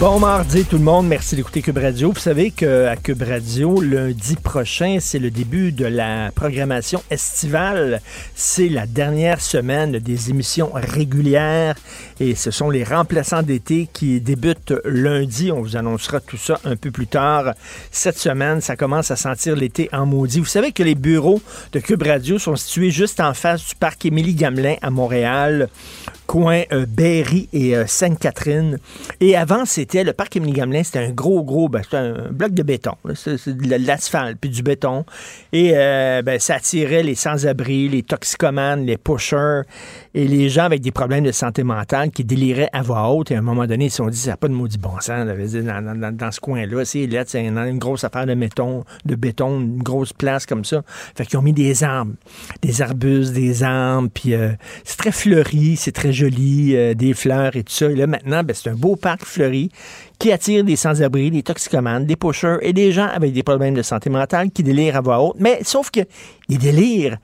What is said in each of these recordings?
Bon mardi tout le monde, merci d'écouter Cube Radio. Vous savez qu'à Cube Radio, lundi prochain, c'est le début de la programmation estivale. C'est la dernière semaine des émissions régulières et ce sont les remplaçants d'été qui débutent lundi. On vous annoncera tout ça un peu plus tard. Cette semaine, ça commence à sentir l'été en maudit. Vous savez que les bureaux de Cube Radio sont situés juste en face du parc Émilie-Gamelin à Montréal coin euh, Berry et euh, Sainte-Catherine. Et avant, c'était le parc Émilie-Gamelin, c'était un gros, gros, ben, un bloc de béton. c'est de l'asphalte, puis du béton. Et euh, ben, ça attirait les sans-abri, les toxicomanes, les pushers et les gens avec des problèmes de santé mentale qui déliraient à voix haute. Et à un moment donné, ils se sont dit, ça n'a pas de maudit bon sens dans, dans- dans- ce coin-là. C'est une, une grosse affaire de béton, de béton, une grosse place comme ça. Fait qu'ils ont mis des arbres, des arbustes, des arbres, puis euh, c'est très fleuri, c'est très joli, euh, des fleurs et tout ça. Et là, maintenant, ben, c'est un beau parc fleuri qui attire des sans-abri, des toxicomanes, des pushers et des gens avec des problèmes de santé mentale qui délirent à voix haute. Mais sauf que ils délirent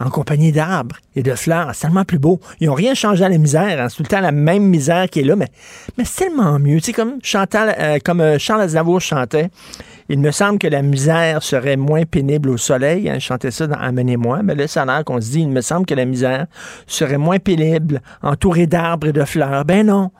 en compagnie d'arbres et de fleurs. C'est tellement plus beau. Ils n'ont rien changé à la misère. hein. C'est tout le temps la même misère qui est là, mais, mais c'est tellement mieux. Tu sais, comme, euh, euh, Charles Aznavour chantait, il me semble que la misère serait moins pénible au soleil. Hein, je chantais ça dans Amenez-moi. Mais là, ça a l'air qu'on se dit, il me semble que la misère serait moins pénible, entourée d'arbres et de fleurs. Ben non.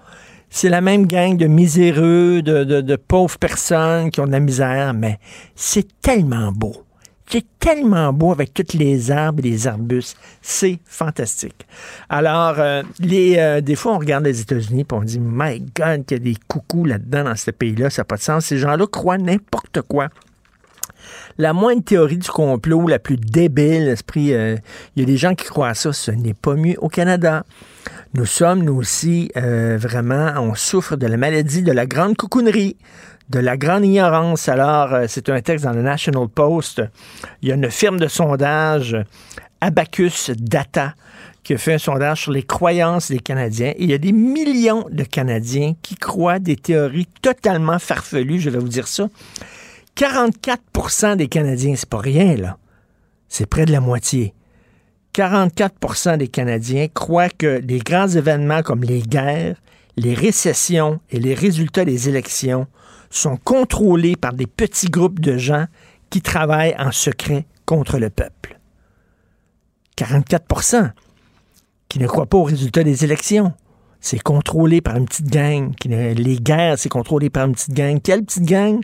C'est la même gang de miséreux, de, de- de pauvres personnes qui ont de la misère, mais c'est tellement beau. C'est tellement beau avec tous les arbres et les arbustes. C'est fantastique. Alors, euh, euh, des fois, on regarde les États-Unis et on dit, My God, qu'il y a des coucous là-dedans dans ce pays-là, ça n'a pas de sens. Ces gens-là croient n'importe quoi. La moindre théorie du complot, la plus débile, esprit, euh, il y a des gens qui croient à ça, ce n'est pas mieux au Canada. Nous sommes, nous aussi, vraiment, on souffre de la maladie de la grande coucounerie, de la grande ignorance. Alors, euh, c'est un texte dans le National Post. Il y a une firme de sondage, Abacus Data, qui a fait un sondage sur les croyances des Canadiens. Il y a des millions de Canadiens qui croient des théories totalement farfelues, je vais vous dire ça. 44% des Canadiens, c'est pas rien, là. C'est près de la moitié. 44% des Canadiens croient que les grands événements comme les guerres, les récessions et les résultats des élections sont contrôlés par des petits groupes de gens qui travaillent en secret contre le peuple. 44% qui ne croient pas aux résultats des élections. C'est contrôlé par une petite gang. Les guerres, c'est contrôlé par une petite gang. Quelle petite gang?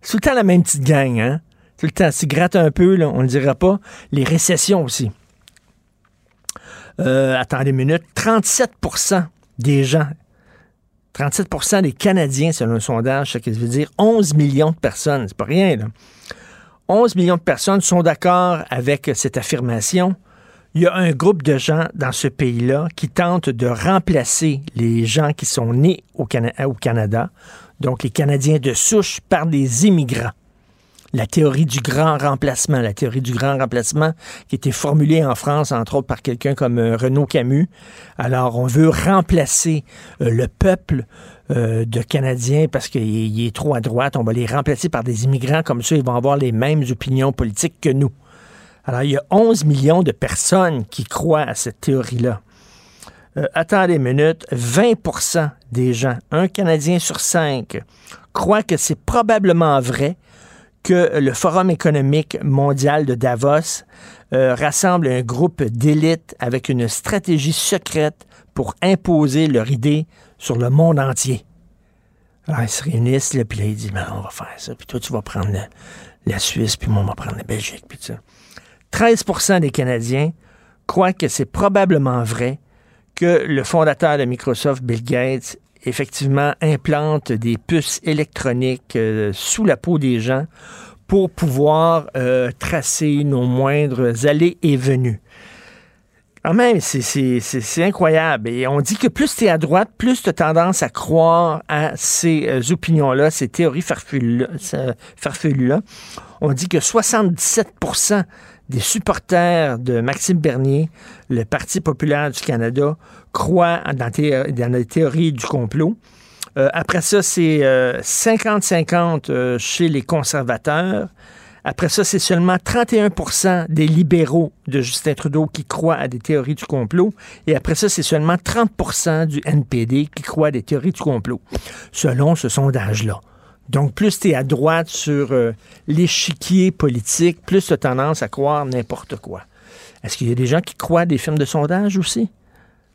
C'est tout le temps la même petite gang, hein? Tout le temps, si gratte un peu, on ne le dira pas. Les récessions aussi. Euh, attendez une minute. 37% des gens, 37% des Canadiens, selon un sondage, ce qui veut dire 11 millions de personnes. C'est pas rien, là. 11 millions de personnes sont d'accord avec cette affirmation. Il y a un groupe de gens dans ce pays-là qui tentent de remplacer les gens qui sont nés au, Cana- au Canada, donc les Canadiens de souche, par des immigrants. La théorie du grand remplacement, la théorie du grand remplacement qui été formulée en France, entre autres par quelqu'un comme euh, Renaud Camus. Alors, on veut remplacer euh, le peuple euh, de Canadiens parce qu'il il est trop à droite. On va les remplacer par des immigrants, comme ça, ils vont avoir les mêmes opinions politiques que nous. Alors, il y a 11 millions de personnes qui croient à cette théorie-là. Attendez une minute, 20% des gens, un Canadien sur cinq, croient que c'est probablement vrai que le Forum économique mondial de Davos euh, rassemble un groupe d'élite avec une stratégie secrète pour imposer leur idée sur le monde entier. Alors, ils se réunissent, puis là, ils disent, ben, on va faire ça, puis toi, tu vas prendre la, la Suisse, puis moi, on va prendre la Belgique, puis ça. 13% des Canadiens croient que c'est probablement vrai que le fondateur de Microsoft, Bill Gates, effectivement implante des puces électroniques euh, sous la peau des gens pour pouvoir euh, tracer nos moindres allées et venues. Quand même, c'est incroyable. Et on dit que plus tu es à droite, plus tu as tendance à croire à ces euh, opinions-là, ces théories farfelues-là. On dit que 77% des supporters de Maxime Bernier, le Parti populaire du Canada, croient dans, dans les théories du complot. Euh, après ça, c'est 50-50 euh, euh, chez les conservateurs. Après ça, c'est seulement 31 des libéraux de Justin Trudeau qui croient à des théories du complot. Et après ça, c'est seulement 30 du NPD qui croient à des théories du complot, selon ce sondage-là. Donc, plus tu es à droite sur l'échiquier politique, plus tu as tendance à croire n'importe quoi. Est-ce qu'il y a des gens qui croient à des films de sondage aussi?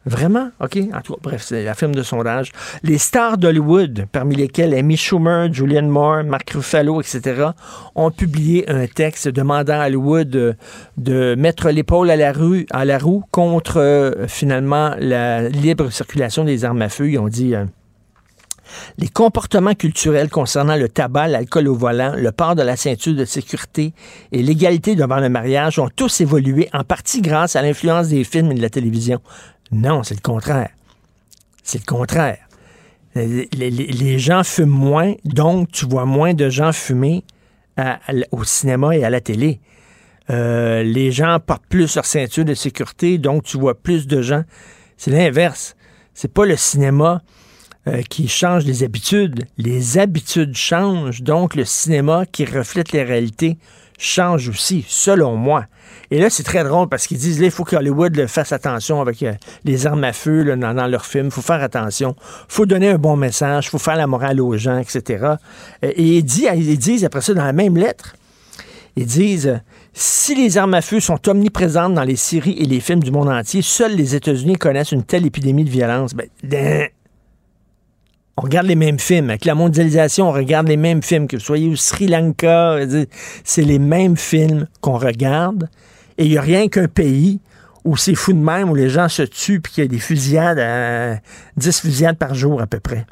Vraiment? OK. En tout cas, bref, c'est la firme de sondage. Les stars d'Hollywood, parmi lesquelles Amy Schumer, Julianne Moore, Mark Ruffalo, etc., ont publié un texte demandant à Hollywood de, mettre l'épaule à la, rue, à la roue contre, euh, finalement, la libre circulation des armes à feu. Ils ont dit... Euh, les comportements culturels concernant le tabac, l'alcool au volant, le port de la ceinture de sécurité et l'égalité devant le mariage ont tous évolué en partie grâce à l'influence des films et de la télévision. Non, c'est le contraire. C'est le contraire. Les, gens fument moins, donc tu vois moins de gens fumer au cinéma et à la télé. Euh, les gens portent plus leur ceinture de sécurité, donc tu vois plus de gens. C'est l'inverse. C'est pas le cinéma euh, qui change les habitudes. Les habitudes changent, donc le cinéma qui reflète les réalités change aussi, selon moi. Et là, c'est très drôle parce qu'ils disent, là, il faut que Hollywood fasse attention avec euh, les armes à feu dans, leurs films. Il faut faire attention. Il faut donner un bon message. Il faut faire la morale aux gens, etc. Euh, et ils disent, après ça, dans la même lettre, ils disent, si les armes à feu sont omniprésentes dans les séries et les films du monde entier, seuls les États-Unis connaissent une telle épidémie de violence. Ben, on regarde les mêmes films. Avec la mondialisation, on regarde les mêmes films. Que vous soyez au Sri Lanka, c'est les mêmes films qu'on regarde. Et il n'y a rien qu'un pays où c'est fou de même, où les gens se tuent puis qu'il y a des fusillades, 10 fusillades par jour à peu près.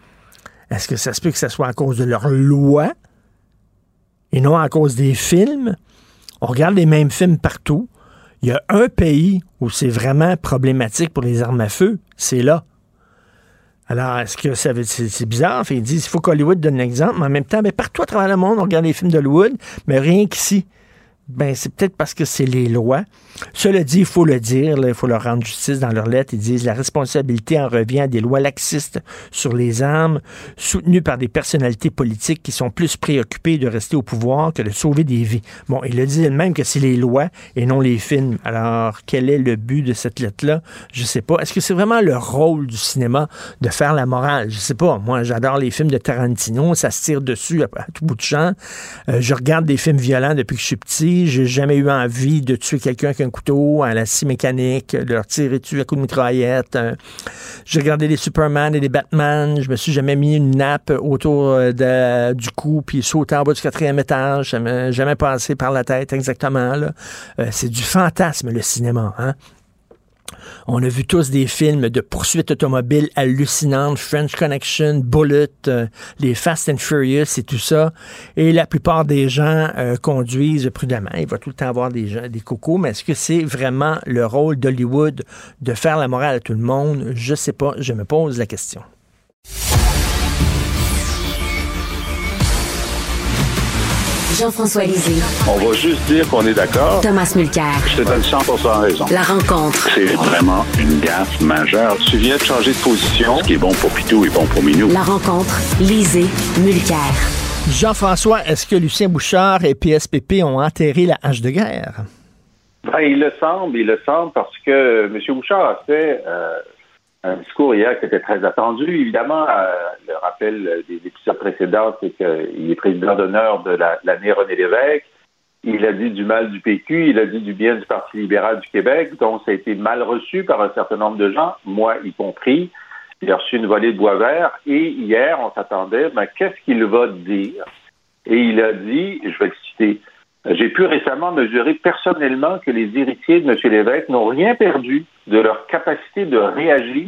Est-ce que ça se peut que ce soit à cause de leur loi et non à cause des films? On regarde les mêmes films partout. Il y a un pays où c'est vraiment problématique pour les armes à feu, c'est là. Alors, est-ce que ça veut c'est bizarre? Ils disent qu'il faut qu'Hollywood donne l'exemple, mais en même temps, ben, partout à travers le monde, on regarde les films d'Hollywood, mais rien qu'ici. Ben, c'est peut-être parce que c'est les lois. Cela dit, il faut le dire, il faut leur rendre justice dans leur lettre. Ils disent la responsabilité en revient à des lois laxistes sur les armes, soutenues par des personnalités politiques qui sont plus préoccupées de rester au pouvoir que de sauver des vies. Bon, il le dit elle-même que c'est les lois et non les films. Alors, quel est le but de cette lettre-là? Je sais pas. Est-ce que c'est vraiment le rôle du cinéma de faire la morale? Je sais pas. Moi, j'adore les films de Tarantino. Ça se tire dessus à, tout bout de champ. Euh, je regarde des films violents depuis que je suis petit j'ai jamais eu envie de tuer quelqu'un avec un couteau à la scie mécanique, de leur tirer dessus à coup de mitraillette. Euh. J'ai regardé les Superman et les Batman. Je me suis jamais mis une nappe autour euh, du cou puis sauté en bas du quatrième étage. Jamais, jamais passé par la tête exactement. Euh, c'est du fantasme, le cinéma. Hein? On a vu tous des films de poursuites automobiles hallucinantes, French Connection, Bullet, euh, les Fast and Furious et tout ça. Et la plupart des gens euh, conduisent prudemment. Il va tout le temps avoir des, gens, des cocos, mais est-ce que c'est vraiment le rôle d'Hollywood de faire la morale à tout le monde? Je sais pas. Je me pose la question. Jean-François Lisée. On va juste dire qu'on est d'accord. Thomas Mulcair. Je te donne 100 raison. La rencontre. C'est vraiment une gaffe majeure. Tu viens de changer de position. Ce qui est bon pour Pitou est bon pour Minou. La rencontre. Lisée. Mulcair. Jean-François, est-ce que Lucien Bouchard et PSPP ont enterré la hache de guerre? Ben, il le semble, il le semble, parce que M. Bouchard a fait euh, un discours hier qui était très attendu. Évidemment, euh, le rappel des épisodes précédents, c'est qu'il est président d'honneur de l'année René Lévesque. Il a dit du mal du PQ, il a dit du bien du Parti libéral du Québec, donc ça a été mal reçu par un certain nombre de gens, moi y compris. Il a reçu une volée de bois vert et hier, on s'attendait, ben, qu'est-ce qu'il va dire? Et il a dit, je vais le citer, j'ai pu récemment mesurer personnellement que les héritiers de M. Lévesque n'ont rien perdu de leur capacité de réagir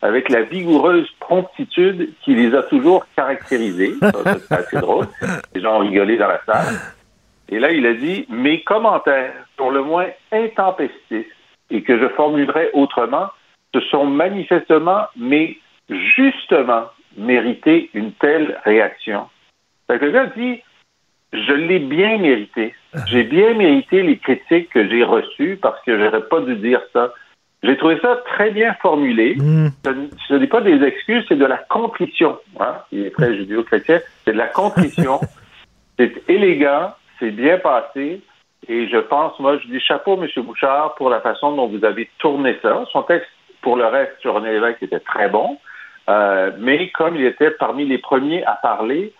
avec la vigoureuse promptitude qui les a toujours caractérisés. C'est assez drôle. Les gens ont rigolé dans la salle. Et là, il a dit Mes commentaires sont le moins intempestifs et que je formulerai autrement, ce sont manifestement, mais justement, mérité une telle réaction. Fait que le gars dit Je l'ai bien mérité. J'ai bien mérité les critiques que j'ai reçues parce que j'aurais pas dû dire ça. J'ai trouvé ça très bien formulé. Mm. Ce, n'est pas des excuses, c'est de la contrition. Hein? Il est très judéo-chrétien. C'est de la contrition. c'est élégant, c'est bien passé. Et je pense, moi, je dis chapeau, M. Bouchard, pour la façon dont vous avez tourné ça. Son texte, pour le reste, sur René Lévesque, était très bon. Euh, mais comme il était parmi les premiers à parler,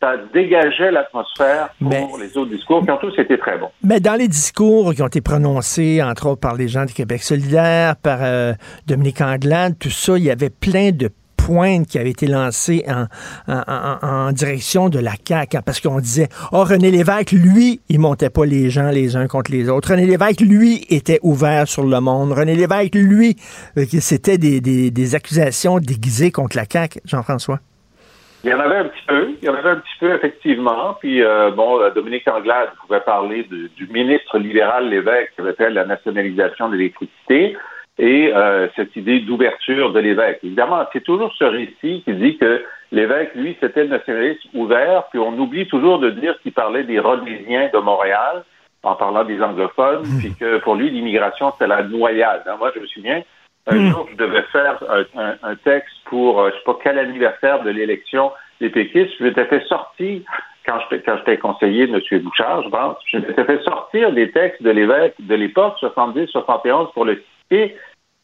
ça dégageait l'atmosphère pour les autres discours qui ont tous été très bons. Mais dans les discours qui ont été prononcés, entre autres par les gens du Québec solidaire, par euh, Dominique Anglade, tout ça, il y avait plein de pointe qui avait été lancée en, en, direction de la CAQ, hein, parce qu'on disait, oh, René Lévesque, lui, il montait pas les gens les uns contre les autres. René Lévesque, lui, était ouvert sur le monde. René Lévesque, lui, euh, c'était des, des, des accusations déguisées contre la CAQ, Jean-François. Il y en avait un petit peu, il y en avait un petit peu effectivement. Puis euh, bon, euh, Dominique Anglade pouvait parler du ministre libéral Lévesque qui avait fait la nationalisation de l'électricité et euh, cette idée d'ouverture de l'évêque. Évidemment, c'est toujours ce récit qui dit que l'évêque, lui, c'était le nationaliste ouvert, puis on oublie toujours de dire qu'il parlait des Rhodésiens de Montréal en parlant des anglophones, mmh. puis que pour lui, l'immigration, c'était la noyade. Hein, moi, je me souviens, un mmh. jour, je devais faire un, texte pour, euh, je sais pas quel anniversaire de l'élection des péquistes. Je m'étais fait sortir, quand j'étais conseiller de M. Bouchard, je pense, je m'étais fait sortir des textes de l'évêque de l'époque, 70-71, pour le citer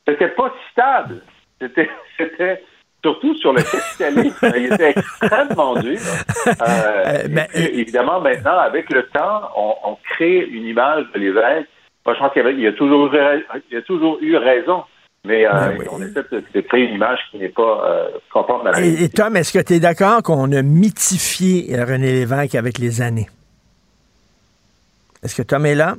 c'était pas stable. C'était, c'était surtout sur le capitalisme. il était extrêmement dur. Euh, euh ben, euh, évidemment, maintenant, avec le temps, on, crée une image de l'évêque. Moi, je pense qu'il y, a toujours, il y a toujours eu raison. Mais euh, ben on essaie de, créer une image qui n'est pas euh, conforme à la et, et Tom, est-ce que tu es d'accord qu'on a mythifié René Lévesque avec les années? Est-ce que Tom est là?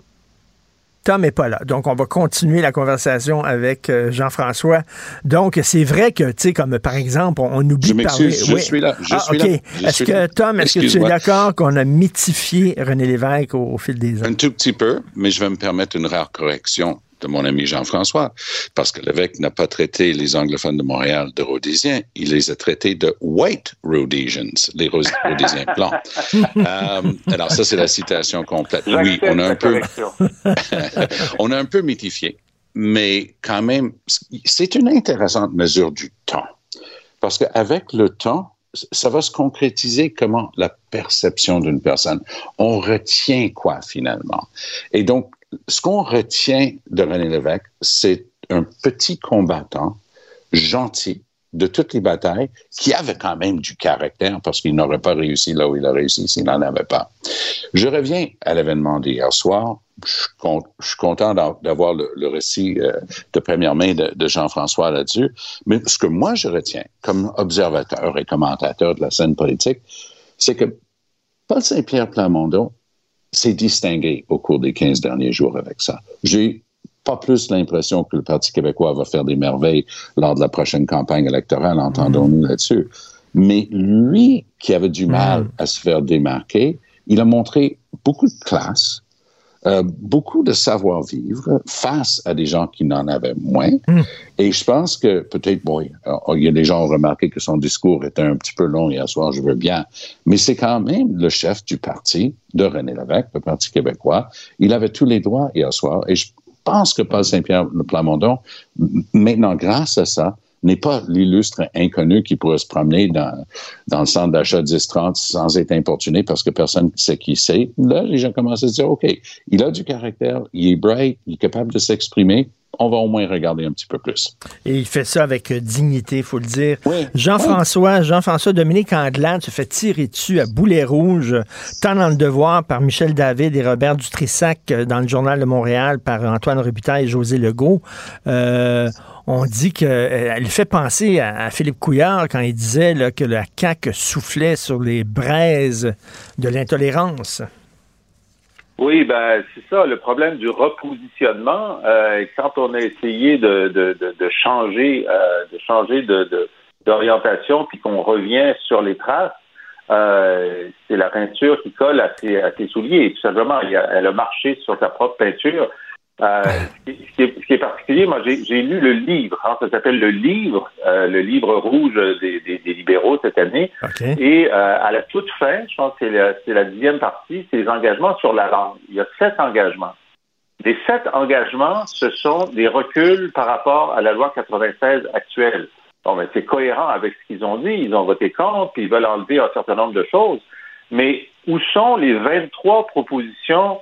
Tom n'est pas là. Donc, on va continuer la conversation avec euh, Jean-François. Donc, c'est vrai que, tu sais, comme par exemple, on, oublie de parler. Je suis là. Je ah, suis là. Est-ce que, Tom, est-ce que tu es d'accord qu'on a mythifié René Lévesque au, fil des ans? Un tout petit peu, mais je vais me permettre une rare correction de mon ami Jean-François, parce que l'évêque n'a pas traité les anglophones de Montréal de Rhodésiens, il les a traités de white Rhodesians, les Rhodésiens blancs. Euh, alors ça, c'est la citation complète. Oui, on a un peu, on a un peu mythifié, mais quand même, c'est une intéressante mesure du temps, parce qu'avec le temps, ça va se concrétiser comment? La perception d'une personne. On retient quoi finalement? Et donc, ce qu'on retient de René Lévesque, c'est un petit combattant gentil de toutes les batailles, qui avait quand même du caractère parce qu'il n'aurait pas réussi là où il a réussi s'il n'en avait pas. Je reviens à l'événement d'hier soir. Je, suis content d'avoir le, récit euh, de première main de, de Jean-François là-dessus. Mais ce que moi je retiens comme observateur et commentateur de la scène politique, c'est que Paul Saint-Pierre Plamondon s'est distingué au cours des 15 derniers jours avec ça. J'ai pas plus l'impression que le Parti québécois va faire des merveilles lors de la prochaine campagne électorale, entendons-nous mm. là-dessus. Mais lui, qui avait du mal mm. à se faire démarquer, il a montré beaucoup de classe, euh, beaucoup de savoir-vivre face à des gens qui n'en avaient moins. Hmm. Et je pense que peut-être, bon, il y a des gens qui ont remarqué que son discours était un petit peu long hier soir, je veux bien, mais c'est quand même le chef du parti de René Lévesque, le Parti québécois. Il avait tous les droits hier soir et je pense que Paul Saint-Pierre le Plamondon, maintenant, grâce à ça, n'est pas l'illustre inconnu qui pourrait se promener dans, dans le centre d'achat 10-30 sans être importuné parce que personne ne sait qui c'est. Là, les gens commencent à se dire, OK, il a du caractère, il est bright, il est capable de s'exprimer, on va au moins regarder un petit peu plus. Et il fait ça avec euh, dignité, il faut le dire. Jean-François, Jean-François Dominique Anglade se fait tirer dessus à boulet rouge, tant dans le devoir par Michel David et Robert Dutrissac euh, dans le Journal de Montréal par Antoine Robitaille et José Legault. Euh, on dit qu'elle fait penser à, Philippe Couillard quand il disait que la CAQ soufflait sur les braises de l'intolérance. Oui, ben c'est ça le problème du repositionnement. Euh, quand on a essayé de, changer, euh, d'orientation, puis qu'on revient sur les traces, euh, c'est la peinture qui colle à ses, à ses souliers. Tout simplement, elle a marché sur sa propre peinture. Euh, ce, qui est, ce, qui est, particulier, moi j'ai lu le livre, hein, ça s'appelle le livre, euh, le livre rouge des, des, des libéraux cette année. Et euh, à la toute fin, je pense que c'est la, dixième partie, c'est les engagements sur la langue. Il y a sept engagements. Les sept engagements, ce sont des reculs par rapport à la loi 96 actuelle. Bon, mais c'est cohérent avec ce qu'ils ont dit. Ils ont voté contre, puis ils veulent enlever un certain nombre de choses. Mais où sont les 23 propositions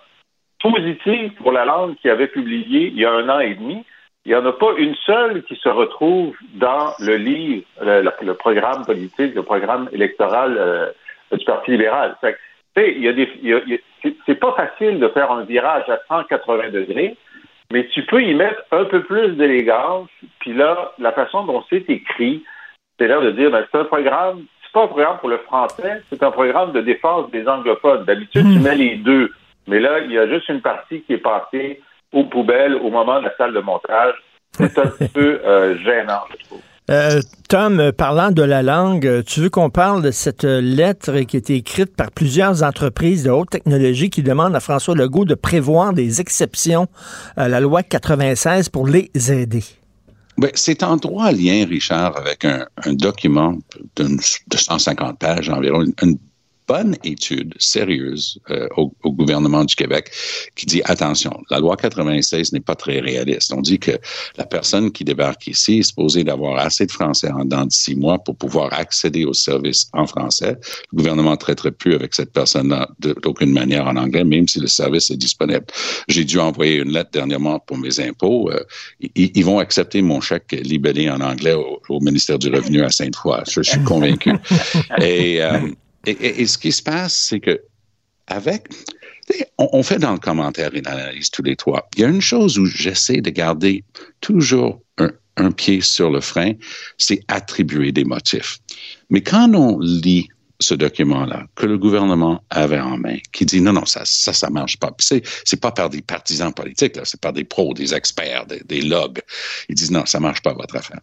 positive pour la langue qui avait publié il y a un an et demi. Il n'y en a pas une seule qui se retrouve dans le livre, le, programme politique, le programme électoral euh, du Parti libéral. c'est pas facile de faire un virage à 180 degrés, mais tu peux y mettre un peu plus d'élégance. Puis là, la façon dont c'est écrit, c'est là de dire, ben, c'est un programme, c'est pas un programme pour le français, c'est un programme de défense des anglophones. D'habitude, tu hmm. mets les deux. Mais là, il y a juste une partie qui est passée aux poubelles au moment de la salle de montage. C'est un petit peu euh, gênant, je trouve. Euh, Tom, parlant de la langue, tu veux qu'on parle de cette lettre qui a été écrite par plusieurs entreprises de haute technologie qui demandent à François Legault de prévoir des exceptions à la loi 96 pour les aider? Ben, c'est en droit lien, Richard, avec un, document de, 150 pages environ, une bonne étude sérieuse euh, au, gouvernement du Québec qui dit attention, la loi 96 n'est pas très réaliste. On dit que la personne qui débarque ici est supposée d'avoir assez de français en dans de six mois pour pouvoir accéder aux services en français. Le gouvernement ne traiterait plus avec cette personne-là d'aucune manière en anglais, même si le service est disponible. J'ai dû envoyer une lettre dernièrement pour mes impôts. Euh, ils, vont accepter mon chèque libellé en anglais au, ministère du Revenu à Sainte-Foy. Je, suis convaincu. Et euh, et, ce qui se passe, c'est que avec, on, fait dans le commentaire une analyse tous les trois. Il y a une chose où j'essaie de garder toujours un, pied sur le frein, c'est attribuer des motifs. Mais quand on lit ce document-là que le gouvernement avait en main, qui dit non, non, ça, ça, ça marche pas. c'est, c'est pas par des partisans politiques, là, c'est par des pros, des experts, des, des logs. Ils disent non, ça marche pas votre affaire.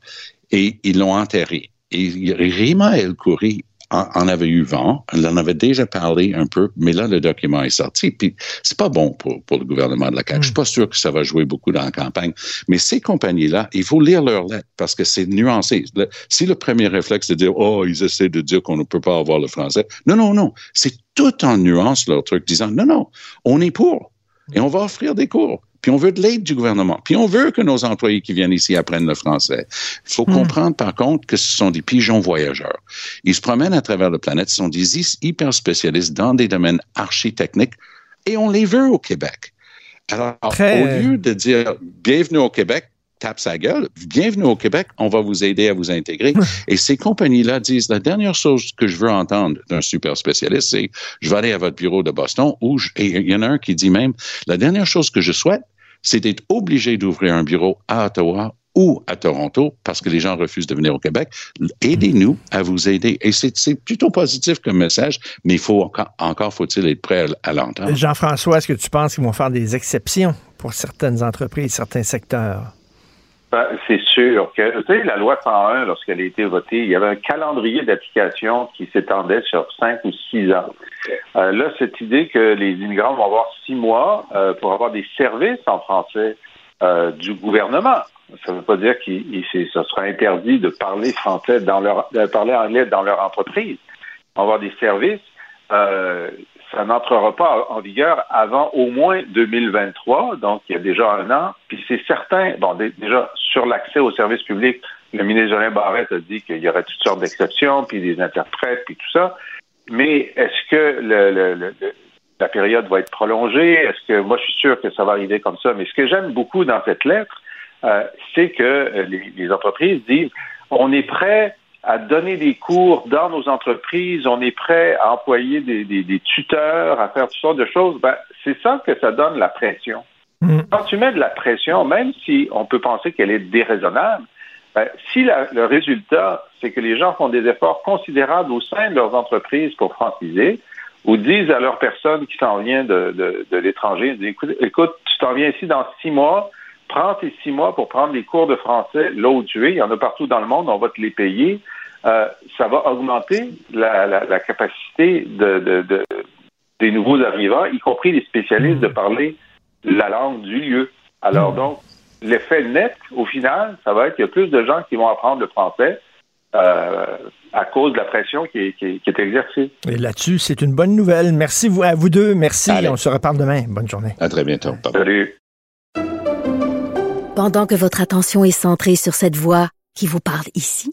Et ils l'ont enterré. Et Rima El Khoury en, avait eu vent, elle en avait déjà parlé un peu, mais là, le document est sorti. Puis, c'est pas bon pour, pour le gouvernement de la CAQ. Je suis pas sûr que ça va jouer beaucoup dans la campagne. Mais ces compagnies-là, il faut lire leurs lettres parce que c'est nuancé. si le premier réflexe de dire, oh, ils essaient de dire qu'on ne peut pas avoir le français. Non, non, non. C'est tout en nuance leur truc, disant, non, non, on est pour. Et on va offrir des cours. Puis on veut de l'aide du gouvernement. Puis on veut que nos employés qui viennent ici apprennent le français. Il faut hmm. comprendre, par contre, que ce sont des pigeons voyageurs. Ils se promènent à travers la planète, ce sont des hyper spécialistes dans des domaines architechniques et on les veut au Québec. Alors, au lieu de dire bienvenue au Québec, tape sa gueule, bienvenue au Québec, on va vous aider à vous intégrer. Et ces compagnies-là disent, la dernière chose que je veux entendre d'un super spécialiste, c'est, je vais aller à votre bureau de Boston, ou et il y en a un qui dit même, la dernière chose que je souhaite, c'est d'être obligé d'ouvrir un bureau à Ottawa ou à Toronto parce que les gens refusent de venir au Québec. Aidez-nous à vous aider. Et c'est plutôt positif comme message, mais il faut encore, encore faut-il être prêt à, à l'entendre. Jean-François, est-ce que tu penses qu'ils vont faire des exceptions pour certaines entreprises, certains secteurs? Ben, c'est sûr que, tu sais, la loi 101, lorsqu'elle a été votée, il y avait un calendrier d'application qui s'étendait sur cinq ou six ans. Euh, là, cette idée que les immigrants vont avoir six mois euh, pour avoir des services en français euh, du gouvernement. Ça ne veut pas dire qu'il ce sera interdit de parler français dans leur, de parler anglais dans leur entreprise. Ils vont avoir des services ça n'entrera pas en vigueur avant au moins 2023, donc il y a déjà un an. Puis c'est certain, bon, déjà sur l'accès aux services publics, le ministre Jolin Barrette a dit qu'il y aurait toutes sortes d'exceptions, puis des interprètes, puis tout ça. Mais est-ce que le, le, le, la période va être prolongée? Est-ce que moi je suis sûr que ça va arriver comme ça? Mais ce que j'aime beaucoup dans cette lettre, euh, c'est que euh, les, les, entreprises disent on est prêt à donner des cours dans nos entreprises, on est prêt à employer des, des, des tuteurs, à faire toutes sortes de choses. Ben, c'est ça que ça donne la pression. Mm. Quand tu mets de la pression, même si on peut penser qu'elle est déraisonnable, ben, si la, le résultat, c'est que les gens font des efforts considérables au sein de leurs entreprises pour franciser, ou disent à leur personne qui s'en vient de, de, de l'étranger, écoute, écoute, tu t'en viens ici dans six mois, prends tes six mois pour prendre des cours de français là où tu es, il y en a partout dans le monde, on va te les payer. Euh, ça va augmenter la, la, la capacité de, de, de, des nouveaux arrivants, y compris les spécialistes, de parler la langue du lieu. Alors donc, l'effet net, au final, ça va être qu'il y a plus de gens qui vont apprendre le français euh, à cause de la pression qui est, qui est, qui est exercée. Et là-dessus, c'est une bonne nouvelle. Merci à vous deux. Merci. Allez. On se reparle demain. Bonne journée. À très bientôt. Salut. Pendant que votre attention est centrée sur cette voix qui vous parle ici,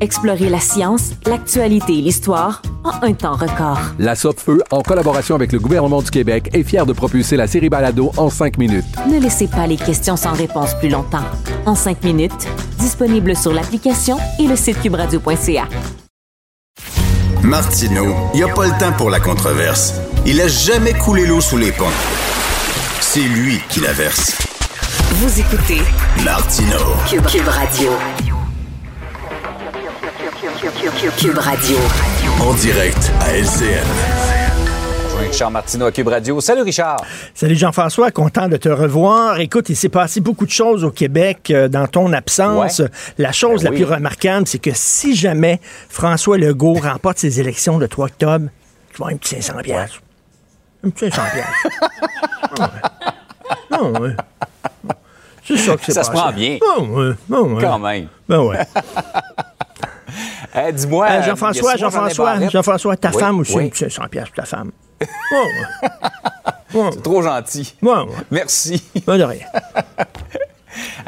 Explorez la science, l'actualité et l'histoire en un temps record. La Feu, en collaboration avec le gouvernement du Québec, est fière de propulser la série Balado en cinq minutes. Ne laissez pas les questions sans réponse plus longtemps. En cinq minutes, disponible sur l'application et le site cubradio.ca. Martineau, il n'y a pas le temps pour la controverse. Il a jamais coulé l'eau sous les ponts. C'est lui qui la verse. Vous écoutez Martineau. Cube, Cube Radio. Cube Radio. En direct à LCN. Richard Martineau à Cube Radio. Salut Richard. Salut Jean-François, content de te revoir. Écoute, il s'est passé beaucoup de choses au Québec euh, dans ton absence. Ouais. La chose Ben la oui. plus remarquable, c'est que si jamais François Legault remporte ses élections le 3 octobre, tu vas un petit 500 piastres. Un petit 500 piastres. Ah ouais. Ah ouais. C'est ça que c'est Ça se prend bien. Ah ouais. Ah ouais. Quand même. Ben ouais. Eh, Dis-moi. Euh, euh, Jean-François, Jean-François, Jean-François, ta Oui, femme aussi, oui. un petit 500 piastres pour ta femme. Ouais. Ouais, C'est trop gentil. ouais. Merci. Pas de rien.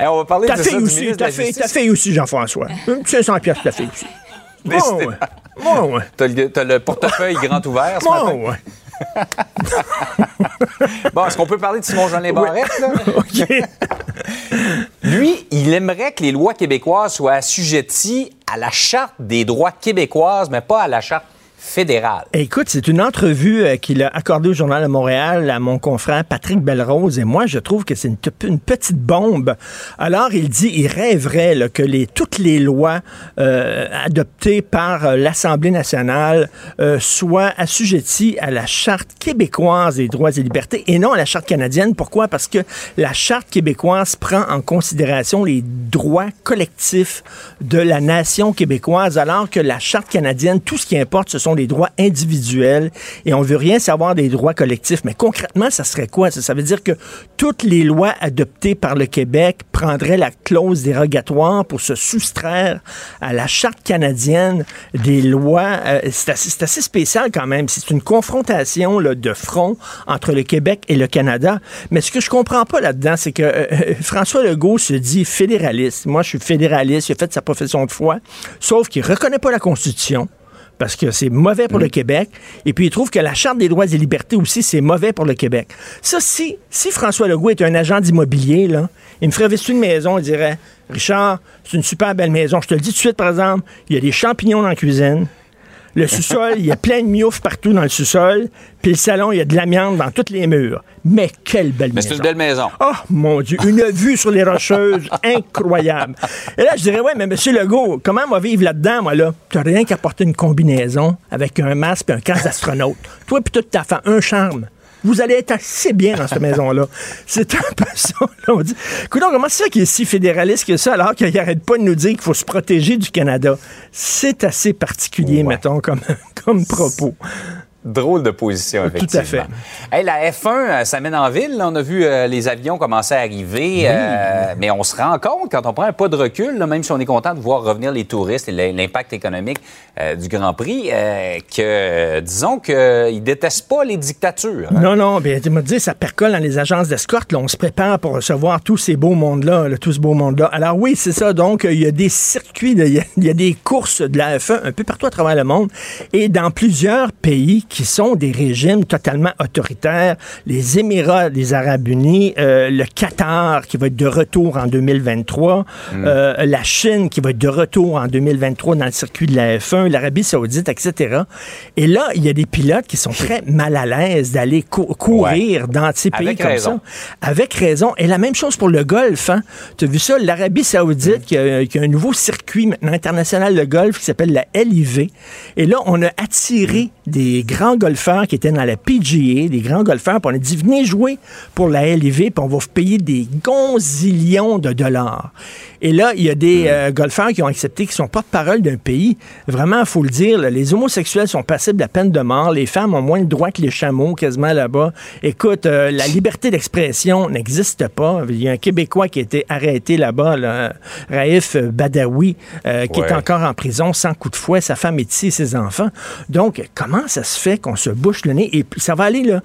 Eh, on va parler Ta de ça fille du aussi, de ta la fille, ta fille aussi, Jean-François. Un petit 500 piastres pour ta fille aussi. Ouais, ouais. Ouais, ouais. T'as le, le portefeuille grand ouvert ce matin? Ouais. Bon, est-ce qu'on peut parler de Simon Jeanin Barrette, là? OK. Lui, il aimerait que les lois québécoises soient assujetties à la Charte des droits québécoises, mais pas à la Charte fédérale. Écoute, c'est une entrevue euh, qu'il a accordée au Journal de Montréal à mon confrère Patrick Belrose et moi, je trouve que c'est une, te- une petite bombe. Alors, il dit, il rêverait que les, toutes les lois euh, adoptées par euh, l'Assemblée nationale soient assujetties à la Charte québécoise des droits et libertés et non à la Charte canadienne. Pourquoi? Parce que la Charte québécoise prend en considération les droits collectifs de la nation québécoise, alors que la Charte canadienne, tout ce qui importe, ce sont les droits individuels et on veut rien savoir des droits collectifs. Mais concrètement, ça serait quoi? Ça, veut dire que toutes les lois adoptées par le Québec prendraient la clause dérogatoire pour se soustraire à la Charte canadienne des lois. Euh, c'est assez, spécial quand même. C'est une confrontation de front entre le Québec et le Canada. Mais ce que je comprends pas là-dedans, c'est que euh, euh, François Legault se dit fédéraliste. Moi, je suis fédéraliste. Il a fait sa profession de foi. Sauf qu'il reconnaît pas la Constitution parce que c'est mauvais pour le Québec. Et puis, il trouve que la Charte des droits et libertés aussi, c'est mauvais pour le Québec. Ça, si, si François Legault est un agent d'immobilier, là, il me ferait visiter une maison, il dirait, Richard, c'est une super belle maison. Je te le dis tout de suite, par exemple, il y a des champignons dans la cuisine. Le sous-sol, il y a plein de mioufs partout dans le sous-sol. Puis le salon, il y a de l'amiante dans tous les murs. Mais quelle belle Mais maison. c'est une belle maison. Oh mon Dieu, une vue sur les rocheuses incroyable. Et là, je dirais, ouais, mais monsieur Legault, comment on va vivre là-dedans, moi, là? T'as rien qu'à porter une combinaison avec un masque et un casque d'astronaute. Toi puis toute ta femme, un charme. Vous allez être assez bien dans cette maison-là. C'est un peu ça. là. On dit, écoute, comment c'est ça qu'il est si fédéraliste que ça, alors qu'il n'arrête pas de nous dire qu'il faut se protéger du Canada? C'est assez particulier, mettons, comme, comme propos. Drôle de position, Tout à effectivement. fait. Hey, la F1, euh, ça mène en ville. On a vu euh, les avions commencer à arriver. euh, mais on se rend compte, quand on prend un pas de recul, là, même si on est content de voir revenir les touristes et l'impact économique euh, du Grand Prix, que, disons qu'ils détestent pas les dictatures. hein. Non, non, bien, tu m'as dit, ça percole dans les agences d'escorte. On se prépare pour recevoir tous ces beaux mondes-là, là, tout ce beau monde-là. Alors oui, c'est ça. Donc, il y a des circuits, il y, y a des courses de la F1 un peu partout à travers le monde et dans plusieurs pays qui sont des régimes totalement autoritaires. Les Émirats des Arabes Unis, euh, le Qatar qui va être de retour en 2023, euh, la Chine qui va être de retour en 2023 dans le circuit de la F1, l'Arabie Saoudite, etc. Et là, il y a des pilotes qui sont très mal à l'aise d'aller cou- courir dans ces pays Avec comme raison. ça. Avec raison. Et la même chose pour le golf. Hein? Tu as vu ça? L'Arabie Saoudite qui a, qui a un nouveau circuit maintenant international de golf qui s'appelle la LIV. Et là, on a attiré des grands golfeurs qui étaient dans la PGA, des grands golfeurs, puis on a dit venez jouer pour la LIV, puis on va vous payer des gonzillions de dollars. Et là, il y a des euh, golfeurs qui ont accepté, qui sont porte-parole d'un pays. Vraiment, il faut le dire, là, les homosexuels sont passibles de la peine de mort. Les femmes ont moins de droits que les chameaux, quasiment là-bas. Écoute, euh, la liberté d'expression n'existe pas. Il y a un Québécois qui a été arrêté là-bas, là, Raif Badawi, euh, qui est encore en prison sans coup de fouet. Sa femme est ici et ses enfants. Donc, comment ça se fait qu'on se bouche le nez? Et ça va aller, là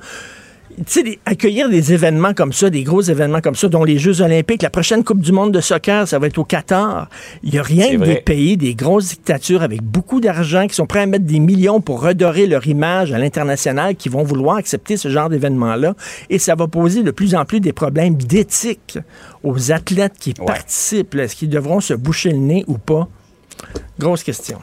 tu sais, accueillir des événements comme ça, des gros événements comme ça, dont les Jeux olympiques, la prochaine Coupe du monde de soccer, ça va être au Qatar. Il n'y a rien que vrai. des pays, des grosses dictatures avec beaucoup d'argent, qui sont prêts à mettre des millions pour redorer leur image à l'international, qui vont vouloir accepter ce genre d'événement-là. Et ça va poser de plus en plus des problèmes d'éthique aux athlètes qui Ouais. participent. Est-ce qu'ils devront se boucher le nez ou pas? Grosse question.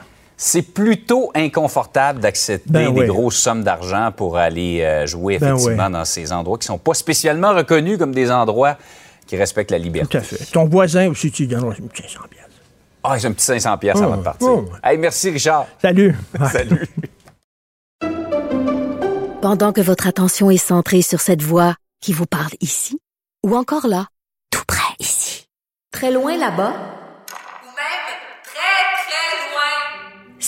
C'est plutôt inconfortable d'accepter Ben des grosses sommes d'argent pour aller euh, jouer Ben effectivement oui. dans ces endroits qui sont pas spécialement reconnus comme des endroits qui respectent la Tout liberté. à fait. Ton voisin aussi, tu lui donneras une petite 500 piastres. Ah, j'ai un petit 500 pièces avant de partir. Oh. Hey, merci Richard. Salut. Salut. Pendant que votre attention est centrée sur cette voix qui vous parle ici, ou encore là, tout près ici, très loin là-bas, Ou même très, très loin.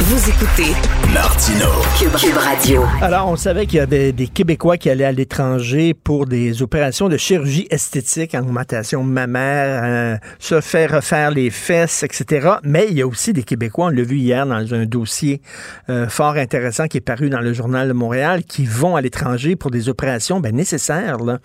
Vous écoutez Martino. Cube, Cube Radio. Alors, on savait qu'il y avait des Québécois qui allaient à l'étranger pour des opérations de chirurgie esthétique, en augmentation mammaire, euh, se faire refaire les fesses, etc. Mais il y a aussi des Québécois, on l'a vu hier dans un dossier euh, fort intéressant qui est paru dans le Journal de Montréal, qui vont à l'étranger pour des opérations ben, nécessaires là,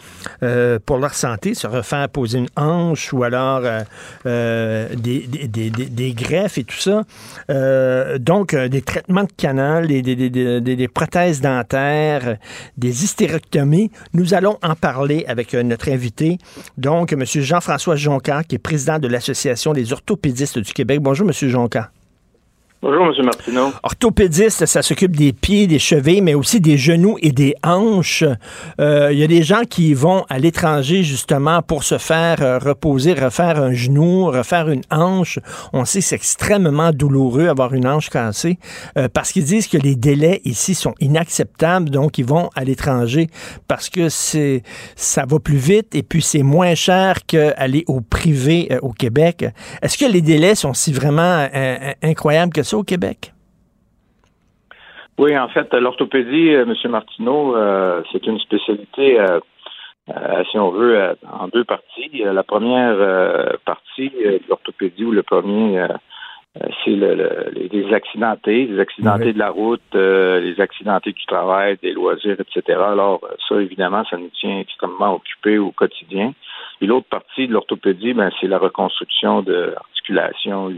euh, pour leur santé, se refaire poser une hanche ou alors euh, euh, des, des, des- des- des greffes et tout ça. Euh, donc, euh, des traitements de canal, des, des- des- prothèses dentaires, des hystérectomies. Nous allons en parler avec euh, notre invité, donc M. Jean-François Jonca, qui est président de l'Association des orthopédistes du Québec. Bonjour, M. Jonca. Bonjour, M. Martineau. Orthopédiste, ça s'occupe des pieds, des chevilles, mais aussi des genoux et des hanches. Euh, Il y a des gens qui vont à l'étranger justement pour se faire euh, reposer, refaire un genou, refaire une hanche. On sait que c'est extrêmement douloureux avoir une hanche cassée euh, parce qu'ils disent que les délais ici sont inacceptables, donc ils vont à l'étranger parce que c'est ça va plus vite et puis c'est moins cher qu'aller au privé euh, au Québec. Est-ce que les délais sont si vraiment incroyables que ça? Au Québec? Oui, en fait, l'orthopédie, euh, M. Martineau, euh, c'est une spécialité, euh, euh, si on veut, en deux parties. La première partie de l'orthopédie, ou le premier, c'est le, le- les, accidentés, les accidentés Oui. de la route, les accidentés du travail, des loisirs, etc. Alors, ça, évidemment, ça nous tient extrêmement occupés au quotidien. Et l'autre partie de l'orthopédie, ben, c'est la reconstruction de l'articulation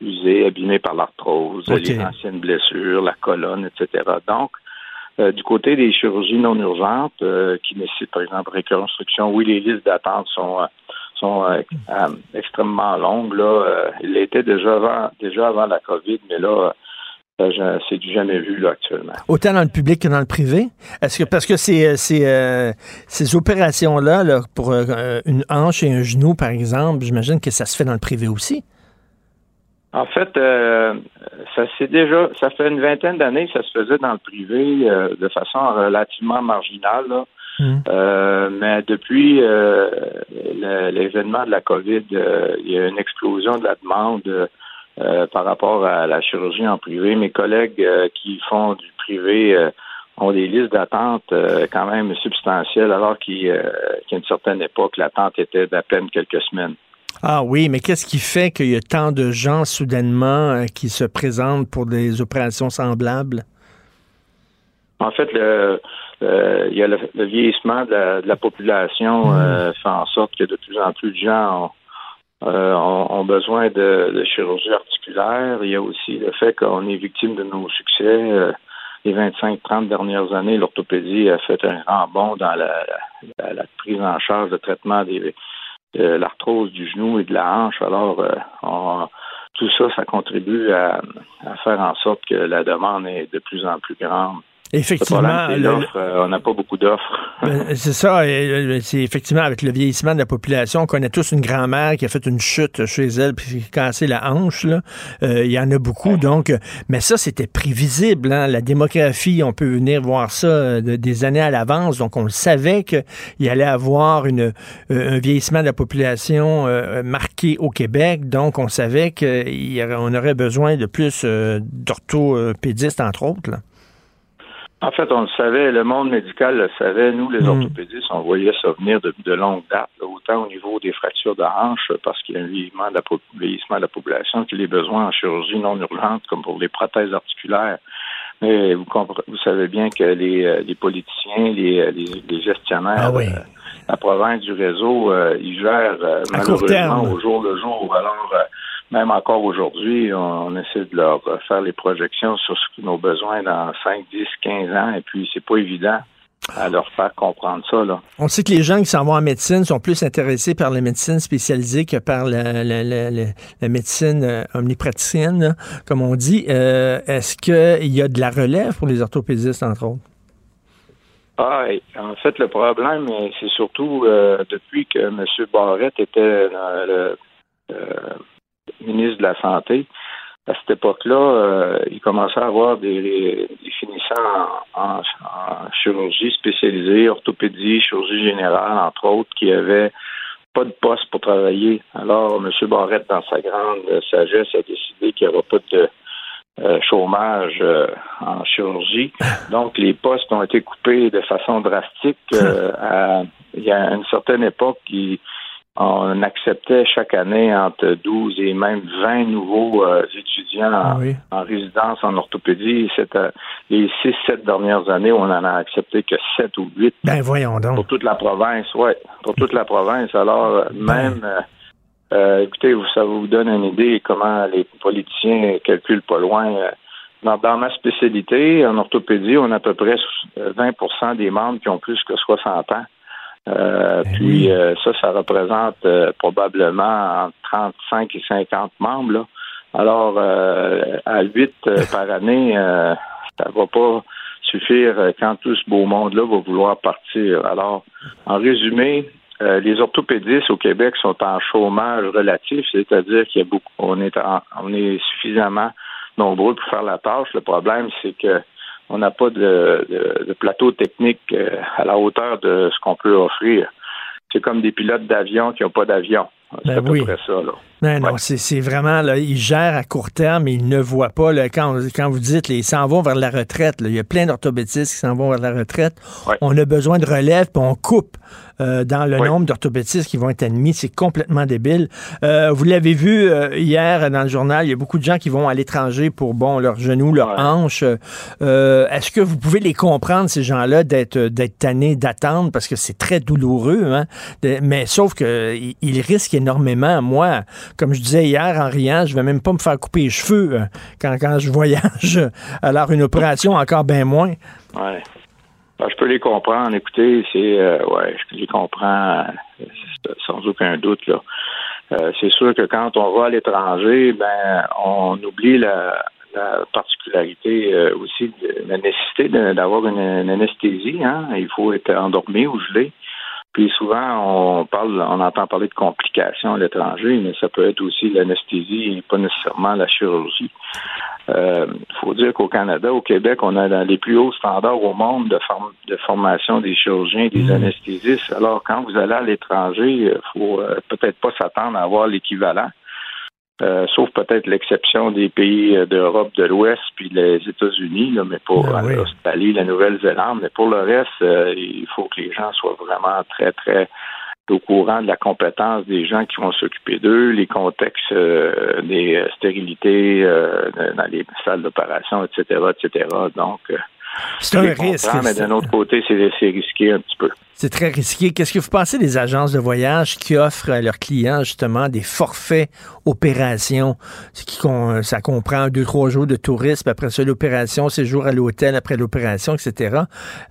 u- usée, abîmée par l'arthrose, les anciennes blessures, la colonne, etc. Donc, euh, du côté des chirurgies non urgentes euh, qui nécessitent, par exemple, reconstruction, oui, les listes d'attente sont, euh, sont euh, extrêmement longues. Là, il l'était déjà avant, déjà avant la COVID, mais là, c'est du jamais vu là, actuellement. Autant dans le public que dans le privé? Est-ce que parce que ces, ces, euh, ces opérations-là, là, pour euh, une hanche et un genou, par exemple, j'imagine que ça se fait dans le privé aussi. En fait, euh, ça c'est déjà, ça fait une vingtaine d'années que ça se faisait dans le privé euh, de façon relativement marginale. là. Mm. Euh, mais depuis euh, l'événement de la COVID, euh, il y a une explosion de la demande euh, par rapport à la chirurgie en privé. Mes collègues qui font du privé euh, ont des listes d'attente euh, quand même substantielles, alors qu'il, qu'à une certaine époque, l'attente était d'à peine quelques semaines. Ah oui, mais qu'est-ce qui fait qu'il y a tant de gens soudainement euh, qui se présentent pour des opérations semblables? En fait, le, il y a le, le vieillissement de la, de la population euh, fait en sorte que de plus en plus de gens ont, euh, ont, ont besoin de, de chirurgie articulaire. Il y a aussi le fait qu'on est victime de nos succès. Les 25-30 dernières années, l'orthopédie a fait un grand bond dans la, la- la prise en charge de traitement des de l'arthrose du genou et de la hanche. Alors, euh, tout ça, ça contribue à faire en sorte que la demande est de plus en plus grande. Effectivement, Le le-. Euh, on n'a pas beaucoup d'offres. Ben, C'est ça, c'est effectivement avec le vieillissement de la population, on connaît tous une grand-mère qui a fait une chute chez elle puis qui a cassé la hanche. là. Euh, Il y en a beaucoup, donc, euh, mais ça, c'était prévisible. hein. La démographie, on peut venir voir ça de- des années à l'avance, donc on le savait qu'il allait avoir une, euh, un vieillissement de la population marqué au Québec, donc on savait qu'on aurait besoin de plus d'orthopédistes, entre autres. là. En fait, on le savait, le monde médical le savait. Nous, les Mm. orthopédistes, on voyait ça venir de, de longue date, là, autant au niveau des fractures de hanche, parce qu'il y a un vieillissement de la, po- vieillissement de la population, que les besoins en chirurgie non urgente, comme pour les prothèses articulaires. Mais vous, vous savez bien que les, euh, les politiciens, les, euh, les, les gestionnaires, Ah oui. euh, la province du réseau, euh, ils gèrent euh, malheureusement au jour le jour. Alors, même encore aujourd'hui, on, essaie de leur euh, faire les projections sur ce que nos besoins dans 5, 10, 15 ans, et puis c'est pas évident à leur faire comprendre ça. Là. On sait que les gens qui s'en vont en médecine sont plus intéressés par la médecine spécialisée que par la, la- la- la- la médecine euh, omnipraticienne, comme on dit. Euh, Est-ce qu'il y a de la relève pour les orthopédistes, entre autres? Ah, en fait, le problème, euh, c'est surtout euh, depuis que M. Barrette était dans le, euh, ministre de la Santé. À cette époque-là, euh, il commençait à avoir des, des finissants en, en- en chirurgie spécialisée, orthopédie, chirurgie générale, entre autres, qui avaient pas de poste pour travailler. Alors, M. Barrette, dans sa grande sagesse, a décidé qu'il n'y aura pas de euh, chômage euh, en chirurgie. Donc, les postes ont été coupés de façon drastique. à- il y a une certaine époque, il- on acceptait chaque année entre 12 et même 20 nouveaux euh, étudiants en, Ah oui. en résidence en orthopédie. Euh, les 6-7 dernières années, on en a accepté que 7 ou 8 Ben voyons pour donc. toute la province, ouais, pour toute la province. Alors, euh, même, euh, écoutez, ça vous donne une idée comment les politiciens calculent pas loin. Dans, dans ma spécialité, en orthopédie, on a à peu près euh, 20% des membres qui ont plus que 60 ans. Euh, Ben puis euh, ça, ça représente euh, probablement entre 35 et 50 membres. Là. Alors, à 8 euh, par année, ça va pas suffire quand tout ce beau monde-là va vouloir partir. Alors, en résumé, les orthopédistes au Québec sont en chômage relatif, c'est-à-dire qu'il y a beaucoup, on est, en- on est suffisamment nombreux pour faire la tâche. Le problème, c'est que on n'a pas de, de- de plateau technique euh, à la hauteur de ce qu'on peut offrir. C'est comme des pilotes d'avion qui n'ont pas d'avion. C'est Ben à peu oui. près ça. Là. Non, non, c'est c'est vraiment, là, ils gèrent à court terme, ils ne voient pas, là, quand, quand vous dites, là, ils s'en vont vers la retraite, là, il y a plein d'orthopédistes qui s'en vont vers la retraite, on a besoin de relève, puis on coupe euh, dans le nombre d'orthopédistes qui vont être admis, c'est complètement débile. Euh, vous l'avez vu euh, hier dans le journal, il y a beaucoup de gens qui vont à l'étranger pour, bon, leurs genoux, leurs hanches. Euh, Est-ce que vous pouvez les comprendre, ces gens-là, d'être d'être tannés d'attendre, parce que c'est très douloureux, hein? De- mais sauf que ils ils risquent énormément. Moi, comme je disais hier en riant, je vais même pas me faire couper les cheveux euh, quand, quand je voyage. Alors, une opération, encore bien moins. Ouais. Ben, je peux les comprendre. Écoutez, c'est euh, ouais, je les comprends euh, sans aucun doute là. Euh, c'est sûr que quand on va à l'étranger, ben on oublie la, la particularité euh, aussi de la nécessité d'avoir une, une anesthésie. Hein? Il faut être endormi ou gelé. Puis souvent, on parle, on entend parler de complications à l'étranger, mais ça peut être aussi l'anesthésie et pas nécessairement la chirurgie. Il faut dire qu'au Canada, au Québec, on a dans les plus hauts standards au monde de, form- de formation des chirurgiens et des anesthésistes. Alors, quand vous allez à l'étranger, il faut euh, peut-être pas s'attendre à avoir l'équivalent. Euh, sauf peut-être l'exception des pays euh, d'Europe de l'Ouest puis les États-Unis, mais pour Ah oui. l'Australie, la Nouvelle-Zélande. Mais pour le reste, euh, il faut que les gens soient vraiment très, très au courant de la compétence des gens qui vont s'occuper d'eux, les contextes euh, des stérilités euh, dans les salles d'opération, etc., etc. Donc, euh, C'est un risque, Mais d'un autre côté, c'est risqué un petit peu. C'est très risqué. Qu'est-ce que vous pensez des agences de voyage qui offrent à leurs clients justement des forfaits opérations? Ce qui con- ça comprend deux, trois jours de tourisme, après ça l'opération, séjour à l'hôtel après l'opération, etc.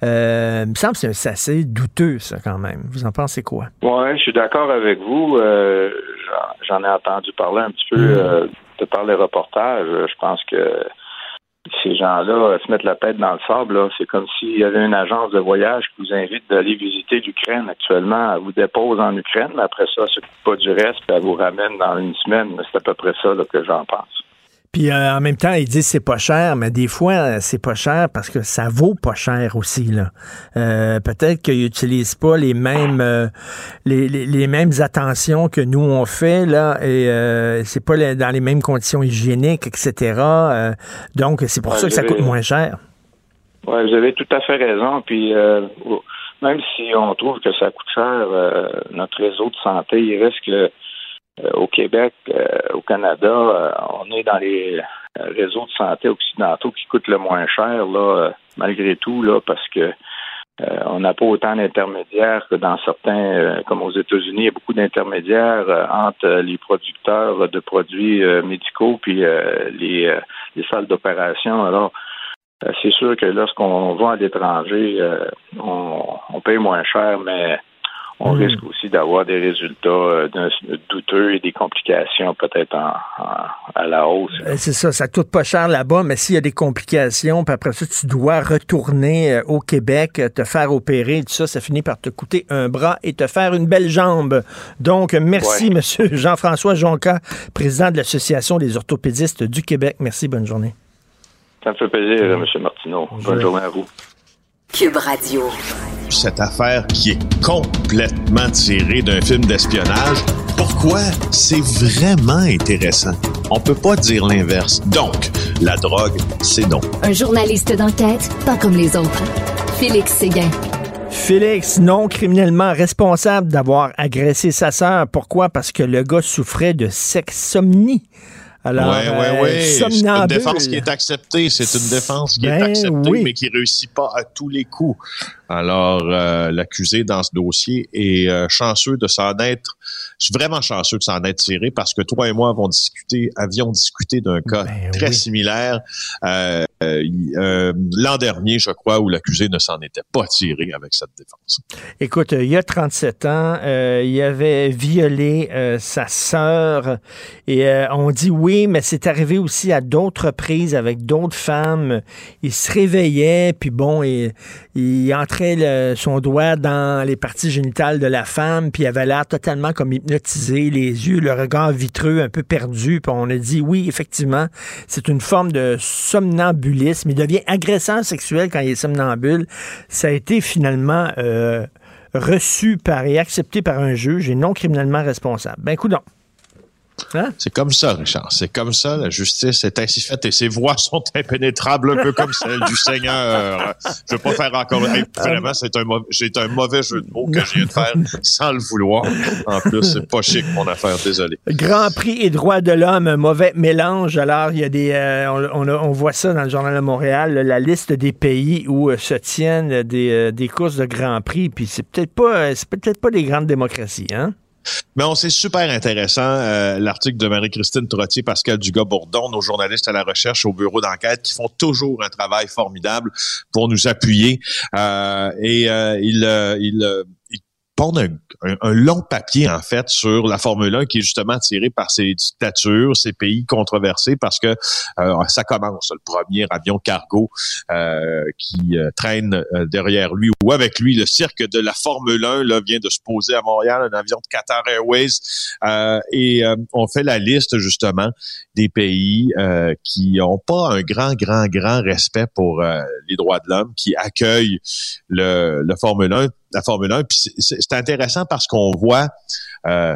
Euh, il me semble que c'est assez douteux, ça, quand même. Vous en pensez quoi? Oui, je suis d'accord avec vous. Euh, J'en ai entendu parler un petit peu euh, de par les reportages. Je pense que ces gens-là euh, se mettent la tête dans le sable. C'est comme s'il y avait une agence de voyage qui vous invite d'aller visiter l'Ukraine actuellement. Elle vous dépose en Ukraine, mais après ça, elle s'occupe pas du reste, puis elle vous ramène dans une semaine. C'est à peu près ça que j'en pense. Puis euh, en même temps, ils disent c'est pas cher, mais des fois, euh, c'est pas cher parce que ça vaut pas cher aussi. Là. Euh, peut-être qu'ils n'utilisent pas les mêmes euh, les, les- les mêmes attentions que nous on fait là, et euh, c'est pas les- dans les mêmes conditions hygiéniques, etc. Euh, donc c'est pour Ouais, ça que ça coûte moins cher. Oui, vous avez tout à fait raison. Puis euh, même si on trouve que ça coûte cher, euh, notre réseau de santé, il reste que au Québec, euh, au Canada, euh, on est dans les euh, réseaux de santé occidentaux qui coûtent le moins cher, là, euh, malgré tout, là, parce que euh, on n'a pas autant d'intermédiaires que dans certains, euh, comme aux États-Unis, il y a beaucoup d'intermédiaires euh, entre euh, les producteurs de produits euh, médicaux puis euh, les, euh, les salles d'opération. Alors, euh, c'est sûr que lorsqu'on va à l'étranger, euh, on, on paye moins cher, mais on Mm. risque aussi d'avoir des résultats euh, douteux et des complications peut-être en, en- à la hausse. Euh, C'est ça, ça coûte pas cher là-bas, mais s'il y a des complications, puis après ça, tu dois retourner euh, au Québec, te faire opérer, tout ça, ça finit par te coûter un bras et te faire une belle jambe. Donc, merci, Ouais. Monsieur Jean-François Jonca, président de l'Association des orthopédistes du Québec. Merci, bonne journée. Ça me fait plaisir, M. Martineau. Bonne journée à vous. Cube Radio. Cette affaire qui est complètement tirée d'un film d'espionnage, pourquoi c'est vraiment intéressant? On peut pas dire l'inverse. Donc, la drogue, c'est donc. Un journaliste d'enquête, pas comme les autres. Félix Séguin. Félix, non criminellement responsable d'avoir agressé sa sœur. Pourquoi? Parce que le gars souffrait de sexsomnie. Alors, ouais, ouais, euh, ouais. C'est une défense qui est acceptée. C'est une défense qui Ben est acceptée, oui. mais qui réussit pas à tous les coups. Alors, euh, l'accusé dans ce dossier est euh, chanceux de s'en être, je suis vraiment chanceux de s'en être tiré parce que toi et moi avons discuté, avions discuté d'un cas Ben très oui. similaire euh, euh, euh, l'an dernier, je crois, où l'accusé ne s'en était pas tiré avec cette défense. Écoute, euh, il y a 37 ans, euh, il avait violé sa sœur et on dit oui, mais c'est arrivé aussi à d'autres reprises avec d'autres femmes. Il se réveillait, puis bon, il, il entrait son doigt dans les parties génitales de la femme, puis il avait l'air totalement comme hypnotisé, les yeux, le regard vitreux, un peu perdu. Puis on a dit oui, effectivement, c'est une forme de somnambulisme. Il devient agresseur sexuel quand il est somnambule. Ça a été finalement euh, reçu par et accepté par un juge et non criminellement responsable. Ben, écoute Hein? C'est comme ça, Richard. C'est comme ça. La justice est ainsi faite et ses voix sont impénétrables, un peu comme celle du Seigneur. Je veux pas faire encore. Hey, vraiment, c'est un, mauvais, j'ai un mauvais jeu de mots que je viens de faire sans le vouloir. En plus, c'est pas chic, mon affaire. Désolé. Grand Prix et droits de l'homme, un mauvais mélange. Alors, il y a des, euh, on, on a- on voit ça dans le Journal de Montréal, la liste des pays où euh, se tiennent des, euh, des courses de Grand Prix. Puis c'est peut-être pas, c'est peut-être pas des grandes démocraties, hein? Mais on c'est super intéressant euh, l'article de Marie-Christine Trottier, Pascal Dugas-Bourdon, nos journalistes à la recherche au bureau d'enquête qui font toujours un travail formidable pour nous appuyer. Euh, et euh, ils, euh, ils, pondent un, un- un long papier en fait sur la Formule 1 qui est justement tiré par ces dictatures, ces pays controversés parce que euh, ça commence le premier avion cargo euh, qui euh, traîne euh, derrière lui ou avec lui le cirque de la Formule 1 là vient de se poser à Montréal un avion de Qatar Airways euh, et on fait la liste justement des pays qui ont pas un grand grand grand respect pour les droits de l'homme qui accueillent le, le Formule 1 la Formule 1 puis c'est- intéressant parce qu'on voit euh,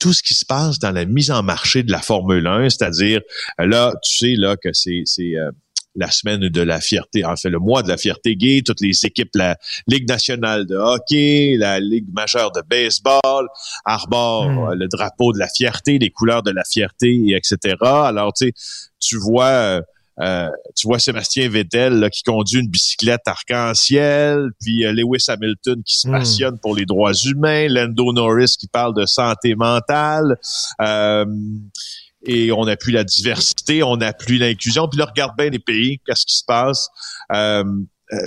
tout ce qui se passe dans la mise en marché de la Formule 1, c'est-à-dire euh, là, tu sais là que c'est c'est euh, la semaine de la fierté, en fait le mois de la fierté gay, toutes les équipes, la Ligue nationale de hockey, la Ligue majeure de baseball, arborent euh, le drapeau de la fierté, les couleurs de la fierté, et etc. Alors tu sais, tu vois. Euh, tu vois Sébastien Vettel là, qui conduit une bicyclette arc-en-ciel, puis euh, Lewis Hamilton qui se Mm. passionne pour les droits humains, Lando Norris qui parle de santé mentale. Euh, et on appuie la diversité, on appuie l'inclusion. Puis là, regarde bien les pays, qu'est-ce qui se passe. Euh,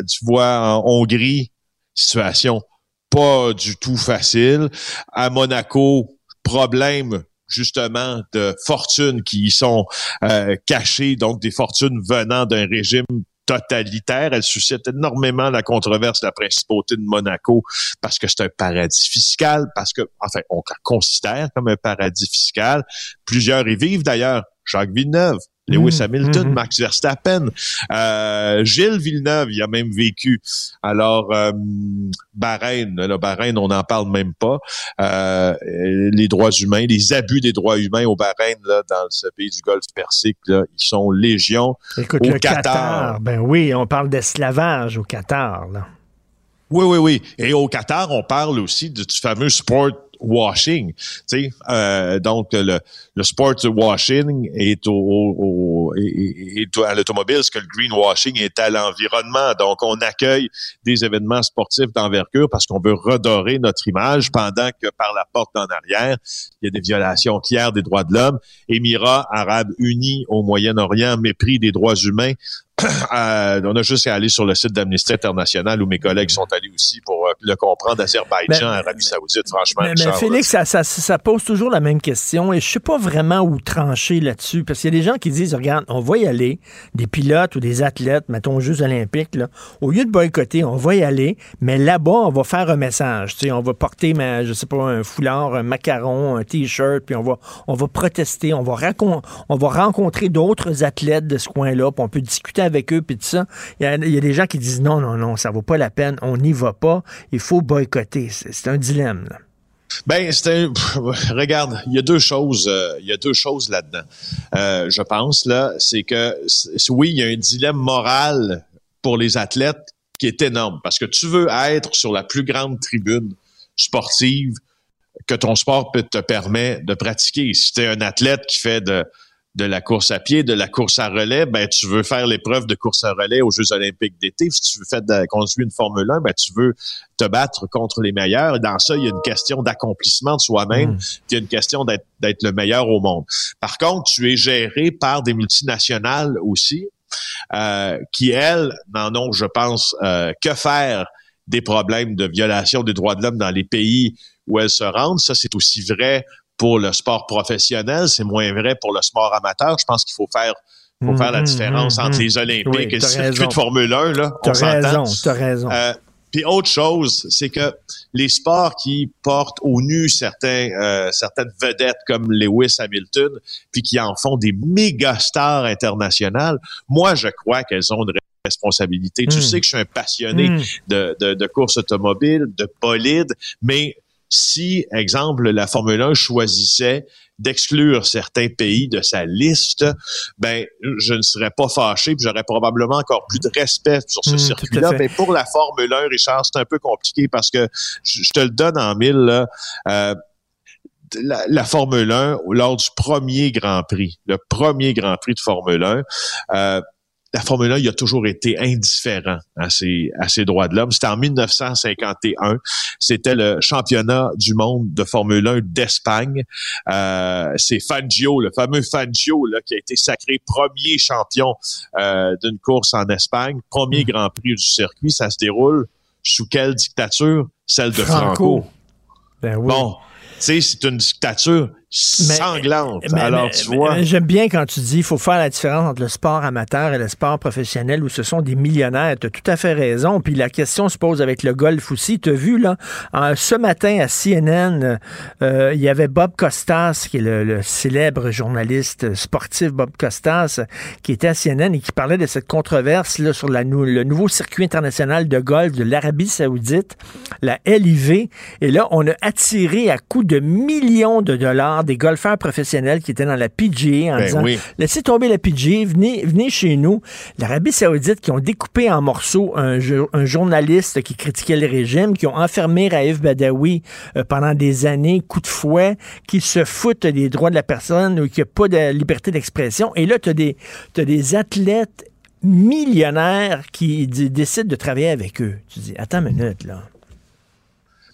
tu vois, en Hongrie, situation pas du tout facile. À Monaco, problème justement de fortunes qui y sont euh, cachées, donc des fortunes venant d'un régime totalitaire. Elle suscite énormément la controverse de la principauté de Monaco parce que c'est un paradis fiscal, parce que, enfin, on la considère comme un paradis fiscal. Plusieurs y vivent d'ailleurs. Jacques Villeneuve, Lewis Mmh, Hamilton, mmh. Max Verstappen, euh, Gilles Villeneuve, il a même vécu. Alors, euh, Bahreïn, là, Bahreïn, on n'en parle même pas. Euh, les droits humains, les abus des droits humains au Bahreïn, là, dans ce pays du Golfe Persique, là, ils sont légion. Écoute, au le Qatar, ben oui, on parle d'esclavage au Qatar, là. Oui, oui, oui. Et au Qatar, on parle aussi du fameux sport washing. Euh, donc le, le sport washing est au, au- est- est à l'automobile, ce que le greenwashing est à l'environnement. Donc, on accueille des événements sportifs d'envergure parce qu'on veut redorer notre image pendant que par la porte en arrière, il y a des violations claires des droits de l'homme. Émirats arabes unis au Moyen-Orient, mépris des droits humains. Euh, on a juste à aller sur le site d'Amnesty International où mes collègues sont allés aussi pour euh, le comprendre. Azerbaïdjan, Arabie Saoudite, franchement. Mais, mais Félix, ça, ça- ça pose toujours la même question et je sais pas vraiment où trancher là-dessus parce qu'il y a des gens qui disent, regarde, on va y aller, des pilotes ou des athlètes, mettons aux Jeux olympiques, là, au lieu de boycotter, on va y aller, mais là-bas, on va faire un message. Tu sais, on va porter, ma, je sais pas, un foulard, un macaron, un T-shirt, puis on va, on va protester, on va, racon- on va rencontrer d'autres athlètes de ce coin-là, puis on peut discuter avec eux, puis tout ça. Il y, a, des gens qui disent, non, non, non, ça vaut pas la peine, on n'y va pas, il faut boycotter. C'est un dilemme. là. Ben, pff, regarde, il y a deux choses, euh, il y a deux choses là-dedans. Euh, je pense là, c'est que oui, il y a un dilemme moral pour les athlètes qui est énorme parce que tu veux être sur la plus grande tribune sportive que ton sport peut te permet de pratiquer. Si tu es un athlète qui fait de de la course à pied, de la course à relais, ben tu veux faire l'épreuve de course à relais aux Jeux olympiques d'été. Si tu veux faire de, conduire une Formule 1, ben tu veux te battre contre les meilleurs. Et dans ça, il y a une question d'accomplissement de soi-même, il y a une question d'être d'être le meilleur au monde. Par contre, tu es géré par des multinationales aussi, euh, qui, elles, n'en ont, je pense, euh, que faire des problèmes de violation des droits de l'homme dans les pays où elles se rendent. Ça, c'est aussi vrai pour le sport professionnel, c'est moins vrai pour le sport amateur. Je pense qu'il faut faire faut faire la Mhm, différence entre mhm. les Olympiques Oui, et le circuit de Formule 1. Là, T'as on s'entend. raison, t'as raison. Euh, puis autre chose, c'est que les sports qui portent au nu certains, euh, certaines vedettes comme Lewis Hamilton, puis qui en font des méga stars internationales, moi je crois qu'elles ont une responsabilité. Tu Mm. sais que je suis un passionné Mm. de, de, de course automobile, de bolide, mais si, exemple, la Formule 1 choisissait d'exclure certains pays de sa liste, ben je ne serais pas fâché, puis j'aurais probablement encore plus de respect sur ce Mm, à circuit-là. Mais pour la Formule 1, Richard, c'est un peu compliqué parce que je, je te le donne en mille. Là, euh, la, la Formule 1, lors du premier Grand Prix, le premier Grand Prix de Formule 1, euh, la Formule 1, il a toujours été indifférent à ses, à ses droits de l'homme. C'était en 1951. C'était le championnat du monde de Formule 1 d'Espagne. Euh, c'est Fangio, le fameux Fangio, là, qui a été sacré premier champion euh, d'une course en Espagne, premier Grand Prix du circuit. Ça se déroule sous quelle dictature? Celle de Franco. Ben oui. Bon, tu sais, c'est une dictature sanglante. Mais- Alors, mais- tu vois... J'aime bien quand tu dis qu'il faut faire la différence entre le sport amateur et le sport professionnel où ce sont des millionnaires. Tu as tout à fait raison. Puis la question se pose avec le golf aussi. Tu as vu, là, en- ce matin à CNN, euh, il y avait Bob Costas, qui est le, le célèbre journaliste sportif Bob Costas, qui était à CNN et qui parlait de cette controverse là, sur la le nouveau circuit international de golf de l'Arabie saoudite, la LIV. Et là, on a attiré à coups de millions de dollars des golfeurs professionnels qui étaient dans la PGA en Ben disant oui. laissez tomber la PGA, venez, venez chez nous. L'Arabie saoudite qui ont découpé en morceaux un, jo- un journaliste qui critiquait le régime, qui ont enfermé Raif Badawi euh, pendant des années, coup de fouet, qui se foutent des droits de la personne ou qui n'a pas de liberté d'expression. Et là, tu as des, t'as des athlètes millionnaires qui décident de travailler avec eux. Tu dis, attends une minute, là.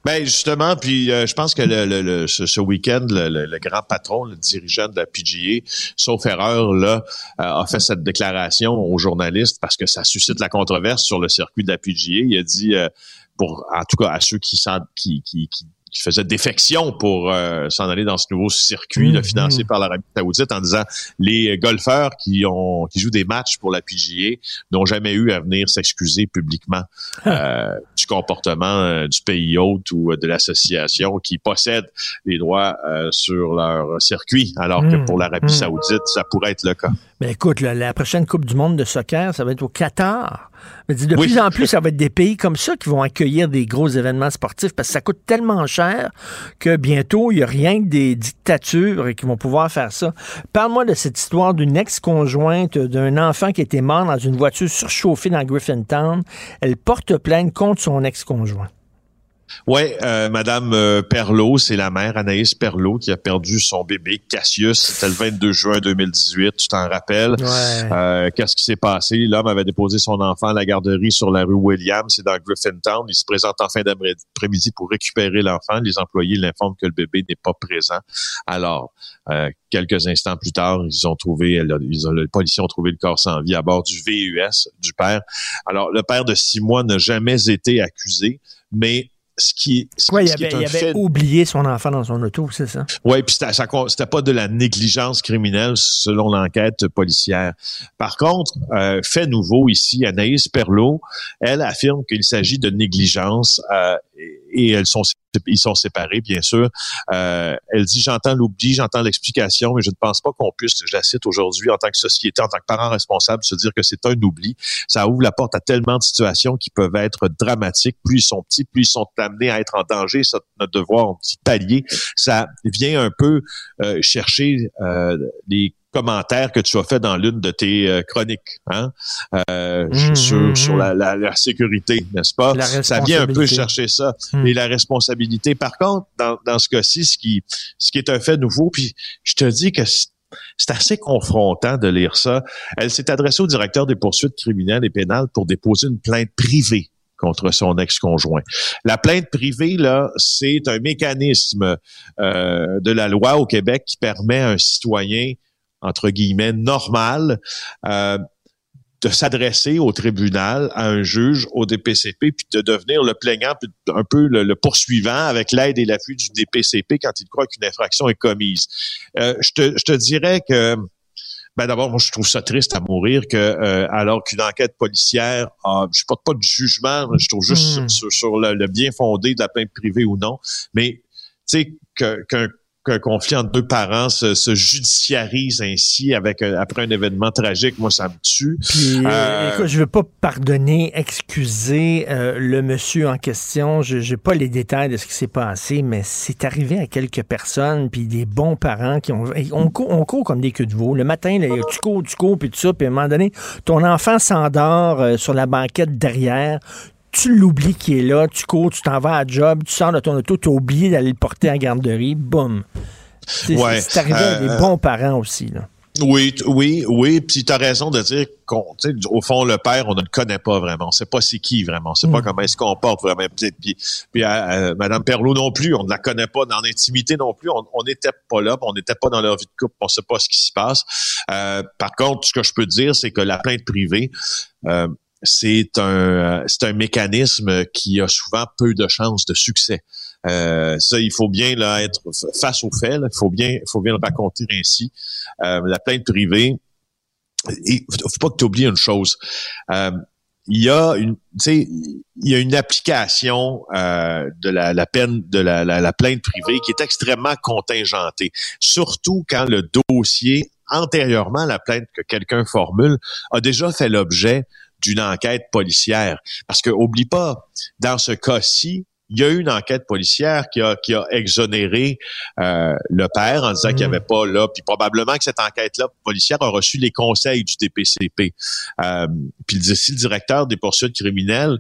Ben justement, puis euh, je pense que le, le- le- ce, ce week-end, le, le- grand patron, le dirigeant de la PGA, sauf erreur, là, euh, a fait cette déclaration aux journalistes parce que ça suscite la controverse sur le circuit de la PGA. Il a dit, euh, pour en tout cas à ceux qui, qui, qui, qui, qui faisaient défection pour euh, s'en aller dans ce nouveau circuit là, Mhm. financé par l'Arabie Saoudite en disant les golfeurs qui ont qui jouent des matchs pour la PGA n'ont jamais eu à venir s'excuser publiquement euh, du comportement euh, du pays hôte ou de l'association qui possède les droits sur leur circuit, alors que Mm. pour l'Arabie Mm. Saoudite, ça pourrait être le cas. Ben écoute, la prochaine Coupe du monde de soccer, ça va être au Qatar. De Oui. plus en plus, ça va être des pays comme ça qui vont accueillir des gros événements sportifs parce que ça coûte tellement cher que bientôt, il n'y a rien que des dictatures qui vont pouvoir faire ça. Parle-moi de cette histoire d'une ex-conjointe d'un enfant qui était mort dans une voiture surchauffée dans Griffintown. Elle porte plainte contre son ex-conjoint. Oui, euh, Madame euh, Perlot, c'est la mère Anaïs Perlot qui a perdu son bébé Cassius. C'était le 22 juin 2018, tu t'en rappelles? Ouais. Euh, Qu'est-ce qui s'est passé? L'homme avait déposé son enfant à la garderie sur la rue Williams, c'est dans Griffintown. Il se présente en fin d'après-midi pour récupérer l'enfant. Les employés l'informent que le bébé n'est pas présent. Alors, euh, quelques instants plus tard, ils ont trouvé, ils ont, les policiers ont trouvé le corps sans vie à bord du VUS du père. Alors, le père de six mois n'a jamais été accusé, mais ce qui, ce Ouais, il qui est avait, un il avait fait oublié son enfant dans son auto, c'est ça? oui, puis c'était pas de la négligence criminelle selon l'enquête policière. Par contre, euh, fait nouveau ici, Anaïs Perlot, elle affirme qu'il s'agit de négligence euh, et, elles sont ils sont séparés, bien sûr. Euh, elle dit j'entends l'oubli, j'entends l'explication, mais je ne pense pas qu'on puisse, je la cite aujourd'hui en tant que société, en tant que parent responsable, se dire que c'est un oubli. Ça ouvre la porte à tellement de situations qui peuvent être dramatiques. Plus ils sont petits, plus ils sont amenés à être en danger. Ça, notre devoir d'y pallier. Ça vient un peu euh, chercher euh, les commentaires que tu as fait dans l'une de tes euh, chroniques hein? euh, Mmh, sur, mmh, sur mmh. la, la- la sécurité, n'est-ce pas? Ça vient un peu chercher ça. Mmh. Et la responsabilité. Par contre, dans, dans ce cas-ci, ce qui, ce qui est un fait nouveau, puis je te dis que c'est assez confrontant de lire ça. Elle s'est adressée au directeur des poursuites criminelles et pénales pour déposer une plainte privée contre son ex-conjoint. La plainte privée, là, c'est un mécanisme euh, de la loi au Québec qui permet à un citoyen, entre guillemets, normal, euh, de s'adresser au tribunal, à un juge, au DPCP, puis de devenir le plaignant, puis un peu le, poursuivant avec l'aide et l'appui du DPCP quand il croit qu'une infraction est commise. Euh, je, te, je te dirais que ben d'abord, moi, je trouve ça triste à mourir que, euh, alors qu'une enquête policière, a, je porte pas de jugement, je trouve juste Hmm. sur, sur le, le bien fondé de la plainte privée ou non, mais tu sais que- qu'un qu'un conflit entre deux parents se, se judiciarise ainsi avec un- après un événement tragique, moi ça me tue. Puis, euh, Euh, écoute, je veux pas pardonner, excuser euh, le monsieur en question. Je n'ai pas les détails de ce qui s'est passé, mais c'est arrivé à quelques personnes, puis des bons parents qui ont... On court, on court comme des queues de veau. Le matin, là, tu cours, tu cours, puis tout ça, puis à un moment donné, ton enfant s'endort euh, sur la banquette derrière. Tu l'oublies qui est là, tu cours, tu t'en vas à job, tu sors de ton auto, tu as oublié d'aller le porter à la garderie, boum. C'est Ouais, arrivé à des euh, bons parents aussi. Là. Oui, oui, oui. Puis tu as raison de dire qu'au fond, le père, on ne le connaît pas vraiment. On sait pas c'est qui vraiment. On sait pas comment il se comporte vraiment. Puis, puis, puis euh, euh, Madame Perlot non plus, on ne la connaît pas dans l'intimité non plus. On n'était pas là, on n'était pas dans leur vie de couple. On sait pas ce qui se passe. Euh, par contre, ce que je peux dire, c'est que la plainte privée, euh, c'est un euh, c'est un mécanisme qui a souvent peu de chances de succès. Euh, ça, il faut bien là, être face aux faits. Il faut bien, faut bien le raconter ainsi. Euh, la plainte privée, il faut pas que tu oublies une chose. Euh, il y a une, il y a une application euh, de la, la peine de la, la, la plainte privée qui est extrêmement contingentée, surtout quand le dossier antérieurement à la plainte que quelqu'un formule a déjà fait l'objet d'une enquête policière. Parce que oublie pas, dans ce cas-ci, il y a eu une enquête policière qui a, qui a exonéré euh, le père en disant qu'il n'y avait pas là, puis probablement que cette enquête-là policière a reçu les conseils du DPCP. Euh, puis si le directeur des poursuites criminelles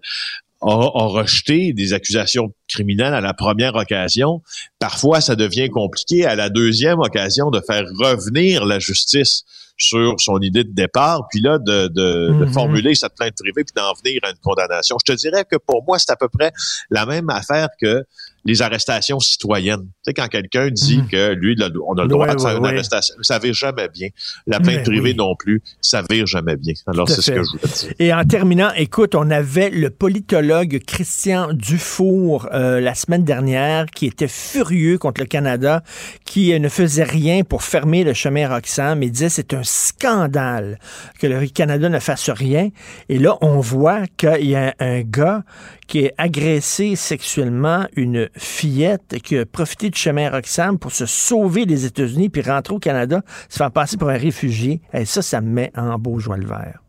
a, a rejeté des accusations criminelles à la première occasion, parfois ça devient compliqué à la deuxième occasion de faire revenir la justice sur son idée de départ, puis là, de, de, de Mhm. formuler cette plainte privée, puis d'en venir à une condamnation. Je te dirais que pour moi, c'est à peu près la même affaire que les arrestations citoyennes. Tu sais, quand quelqu'un dit que lui, on a le droit Ouais, de faire une arrestation, ça vire jamais bien. La plainte Mais privée oui. non plus, ça vire jamais bien. Alors, c'est ce que je voulais dire. Et en terminant, écoute, on avait le politologue Christian Dufour euh, la semaine dernière qui était furieux contre le Canada, qui euh, ne faisait rien pour fermer le chemin Roxham et disait c'est un scandale que le Canada ne fasse rien. Et là, on voit qu'il y a un gars qui a agressé sexuellement une fillette qui a profité du chemin Roxham pour se sauver des États-Unis puis rentrer au Canada, se faire passer pour un réfugié. Et ça, ça me met en beau joie le vert.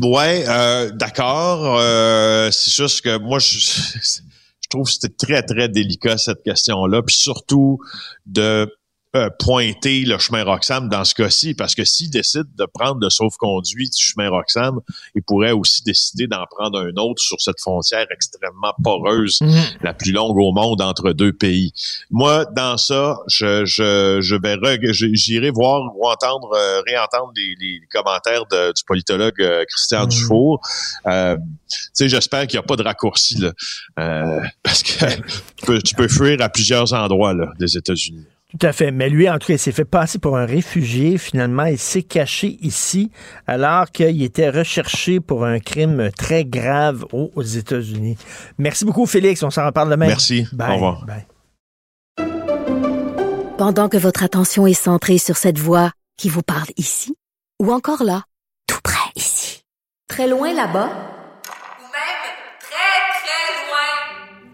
Ouais, euh, d'accord. Euh, c'est juste que moi, je, je trouve que c'était très, très délicat cette question-là. Puis surtout de euh, pointer le chemin Roxham dans ce cas-ci, parce que s'il décide de prendre le sauf-conduit du chemin Roxham, il pourrait aussi décider d'en prendre un autre sur cette frontière extrêmement poreuse, la plus longue au monde entre deux pays. Moi, dans ça, je, je, je vais j'irai voir ou entendre, euh, réentendre les, les commentaires de- du politologue euh, Christian Dufour. Euh, tu sais, j'espère qu'il n'y a pas de raccourci là, Euh, parce que tu peux, tu peux fuir à plusieurs endroits là, des États-Unis. Tout à fait. Mais lui, en tout cas, il s'est fait passer pour un réfugié. Finalement, il s'est caché ici alors qu'il était recherché pour un crime très grave aux États-Unis. Merci beaucoup, Félix. On s'en reparle demain. Merci. Bye. Au revoir. Bye. Pendant que votre attention est centrée sur cette voix qui vous parle ici, ou encore là, tout près ici, très loin là-bas, Ou même très, très loin.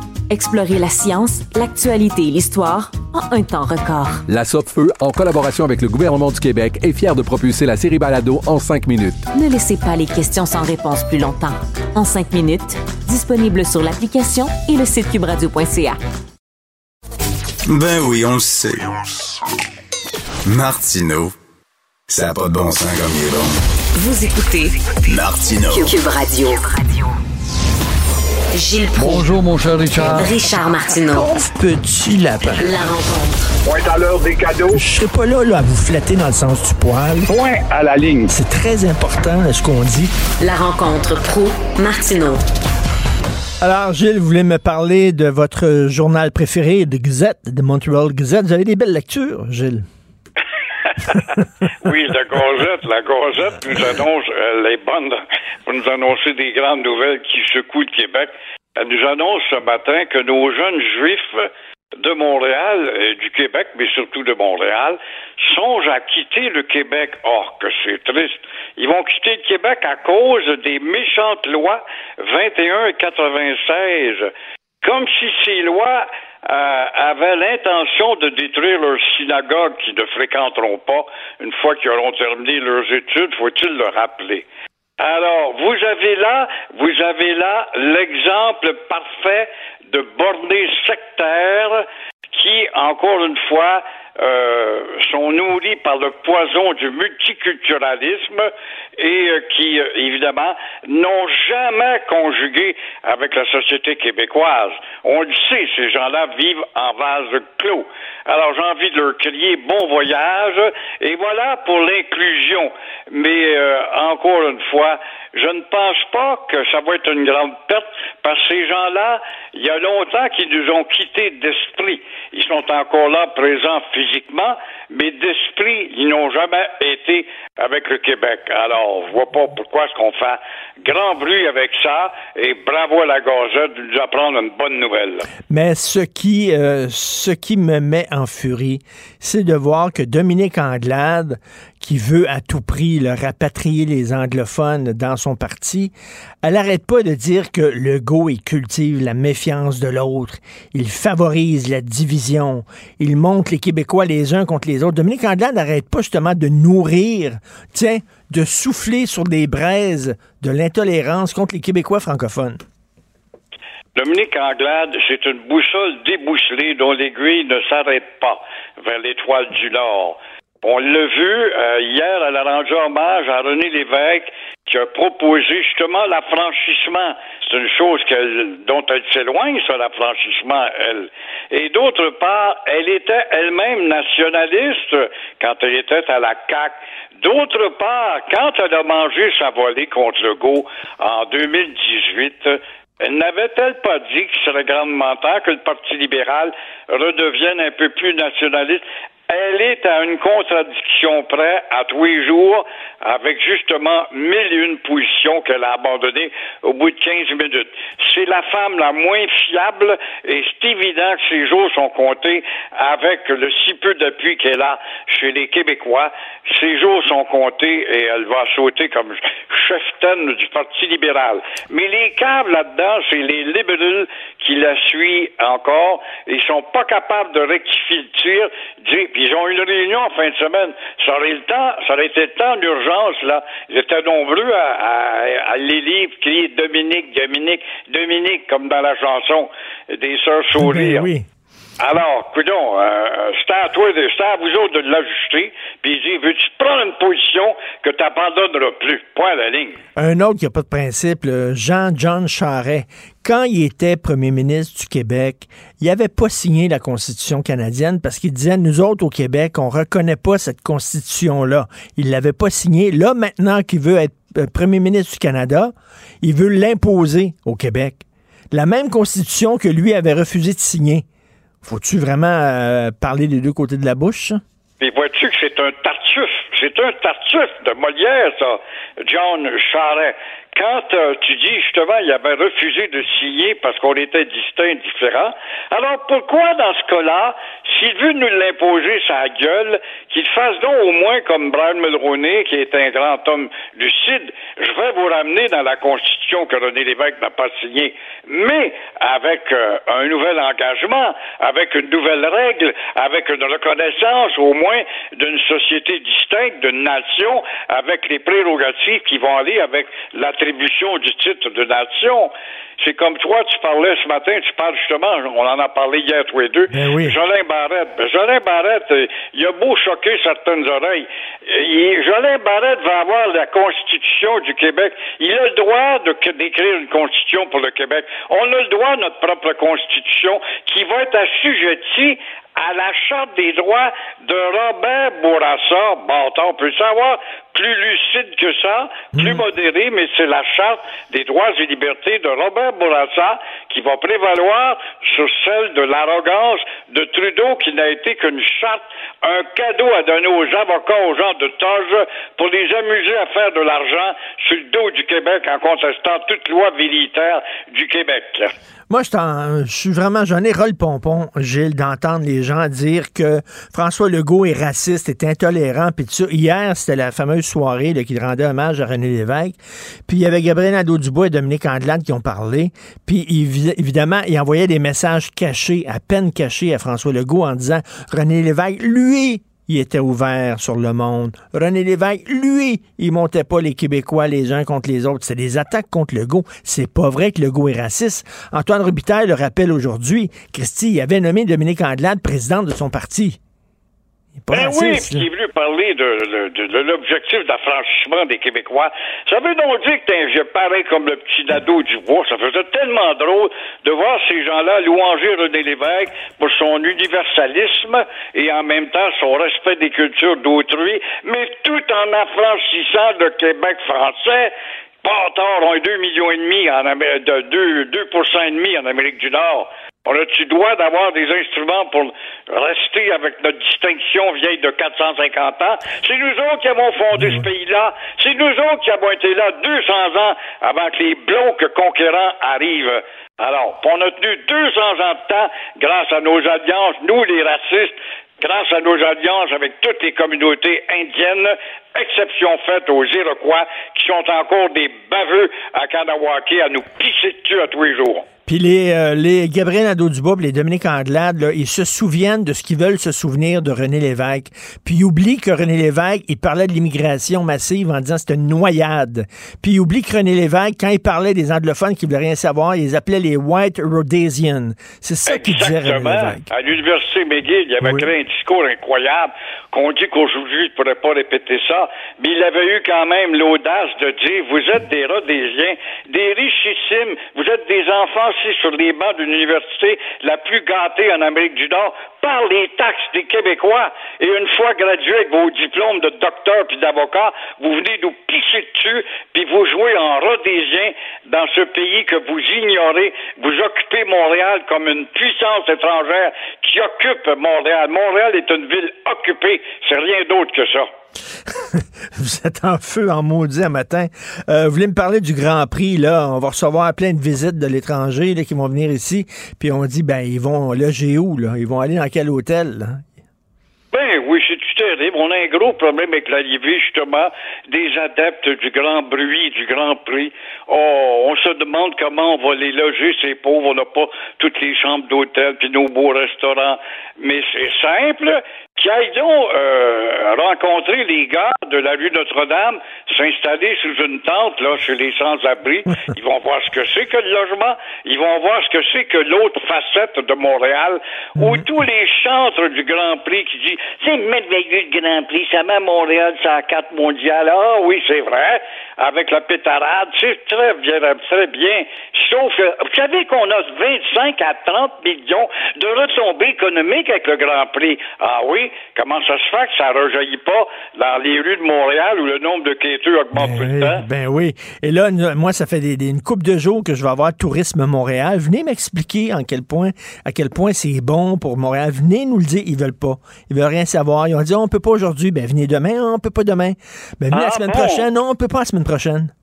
Explorez la science, l'actualité et l'histoire en un temps record. La Feu, en collaboration avec le gouvernement du Québec, est fière de propulser la série Balado en cinq minutes. Ne laissez pas les questions sans réponse plus longtemps. En cinq minutes, disponible sur l'application et le site cubradio.ca. Ben oui, on le sait. Martineau, ça n'a pas de bon sens comme il est bon. Vous écoutez Martineau. Cube Radio. Gilles Proulx. Bonjour, mon cher Richard. Richard Martineau. Pauvre petit lapin. La rencontre. Point à l'heure des cadeaux. Je serai pas là, là à vous flatter dans le sens du poil. Point à la ligne. C'est très important ce qu'on dit. La rencontre pro Martineau. Alors, Gilles, vous voulez me parler de votre journal préféré, de Gazette, de Montreal Gazette. Vous avez des belles lectures, Gilles. Oui, la Gazette, la Gazette nous annonce euh, les bonnes, pour nous annoncer des grandes nouvelles qui secouent le Québec. Elle nous annonce ce matin que nos jeunes juifs de Montréal, et du Québec, mais surtout de Montréal, songent à quitter le Québec. Or, que c'est triste. Ils vont quitter le Québec à cause des méchantes lois 21 et 96. Comme si ces lois euh, avaient l'intention de détruire leurs synagogues qui ne fréquenteront pas une fois qu'ils auront terminé leurs études, faut-il le rappeler. Alors, vous avez là, vous avez là l'exemple parfait de bornés sectaires qui, encore une fois, euh, sont nourris par le poison du multiculturalisme et euh, qui, euh, évidemment, n'ont jamais conjugué avec la société québécoise. On le sait, ces gens-là vivent en vase clos. Alors j'ai envie de leur crier bon voyage et voilà pour l'inclusion. Mais encore une fois, je ne pense pas que ça va être une grande perte parce que ces gens-là, il y a longtemps qu'ils nous ont quittés d'esprit. Ils sont encore là présents physiquement, mais d'esprit, ils n'ont jamais été avec le Québec. Alors, je vois pas pourquoi est-ce qu'on fait grand bruit avec ça et bravo à la Gazette de nous apprendre une bonne nouvelle. Mais ce qui, euh, ce qui me met en furie, c'est de voir que Dominique Anglade, qui veut à tout prix le rapatrier les anglophones dans son parti, elle n'arrête pas de dire que Legault il cultive la méfiance de l'autre, il favorise la division, il monte les Québécois les uns contre les autres. Dominique Anglade n'arrête pas justement de nourrir, tiens, de souffler sur des braises de l'intolérance contre les Québécois francophones. Dominique Anglade, c'est une boussole débousselée dont l'aiguille ne s'arrête pas vers l'étoile du Nord. On l'a vu euh, hier, elle a rendu hommage à René Lévesque qui a proposé justement l'affranchissement. C'est une chose dont elle s'éloigne, ça, l'affranchissement, elle. Et d'autre part, elle était elle-même nationaliste quand elle était à la CAC. D'autre part, quand elle a mangé sa volée contre le Go en 2018, elle n'avait-elle pas dit qu'il serait grandement temps que le Parti libéral redevienne un peu plus nationaliste? Elle est à une contradiction près à tous les jours avec justement mille et une positions qu'elle a abandonnées au bout de 15 minutes. C'est la femme la moins fiable et c'est évident que ses jours sont comptés avec le si peu d'appui qu'elle a chez les Québécois. Ses jours sont comptés et elle va sauter comme cheftaine du Parti libéral. Mais les câbles là-dedans, c'est les libéraux qui la suivent encore. Ils sont pas capables de rectifier le tir. Ils ont une réunion en fin de semaine. Ça aurait, le temps, ça aurait été le temps d'urgence, là. Ils étaient nombreux à, les livres crier Dominique, Dominique, Dominique, comme dans la chanson des Sœurs Sourires. oui. Alors, coudon, euh, c'était à toi, c'était à vous autres de l'ajuster, puis il dit, veux-tu prendre une position que tu n'abandonneras plus? Point à la ligne. Un autre qui n'a pas de principe, Jean-John Charret, quand il était premier ministre du Québec, il n'avait pas signé la Constitution canadienne parce qu'il disait, nous autres au Québec, on reconnaît pas cette Constitution-là. Il l'avait pas signée. Là, maintenant qu'il veut être euh, premier ministre du Canada, il veut l'imposer au Québec. La même Constitution que lui avait refusé de signer. Faut-tu vraiment euh, parler des deux côtés de la bouche? Puis vois-tu que c'est un tartuffe, c'est un tartuffe de Molière, ça, John Charret. Quand euh, tu dis justement il avait refusé de signer parce qu'on était distincts, différents, alors pourquoi dans ce cas-là, s'il veut nous l'imposer sa gueule, qu'il fasse donc au moins comme Brian Mulroney, qui est un grand homme lucide, je vais vous ramener dans la Constitution que René Lévesque n'a pas signée, mais avec euh, un nouvel engagement, avec une nouvelle règle, avec une reconnaissance au moins d'une société distincte, d'une nation, avec les prérogatives qui vont aller avec l'attribution du titre de nation. C'est comme toi, tu parlais ce matin, tu parles justement, on en a parlé hier tous les deux, Jolin Barrette. Ben, Jolin Barrette, euh, il a beau choquer certaines oreilles. euh, il- Jolin Barrette va avoir la Constitution du Québec. Il a le droit d'écrire une Constitution pour le Québec. On a le droit à notre propre Constitution qui va être assujettie à la Charte des droits de Robert Bourassa. Bon, on peut savoir plus lucide que ça, plus modéré, mais c'est la Charte des droits et libertés de Robert Bourassa qui va prévaloir sur celle de l'arrogance de Trudeau qui n'a été qu'une charte, un cadeau à donner aux avocats, aux gens de toge pour les amuser à faire de l'argent sur le dos du Québec en contestant toute loi militaire du Québec. Moi, je suis vraiment, j'en ai ras le pompon, Gilles, d'entendre les gens dire que François Legault est raciste, est intolérant, puis. Hier, c'était la fameuse soirée là, qui rendait hommage à René Lévesque. Puis il y avait Gabriel Nadeau-Dubois et Dominique Andelade qui ont parlé. Puis évi- évidemment, il envoyait des messages cachés, à peine cachés à François Legault en disant René Lévesque, lui, était ouvert sur le monde. René Lévesque, lui, il montait pas les Québécois les uns contre les autres. C'est des attaques contre Legault. C'est pas vrai que Legault est raciste. Antoine Robitaille le rappelle aujourd'hui. Christy, il avait nommé Dominique Andelade présidente de son parti. Il Ben oui, puis qui est venu parler de, de- de- de l'objectif d'affranchissement des Québécois. Ça veut donc dire que t'es un vieux pareil comme le petit Nadeau du bois. Ça faisait tellement drôle de voir ces gens-là louanger René Lévesque pour son universalisme et en même temps son respect des cultures d'autrui, mais tout en affranchissant le Québec français. Pas tard, on est 2 millions et demi en Amé- de 2, 2 et demi en Amérique du Nord. On a-tu droit d'avoir des instruments pour rester avec notre distinction vieille de 450 ans? C'est nous autres qui avons fondé ce pays-là. C'est nous autres qui avons été là 200 ans avant que les blocs conquérants arrivent. Alors, on a tenu 200 ans de temps grâce à nos alliances, nous les racistes, grâce à nos alliances avec toutes les communautés indiennes, exception faite aux Iroquois, qui sont encore des baveux à Kanawake à nous pisser dessus à tous les jours. Puis les, euh, les Gabriel Nadeau-Dubois les Dominique Andelade, là, ils se souviennent de ce qu'ils veulent se souvenir de René Lévesque. Puis ils oublient que René Lévesque, il parlait de l'immigration massive en disant que c'était une noyade. Puis ils oublient que René Lévesque, quand il parlait des anglophones qui voulaient rien savoir, ils les appelaient les White Rhodesians. C'est ça qu'il disait René. Lévesque. À l'université McGill, il avait créé un discours incroyable qu'on dit qu'aujourd'hui, il ne pourrait pas répéter ça, mais il avait eu quand même l'audace de dire, vous êtes des Rhodésiens, des richissimes, vous êtes des enfants assis sur les bancs d'une université la plus gâtée en Amérique du Nord par les taxes des Québécois. Et une fois gradués avec vos diplômes de docteur puis d'avocat, vous venez nous pisser dessus, puis vous jouez en Rhodésien dans ce pays que vous ignorez. Vous occupez Montréal comme une puissance étrangère qui occupe Montréal. Montréal est une ville occupée. C'est rien d'autre que ça. Vous êtes en feu, en maudit un matin. Euh, vous voulez me parler du Grand Prix, là? On va recevoir plein de visites de l'étranger là, qui vont venir ici. Puis on dit, ben, ils vont loger où, là? Ils vont aller dans quel hôtel, là? Ben oui, c'est terrible. On a un gros problème avec l'arrivée, justement, des adeptes du grand bruit, du grand prix. Oh, on se demande comment on va les loger, ces pauvres. On n'a pas toutes les chambres d'hôtel puis nos beaux restaurants. Mais c'est simple. Qui aillent donc euh, rencontrer les gars de la rue Notre-Dame, s'installer sous une tente, là, chez les sans-abri? Ils vont voir ce que c'est que le logement. Ils vont voir ce que c'est que l'autre facette de Montréal, où tous les chantres du Grand Prix qui disent c'est merveilleux le Grand Prix, ça met Montréal sur la carte mondiale. Ah oui, c'est vrai, avec la pétarade, c'est très bien, très bien. Sauf que, vous savez qu'on a 25 à 30 millions de retombées économiques avec le Grand Prix. Ah oui, comment ça se fait que ça ne rejaillit pas dans les rues de Montréal où le nombre de quêteux augmente tout le temps? Ben oui. Et là, moi, ça fait des, des- une couple de jours que je vais avoir Tourisme Montréal. Venez m'expliquer en quel point, à quel point c'est bon pour Montréal. Venez nous le dire. Ils veulent pas. Ils veulent rien savoir. Ils ont dit, on peut pas aujourd'hui. Ben, venez demain. On peut pas demain. Ben, venez la Ah, semaine bon? prochaine. Non, on peut pas la semaine prochaine.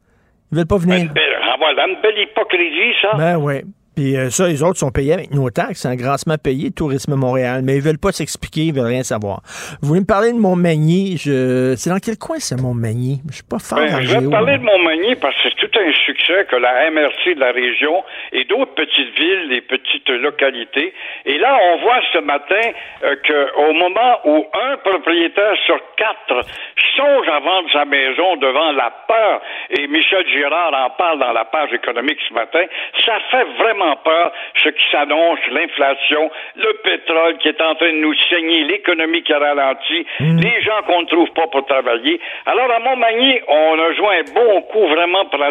Ils veulent pas venir. Ben, ah, voilà, une belle hypocrisie, ça. Ben oui. Puis euh, ça, les autres sont payés avec nos taxes, un grassement payé, Tourisme Montréal, mais ils veulent pas s'expliquer, ils veulent rien savoir. Vous voulez me parler de Montmagny? Je... C'est dans quel coin, c'est Montmagny? Je suis pas fort Ben, en je vais te parler hein. de Montmagny parce que un succès que la MRC de la région et d'autres petites villes, des petites localités. Et là, on voit ce matin euh, qu'au moment où un propriétaire sur quatre songe à vendre sa maison devant la peur, et Michel Girard en parle dans la page économique ce matin, ça fait vraiment peur ce qui s'annonce, l'inflation, le pétrole qui est en train de nous saigner, l'économie qui a ralenti, les gens qu'on ne trouve pas pour travailler. Alors à Montmagny, on a joué un bon coup vraiment pour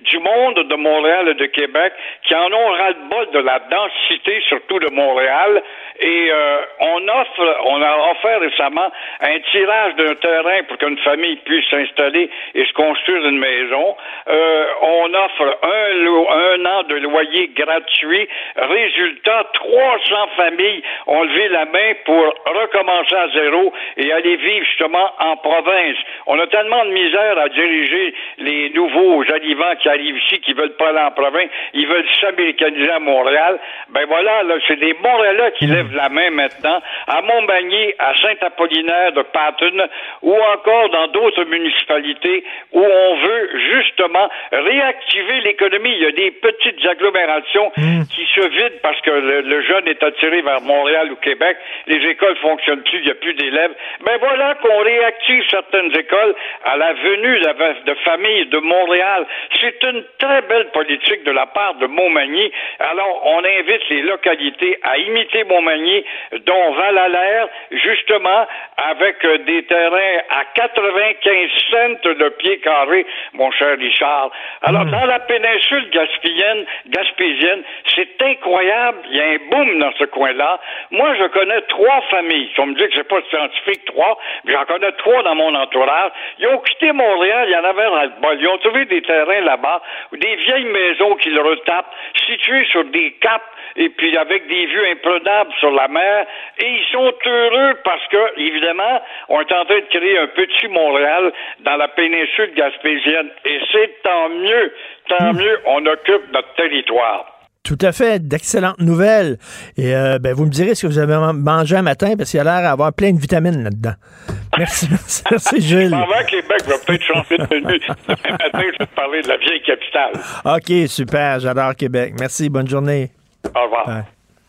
du monde de Montréal et de Québec qui en ont ras-le-bol de la densité, surtout de Montréal. Et euh, on offre, on a offert récemment un tirage d'un terrain pour qu'une famille puisse s'installer et se construire une maison. Euh, on offre un, un an de loyer gratuit. Résultat, 300 familles ont levé la main pour recommencer à zéro et aller vivre justement en province. On a tellement de misère à diriger les nouveaux arrivants qui arrivent ici, qui veulent pas aller en province, ils veulent s'américaniser à Montréal. Ben voilà, là, c'est des Montréalais qui lèvent la main maintenant à Montmagny, à Saint-Apollinaire de Patton ou encore dans d'autres municipalités où on veut justement réactiver l'économie. Il y a des petites agglomérations qui se vident parce que le, le jeune est attiré vers Montréal ou Québec. Les écoles fonctionnent plus, il n'y a plus d'élèves. Ben voilà qu'on réactive certaines écoles à la venue de, de familles de Montréal. C'est une très belle politique de la part de Montmagny. Alors, on invite les localités à imiter Montmagny, dont Val-Alaire, justement, avec euh, des terrains à 95 cents le pied carré, mon cher Richard. Alors, dans la péninsule gaspésienne, gaspésienne, c'est incroyable. Il y a un boom dans ce coin-là. Moi, je connais trois familles. On me dit que c'est pas scientifique, trois, mais j'en connais trois dans mon entourage. Ils ont quitté Montréal, il y en avait bol. Ils ont trouvé des terrains là-bas, des vieilles maisons qu'ils retapent, situées sur des caps et puis avec des vues imprenables sur la mer. Et ils sont heureux parce que, évidemment, on est en train de créer un petit Montréal dans la péninsule gaspésienne. Et c'est tant mieux, tant mieux, on occupe notre territoire. Tout à fait, d'excellentes nouvelles. Et euh, ben, vous me direz ce que vous avez man- mangé un matin, parce qu'il a l'air d'avoir plein de vitamines là-dedans. Merci, merci, merci, Gilles. Je m'en vais à Québec, je vais peut-être changer de tenue. Demain matin, je vais te parler de la vieille capitale. OK, super, j'adore Québec. Merci, bonne journée. Au revoir. Bye.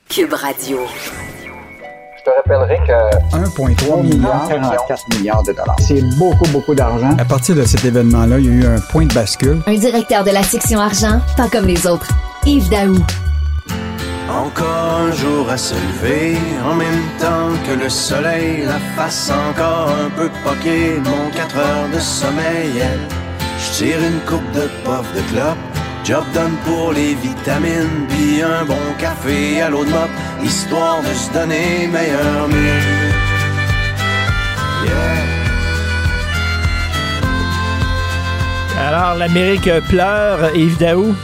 Cube Radio. Je te rappellerai que 1,3 milliard, 44 milliards de dollars. C'est beaucoup, beaucoup d'argent. À partir de cet événement-là, il y a eu un point de bascule. Un directeur de la section argent, pas comme les autres. Yves Daou. Encore un jour à se lever, en même temps que le soleil, la face encore un peu poquée, mon 4 heures de sommeil. Je tire une coupe de puff de clope, job done pour les vitamines, puis un bon café à l'eau de mop, histoire de se donner meilleur mieux. Yeah. Alors, l'Amérique pleure, Yves Daou?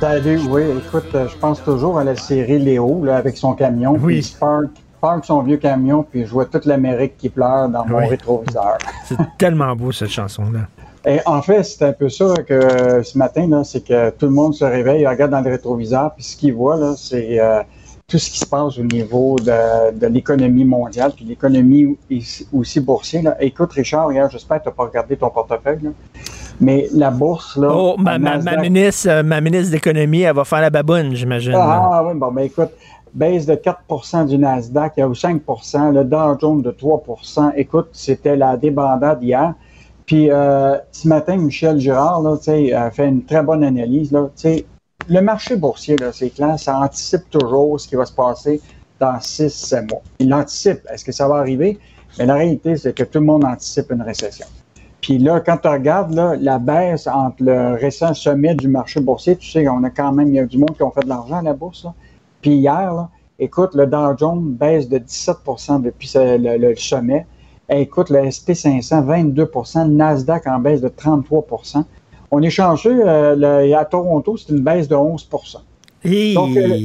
Salut, oui, écoute, euh, je pense toujours à la série Léo, là, avec son camion. Oui. Parque, parque son vieux camion, puis je vois toute l'Amérique qui pleure dans mon Oui. rétroviseur. C'est tellement beau, cette chanson-là. Et en fait, c'est un peu ça que euh, ce matin, là, c'est que tout le monde se réveille, il regarde dans le rétroviseur, puis ce qu'il voit, là, c'est euh, tout ce qui se passe au niveau de, de l'économie mondiale, puis l'économie aussi- aussi boursière. Là. Écoute, Richard, hier, j'espère que tu n'as pas regardé ton portefeuille, là. Mais la bourse, là. Oh, ma, ma, ma Nasdaq- ministre, euh, ma ministre d'économie, elle va faire la baboune, j'imagine. Ah oui, bon, ben écoute, baisse de 4% du Nasdaq, il y a eu 5% le Dow Jones de 3% Écoute, c'était la débandade hier. Puis euh, ce matin, Michel Girard là, tu sais, a fait une très bonne analyse. Là, tu sais, le marché boursier, c'est clair, ça anticipe toujours ce qui va se passer dans 6-7 mois. Il l'anticipe. Est-ce que ça va arriver? Mais la réalité, c'est que tout le monde anticipe une récession. Puis là, quand tu regardes là, la baisse entre le récent sommet du marché boursier, tu sais qu'on a quand même, il y a du monde qui ont fait de l'argent à la bourse. Là. Puis hier, là, Écoute, le Dow Jones baisse de 17% depuis le, le sommet. Et écoute, le SP500, 22 le Nasdaq en baisse de 33% On est chanceux, euh, le- à Toronto, c'est une baisse de 11 Et, Donc, euh,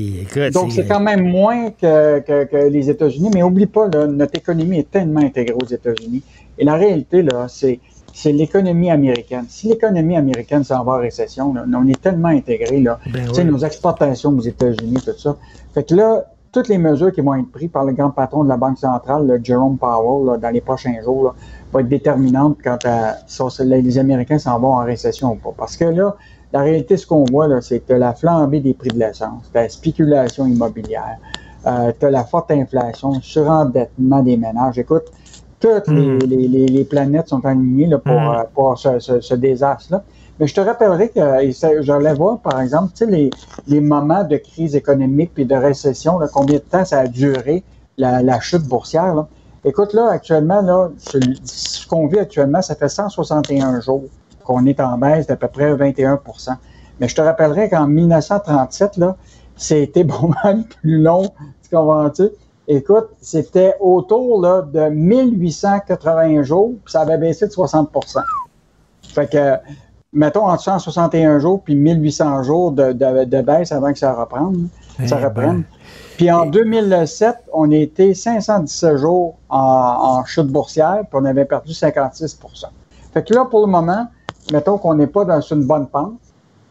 c'est quand même moins que, que- que les États-Unis. Mais oublie pas, là, notre économie est tellement intégrée aux États-Unis. Et la réalité, là, c'est, c'est l'économie américaine. Si l'économie américaine s'en va en récession, là, on est tellement intégrés, là. Ben oui. nos exportations aux États-Unis, tout ça. Fait que là, toutes les mesures qui vont être prises par le grand patron de la Banque centrale, le Jerome Powell, là, dans les prochains jours, là, vont être déterminantes quant à si les Américains s'en vont en récession ou pas. Parce que là, la réalité, ce qu'on voit, là, c'est que la flambée des prix de l'essence, la spéculation immobilière, euh, tu la forte inflation, surendettement des ménages. Écoute, toutes les, Mm. les- les- les planètes sont alignées là, pour, Mm. euh, pour ce, ce- ce désastre-là. Mais je te rappellerai que et ça, j'allais voir, par exemple, tu sais, les, les moments de crise économique puis de récession, là, combien de temps ça a duré, la, la chute boursière. Là. Écoute, là, actuellement, là, ce, ce qu'on vit actuellement, ça fait 161 jours qu'on est en baisse d'à peu près 21% Mais je te rappellerai qu'en 1937, là, c'était bon mal plus long, tu comprends-tu? Écoute, c'était autour là, de 1880 jours, puis ça avait baissé de 60% Fait que, mettons, entre 161 jours puis 1800 jours de, de, de baisse avant que ça reprenne. ça Eh reprenne. Puis en 2007, on était 517 jours en, en chute boursière, puis on avait perdu 56% Fait que là, pour le moment, mettons qu'on n'est pas dans une bonne pente,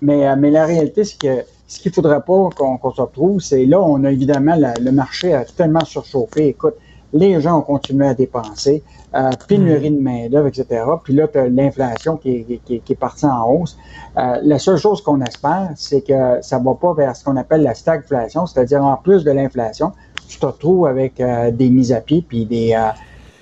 mais, euh, mais la réalité, c'est que ce qu'il ne faudrait pas qu'on se retrouve, c'est là, on a évidemment le marché a tellement surchauffé. Écoute, les gens ont continué à dépenser, euh, pénurie de main-d'œuvre, etc. Puis là, tu as l'inflation qui est, qui, qui est partie en hausse. Euh, la seule chose qu'on espère, c'est que ça ne va pas vers ce qu'on appelle la stagflation, c'est-à-dire en plus de l'inflation, tu te retrouves avec euh, des mises à pied puis des, euh,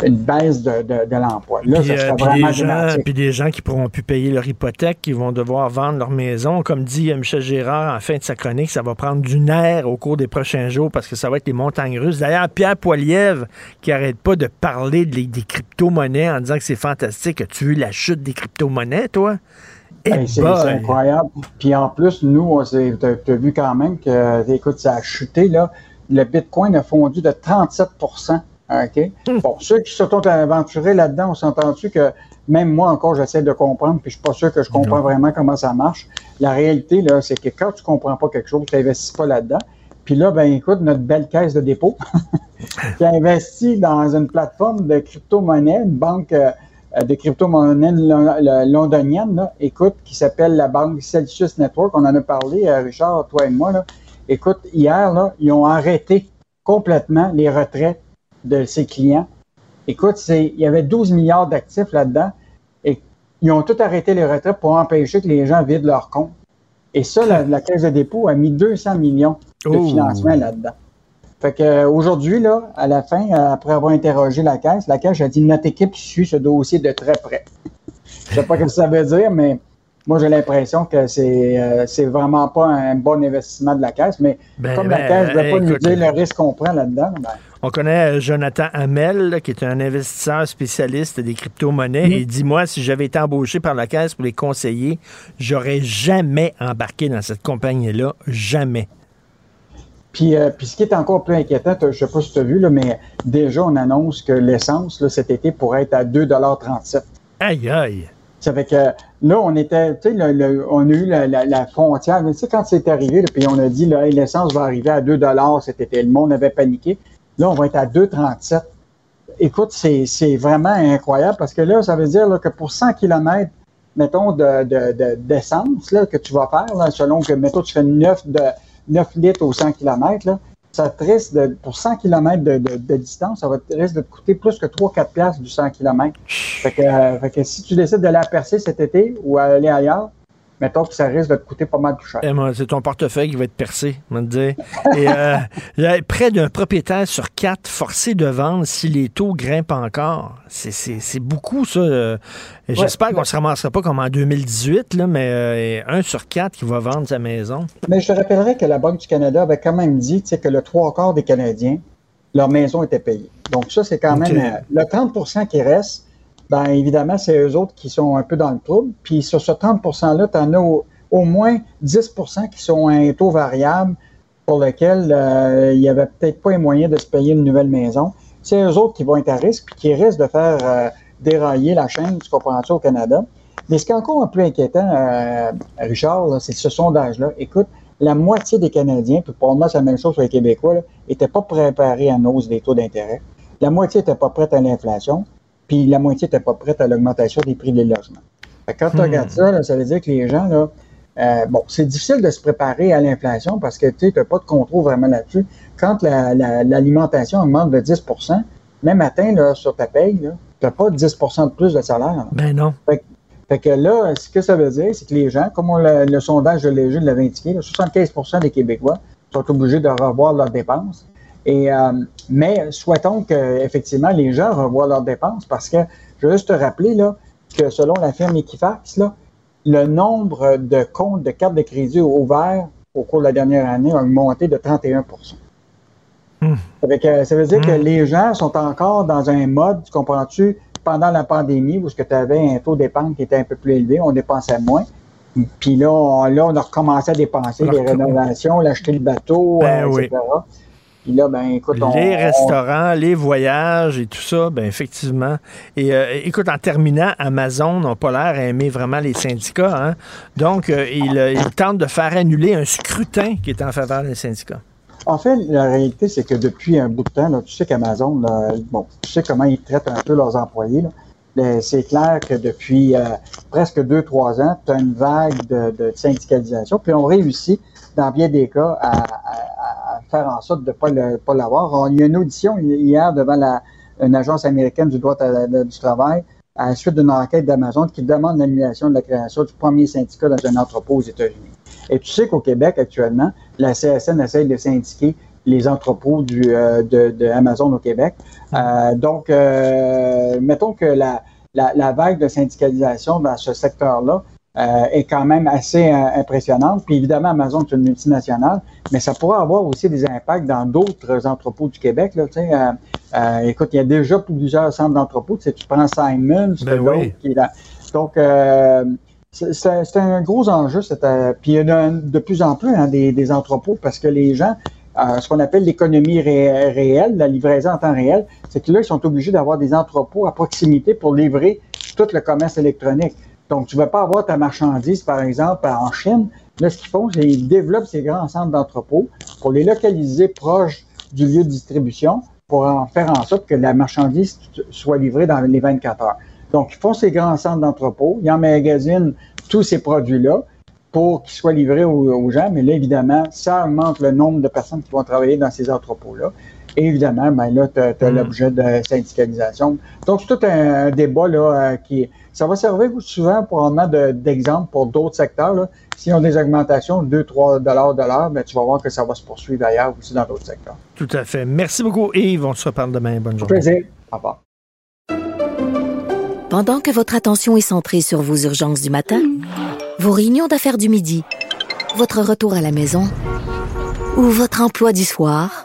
une baisse de, de, de l'emploi. Là, Puis, ça euh, serait puis vraiment des gens, puis des gens qui pourront plus payer leur hypothèque, qui vont devoir vendre leur maison. Comme dit euh, Michel Gérard en fin de sa chronique, ça va prendre du nerf au cours des prochains jours parce que ça va être les montagnes russes. D'ailleurs, Pierre Poilievre, qui arrête pas de parler de les- des crypto-monnaies en disant que c'est fantastique. As-tu vu la chute des crypto-monnaies, toi? Eh c'est incroyable. Puis en plus, nous, t'as t'as vu quand même que, écoute, ça a chuté, là. Le Bitcoin a fondu de 37 OK? Bon, ceux qui se sont aventurés là-dedans, on s'entend-tu que même moi encore, j'essaie de comprendre, puis je suis pas sûr que je comprends vraiment comment ça marche. La réalité, là, c'est que quand tu comprends pas quelque chose, tu n'investis pas là-dedans. Puis là, ben écoute, notre belle caisse de dépôt qui a investi dans une plateforme de crypto-monnaie, une banque euh, de crypto-monnaie londonienne, là, écoute, qui s'appelle la banque Celsius Network. On en a parlé, euh, Richard, toi et moi. Là. Écoute, hier, là, ils ont arrêté complètement les retraits de ses clients. Écoute, c'est, il y avait 12 milliards d'actifs là-dedans et ils ont tout arrêté les retraits pour empêcher que les gens vident leur compte. Et ça, la, la Caisse de dépôt a mis 200 millions de Oh. financement là-dedans. Fait que euh, aujourd'hui, là, à la fin, euh, après avoir interrogé la Caisse, la Caisse a dit notre équipe suit ce dossier de très près. Je sais pas ce que ça veut dire, mais moi j'ai l'impression que c'est euh, vraiment pas un bon investissement de la Caisse. Mais Ben, comme ben, la Caisse ne veut pas nous écoute, dire le risque qu'on prend là-dedans, ben, On connaît euh, Jonathan Hamel, là, qui est un investisseur spécialiste des crypto-monnaies. Mhm. Et dis-moi, si j'avais été embauché par la Caisse pour les conseiller, j'aurais jamais embarqué dans cette compagnie-là. Jamais. Puis, euh, puis ce qui est encore plus inquiétant, je sais pas si tu as vu, là, mais déjà, on annonce que l'essence, cet été, pourrait être à 2,37 Aïe, aïe. Ça fait que là, on était, tu sais, on a eu la, la- la frontière. Tu sais, quand c'est arrivé, là, puis on a dit, l'essence va arriver à 2 cet été. Le monde avait paniqué. Là, on va être à 2,37 Écoute, c'est vraiment incroyable parce que là, ça veut dire là, que pour 100 km, mettons, de, de, de- d'essence là, que tu vas faire, là, selon que, mettons, tu fais 9, de, 9 litres au 100 km, là, ça te risque de, pour 100 km de, de, de distance, ça va te risque de te coûter plus que 3-4 piastres du 100 km. Fait que, euh, fait que si tu décides de la percer cet été ou aller ailleurs, mettons que ça risque de te coûter pas mal plus cher. Eh, c'est ton portefeuille qui va être percé, on va te dire. Et euh, près d'un propriétaire sur quatre forcé de vendre si les taux grimpent encore. C'est- beaucoup, ça. euh. J'espère qu'on ne se ramassera pas comme en 2018, là, mais euh, un sur quatre qui va vendre sa maison. Mais je te rappellerai que la Banque du Canada avait quand même dit que le trois quarts des Canadiens, leur maison était payée. Donc ça, c'est quand même... euh, le 30% qui reste, ben évidemment, c'est eux autres qui sont un peu dans le trouble. Puis sur ce 30 %-là, tu en as au, moins 10% qui sont à un taux variable pour lesquels euh, il n'y avait peut-être pas les moyens de se payer une nouvelle maison. C'est eux autres qui vont être à risque puis qui risquent de faire euh, dérailler la chaîne, tu comprends ça, au Canada. Mais ce qui est encore un peu inquiétant, euh, Richard, c'est ce sondage-là. Écoute, la moitié des Canadiens, puis probablement c'est la même chose pour les Québécois, n'étaient pas préparés à une hausse des taux d'intérêt. La moitié n'était pas prête à l'inflation, puis la moitié n'était pas prête à l'augmentation des prix des logements. Quand tu Hmm. regardes ça, là, ça veut dire que les gens, là, euh, bon, c'est difficile de se préparer à l'inflation parce que tu n'as pas de contrôle vraiment là-dessus. Quand la- la- l'alimentation augmente de 10% même matin, là, sur ta paye, tu n'as pas 10% de plus de salaire. là. Ben non. Fait, que- fait que là, ce que ça veut dire, c'est que les gens, comme on l'a- le sondage de Léger l'avait indiqué, là, 75% des Québécois sont obligés de revoir leurs dépenses. Et, euh, mais souhaitons que effectivement les gens revoient leurs dépenses parce que je veux juste te rappeler là, que selon la firme Equifax, là, le nombre de comptes de cartes de crédit ouverts au cours de la dernière année a augmenté de 31 ça veut, que- ça veut dire que les gens sont encore dans un mode, tu comprends-tu, pendant la pandémie, où tu avais un taux d'épargne qui était un peu plus élevé, on dépensait moins. Puis là, on, là, on a recommencé à dépenser les rénovations, l'acheter le bateau, Ben euh, oui. etc. Puis là, ben écoute, on, les on- restaurants, les voyages et tout ça, ben effectivement. Et euh, écoute, en terminant, Amazon n'a pas l'air à aimer vraiment les syndicats. Hein? Donc, euh, ils euh, ils tentent de faire annuler un scrutin qui est en faveur des syndicats. En fait, la réalité, c'est que depuis un bout de temps, là, tu sais qu'Amazon, bon, tu sais comment ils traitent un peu leurs employés. C'est clair que depuis euh, presque deux, trois ans, tu as une vague de, de syndicalisation, puis on réussit, dans bien des cas, à faire en sorte de ne pas pas l'avoir. Il y a une audition hier devant la, une agence américaine du droit du travail à la suite d'une enquête d'Amazon qui demande l'annulation de la création du premier syndicat dans un entrepôt aux États-Unis. Et tu sais qu'au Québec, actuellement, la CSN essaye de syndiquer les entrepôts du, euh, de, de Amazon au Québec. Euh, donc, euh, mettons que la, la vague de syndicalisation dans ce secteur-là euh, est quand même assez euh, impressionnante. Puis évidemment, Amazon est une multinationale, mais ça pourrait avoir aussi des impacts dans d'autres entrepôts du Québec. Là, tu sais, euh, euh, écoute, il y a déjà plusieurs centres d'entrepôts. Tu, sais, tu prends Simon, c'est Ben oui. qui est là. Donc, euh, c'est- un gros enjeu. c'est, Puis il y en a de plus en plus hein, des, des entrepôts parce que les gens, euh, ce qu'on appelle l'économie ré- réelle, la livraison en temps réel, c'est que là, ils sont obligés d'avoir des entrepôts à proximité pour livrer tout le commerce électronique. Donc, tu ne vas pas avoir ta marchandise, par exemple, en Chine. Là, ce qu'ils font, c'est qu'ils développent ces grands centres d'entrepôts pour les localiser proches du lieu de distribution pour en faire en sorte que la marchandise soit livrée dans les 24 heures. Donc, ils font ces grands centres d'entrepôts, ils emmagasinent tous ces produits-là pour qu'ils soient livrés aux, aux gens. Mais là, évidemment, ça augmente le nombre de personnes qui vont travailler dans ces entrepôts-là. Et évidemment, ben là, tu as, l'objet de syndicalisation. Donc, c'est tout un, débat là, euh, qui. Ça va servir souvent probablement de- d'exemple pour d'autres secteurs. Là. S'ils ont des augmentations de 2-3 dollars de l'heure, ben, tu vas voir que ça va se poursuivre ailleurs aussi dans d'autres secteurs. Tout à fait. Merci beaucoup, Yves. On se reparle demain. Bonne journée. Plaisir. Au revoir. Pendant que votre attention est centrée sur vos urgences du matin, vos réunions d'affaires du midi, votre retour à la maison ou votre emploi du soir,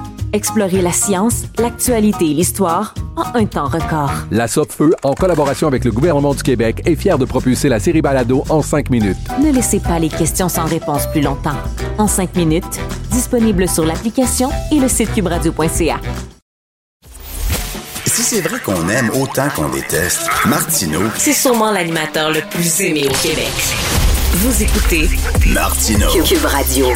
Explorez la science, l'actualité et l'histoire en un temps record. La Feu, en collaboration avec le gouvernement du Québec, est fière de propulser la série Balado en cinq minutes. Ne laissez pas les questions sans réponse plus longtemps. En cinq minutes, disponible sur l'application et le site cubradio.ca. Si c'est vrai qu'on aime autant qu'on déteste, Martineau, C'est sûrement l'animateur le plus aimé au Québec. Vous écoutez Martineau. Cube Radio.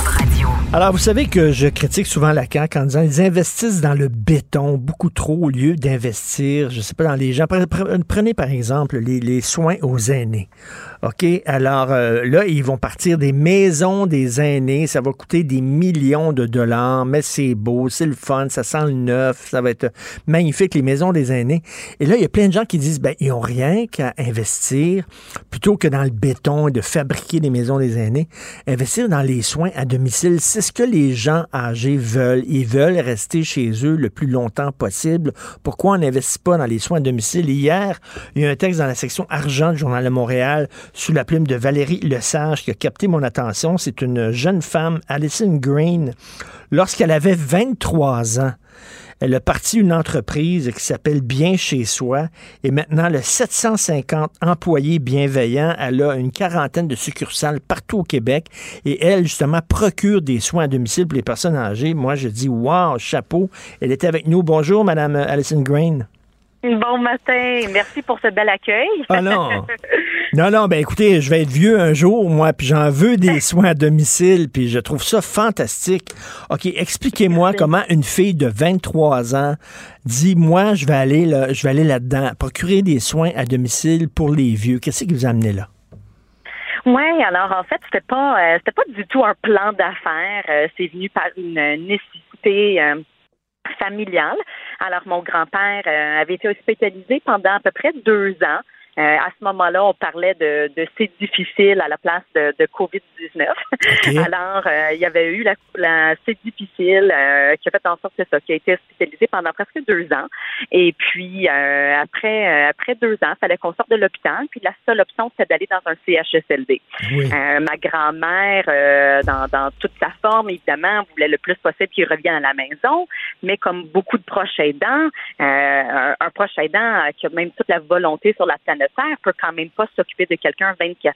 Alors, vous savez que je critique souvent la CAQ en disant ils investissent dans le béton beaucoup trop au lieu d'investir, je sais pas, dans les gens. Pre- pre- Prenez par exemple les, les soins aux aînés. OK? Alors euh, là, ils vont partir des maisons des aînés. Ça va coûter des millions de dollars, mais c'est beau, c'est le fun, ça sent le neuf, ça va être magnifique, les maisons des aînés. Et là, il y a plein de gens qui disent, ben, ils n'ont rien qu'à investir plutôt que dans le béton et de fabriquer des maisons des aînés. Investir dans les soins à domicile, c'est ce que les gens âgés veulent. Ils veulent rester chez eux le plus longtemps possible? Pourquoi on n'investit pas dans les soins à domicile? Hier, il y a un texte dans la section argent du Journal de Montréal sous la plume de Valérie Lesage qui a capté mon attention. C'est une jeune femme, Alison Green, lorsqu'elle avait 23 ans. Elle a parti une entreprise qui s'appelle Bien chez soi et maintenant a 750 employés bienveillants. Elle a une quarantaine de succursales partout au Québec et elle, justement, procure des soins à domicile pour les personnes âgées. Moi, je dis, wow, chapeau. Elle était avec nous. Bonjour, Madame Alison Green. Bon matin, merci pour ce bel accueil. Ah non. Non, non, ben écoutez, je vais être vieux un jour, moi, puis j'en veux des soins à domicile, puis je trouve ça fantastique. OK, expliquez-moi comment une fille de 23 ans dit, moi, je vais aller là, je vais aller là-dedans, procurer des soins à domicile pour les vieux. Qu'est-ce qui vous a amené là? Oui, alors en fait, c'était pas euh, c'était pas du tout un plan d'affaires. Euh, c'est venu par une nécessité euh, familiale. Alors, mon grand-père euh, avait été hospitalisé pendant à peu près deux ans. Euh, à ce moment-là, on parlait de, de c'est difficile à la place de, de COVID-19. Alors, euh, il y avait eu la, la c'est difficile euh, qui a fait en sorte que ça, qui a été hospitalisé pendant presque deux ans. Et puis, euh, après euh, après deux ans, il fallait qu'on sorte de l'hôpital. Puis la seule option, c'était d'aller dans un CHSLD. Euh, ma grand-mère, euh, dans, dans toute sa forme, évidemment, voulait le plus possible qu'il revienne à la maison. Mais comme beaucoup de proches aidants, euh, un, un proche aidant qui a même toute la volonté sur la planète Peut quand même pas s'occuper de quelqu'un 24-7.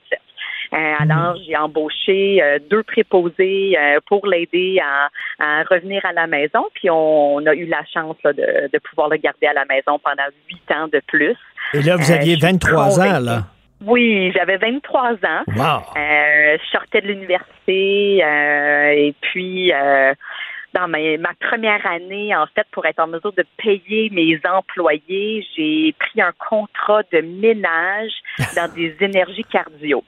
Euh, alors, j'ai embauché euh, deux préposés euh, pour l'aider à, à revenir à la maison. Puis, on, on a eu la chance là, de, de pouvoir le garder à la maison pendant huit ans de plus. Et là, vous aviez je suis 23 ans, là. Oui, j'avais 23 ans. Wow. Je sortais de l'université et puis dans ma, ma première année, en fait, pour être en mesure de payer mes employés, j'ai pris un contrat de ménage dans des énergies cardio.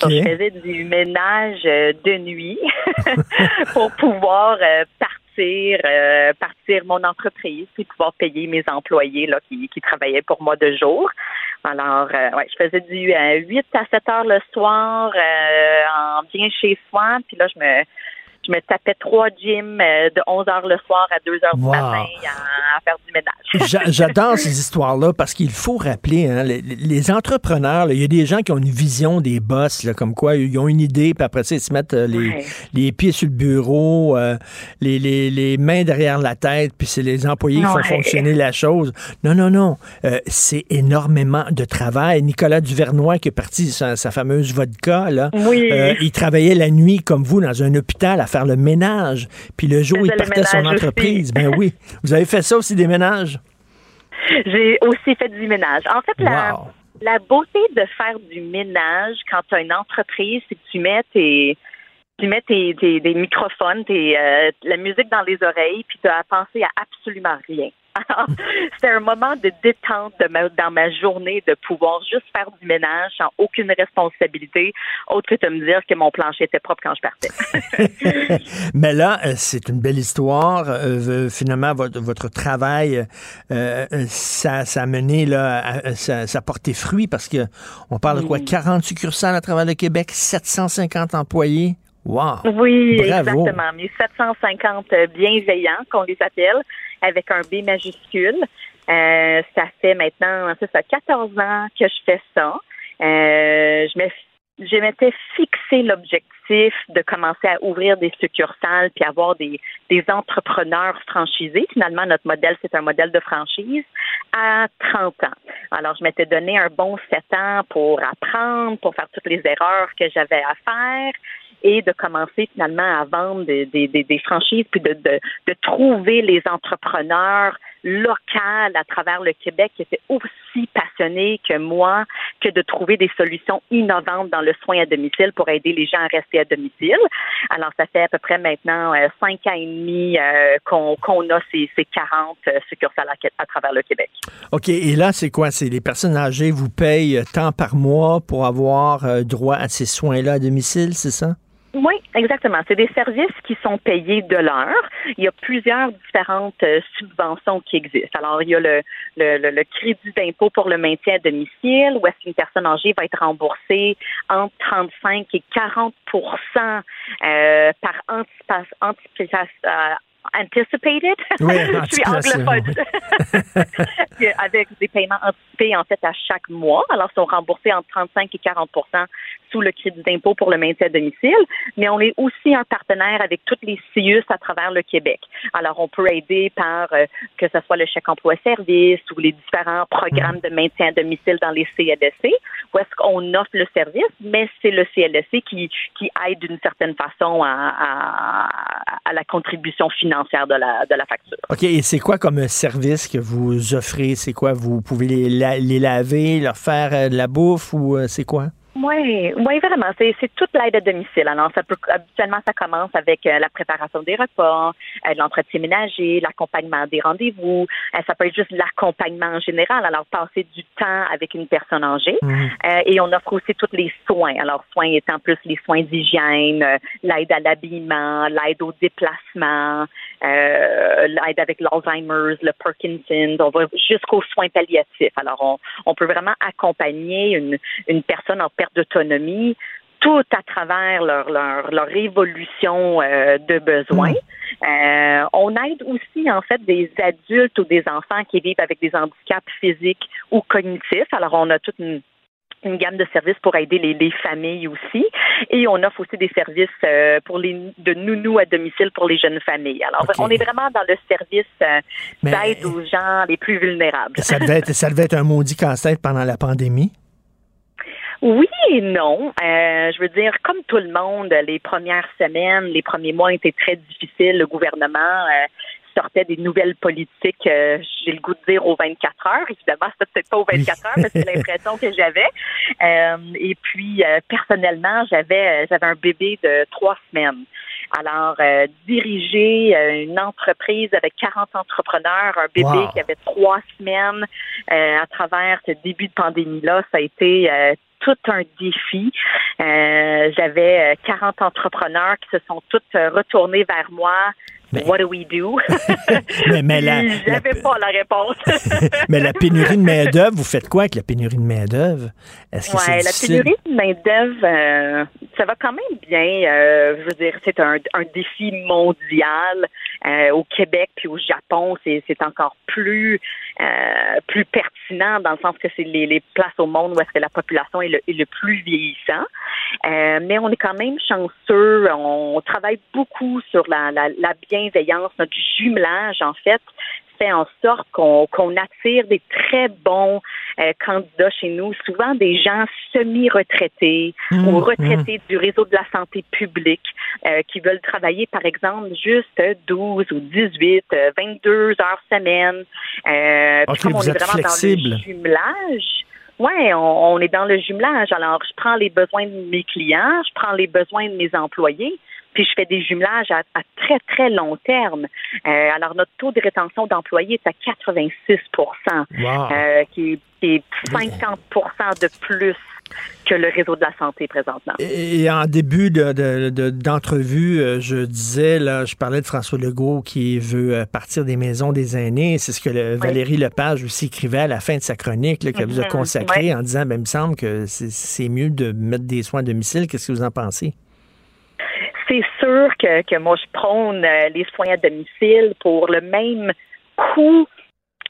Donc, je faisais du ménage euh, de nuit pour pouvoir euh, partir, euh, partir mon entreprise puis pouvoir payer mes employés là, qui, qui travaillaient pour moi de jour. Alors, euh, ouais, je faisais du euh, 8 à 7 heures le soir euh, en bien chez soi. Puis là, je me je me tapais trois gyms euh, de 11 heures le soir à 2 heures Wow. du matin à, à faire du ménage. J'a- J'adore ces histoires-là parce qu'il faut rappeler, hein, les, les entrepreneurs, il y a des gens qui ont une vision des boss, là, comme quoi ils ont une idée, puis après ça, ils se mettent euh, les, Ouais. les pieds sur le bureau, euh, les, les, les mains derrière la tête, puis c'est les employés qui font fonctionner la chose. Non, non, non. Euh, c'est énormément de travail. Nicolas Duvernois, qui est parti sa, sa fameuse vodka, là, Oui. euh, il travaillait la nuit, comme vous, dans un hôpital à faire le ménage. Puis le jour où il partait son aussi. entreprise, ben oui. Vous avez fait ça aussi, des ménages? J'ai aussi fait du ménage. En fait, la, Wow. la beauté de faire du ménage quand tu as une entreprise, c'est que tu mets tes tu mets tes, microphones, tes, euh, la musique dans les oreilles, puis tu as à penser à absolument rien. Alors, C'était un moment de détente de ma- dans ma journée de pouvoir juste faire du ménage sans aucune responsabilité, autre que de me dire que mon plancher était propre quand je partais. Mais là, euh, c'est une belle histoire. Euh, finalement, votre, votre travail, euh, euh, ça, ça a mené, là, à- ça, ça a porté fruit parce que on parle de quoi? 40 succursales à travers le Québec, 750 employés. Wow! Oui, Bravo. exactement. Mes 750 bienveillants, qu'on les appelle, avec un B majuscule. Euh, ça fait maintenant, c'est ça, 14 ans que je fais ça. Euh, je m'étais fixé l'objectif de commencer à ouvrir des succursales puis avoir des, des entrepreneurs franchisés. Finalement, notre modèle, c'est un modèle de franchise à 30 ans. Alors, je m'étais donné un bon 7 ans pour apprendre, pour faire toutes les erreurs que j'avais à faire et de commencer finalement à vendre des, des, des, franchises puis de, de, de trouver les entrepreneurs locales à travers le Québec qui étaient aussi passionnées que moi que de trouver des solutions innovantes dans le soin à domicile pour aider les gens à rester à domicile. Alors, ça fait à peu près maintenant euh, cinq ans et demi euh, qu'on a ces, ces 40 euh, succursales à, à travers le Québec. OK, et là, c'est quoi? C'est les personnes âgées vous payent tant par mois pour avoir euh, droit à ces soins-là à domicile, c'est ça? Oui, exactement. C'est des services qui sont payés de l'heure. Il y a plusieurs différentes euh, subventions qui existent. Alors, il y a le, crédit d'impôt pour le maintien à domicile, où est-ce qu'une personne âgée va être remboursée entre 35 et 40% euh, par euh, anticipated. Oui, Je suis anglophone. Avec des paiements anticipés, en fait, à chaque mois. Alors, ils sont remboursés entre 35 et 40 sous le crédit d'impôt pour le maintien à domicile. Mais on est aussi un partenaire avec toutes les CIUS à travers le Québec. Alors, on peut aider par euh, que ce soit le chèque emploi-service ou les différents programmes de maintien à domicile dans les CLSC, où est-ce qu'on offre le service, mais c'est le CLSC qui, qui aide d'une certaine façon à, à, à la contribution financière de la, facture. OK, et c'est quoi comme service que vous offrez? C'est quoi? Vous pouvez les, la- les laver, leur faire euh, de la bouffe ou euh, c'est quoi? Oui, oui, vraiment. C'est, c'est toute l'aide à domicile. Alors, ça peut, habituellement, ça commence avec euh, la préparation des repas, euh, l'entretien ménager, l'accompagnement des rendez-vous. Euh, ça peut être juste l'accompagnement en général. Alors, passer du temps avec une personne âgée. Euh, et on offre aussi tous les soins. Alors, soins étant plus les soins d'hygiène, l'aide à l'habillement, l'aide au déplacement, euh, l'aide avec l'Alzheimer's, le Parkinson's. On va jusqu'aux soins palliatifs. Alors, on, on peut vraiment accompagner une, une personne en perte d'autonomie tout à travers leur, leur, leur évolution euh, de besoins. Euh, on aide aussi, en fait, des adultes ou des enfants qui vivent avec des handicaps physiques ou cognitifs. Alors, on a toute une une gamme de services pour aider les, les familles aussi. Et on offre aussi des services euh, pour les de nounous à domicile pour les jeunes familles. Alors, on est vraiment dans le service euh, d'aide aux gens les plus vulnérables. Ça devait être, ça devait être un maudit casse-tête pendant la pandémie? Oui et non. Euh, je veux dire, comme tout le monde, les premières semaines, les premiers mois étaient très difficiles. Le gouvernement euh, sortait des nouvelles politiques, euh, j'ai le goût de dire, aux 24 heures. Évidemment, c'était peut-être pas aux 24 heures, mais c'est l'impression que j'avais. Euh, et puis, euh, personnellement, j'avais j'avais un bébé de trois semaines. Alors, diriger une entreprise avec 40 entrepreneurs, un bébé Wow. qui avait trois semaines à travers ce début de pandémie-là, ça a été tout un défi. Euh, J'avais euh, 40 entrepreneurs qui se sont tous retournés vers moi. What do we do? Mais, mais la, J'avais pas la réponse. mais la pénurie de main-d'œuvre, vous faites quoi avec la pénurie de main-d'œuvre? Est-ce que c'est la pénurie de main-d'œuvre, euh, ça va quand même bien. Euh, je veux dire, c'est un, un défi mondial. Euh, au Québec puis au Japon, c'est encore plus euh, plus pertinent dans le sens que c'est les, les places au monde où est-ce que la population est le, est le plus vieillissant. Euh, mais on est quand même chanceux. On travaille beaucoup sur la, la, la bienveillance, notre jumelage en fait fait en sorte qu'on attire des très bons euh, candidats chez nous, souvent des gens semi-retraités Mmh, ou retraités du réseau de la santé publique euh, qui veulent travailler, par exemple, juste 12 ou 18, euh, 22 heures semaine. Euh, puis Ok, comme on est vraiment flexible. dans le jumelage, on, on est dans le jumelage. Alors, je prends les besoins de mes clients, je prends les besoins de mes employés, puis je fais des jumelages à, à très, très long terme. Euh, alors, notre taux de rétention d'employés est à 86 Wow. euh, qui, est, qui est 50% de plus que le réseau de la santé présentement. Et en début de- de- de- d'entrevue, euh, je disais, là, je parlais de François Legault qui veut euh, partir des maisons des aînés. C'est ce que le- Valérie Lepage aussi écrivait à la fin de sa chronique, là, qu'elle vous a Mhm, consacré ouais. en disant, ben, il me semble que c'est- c'est mieux de mettre des soins à domicile. Qu'est-ce que vous en pensez? C'est sûr que, que moi, je prône euh, les soins à domicile pour le même coût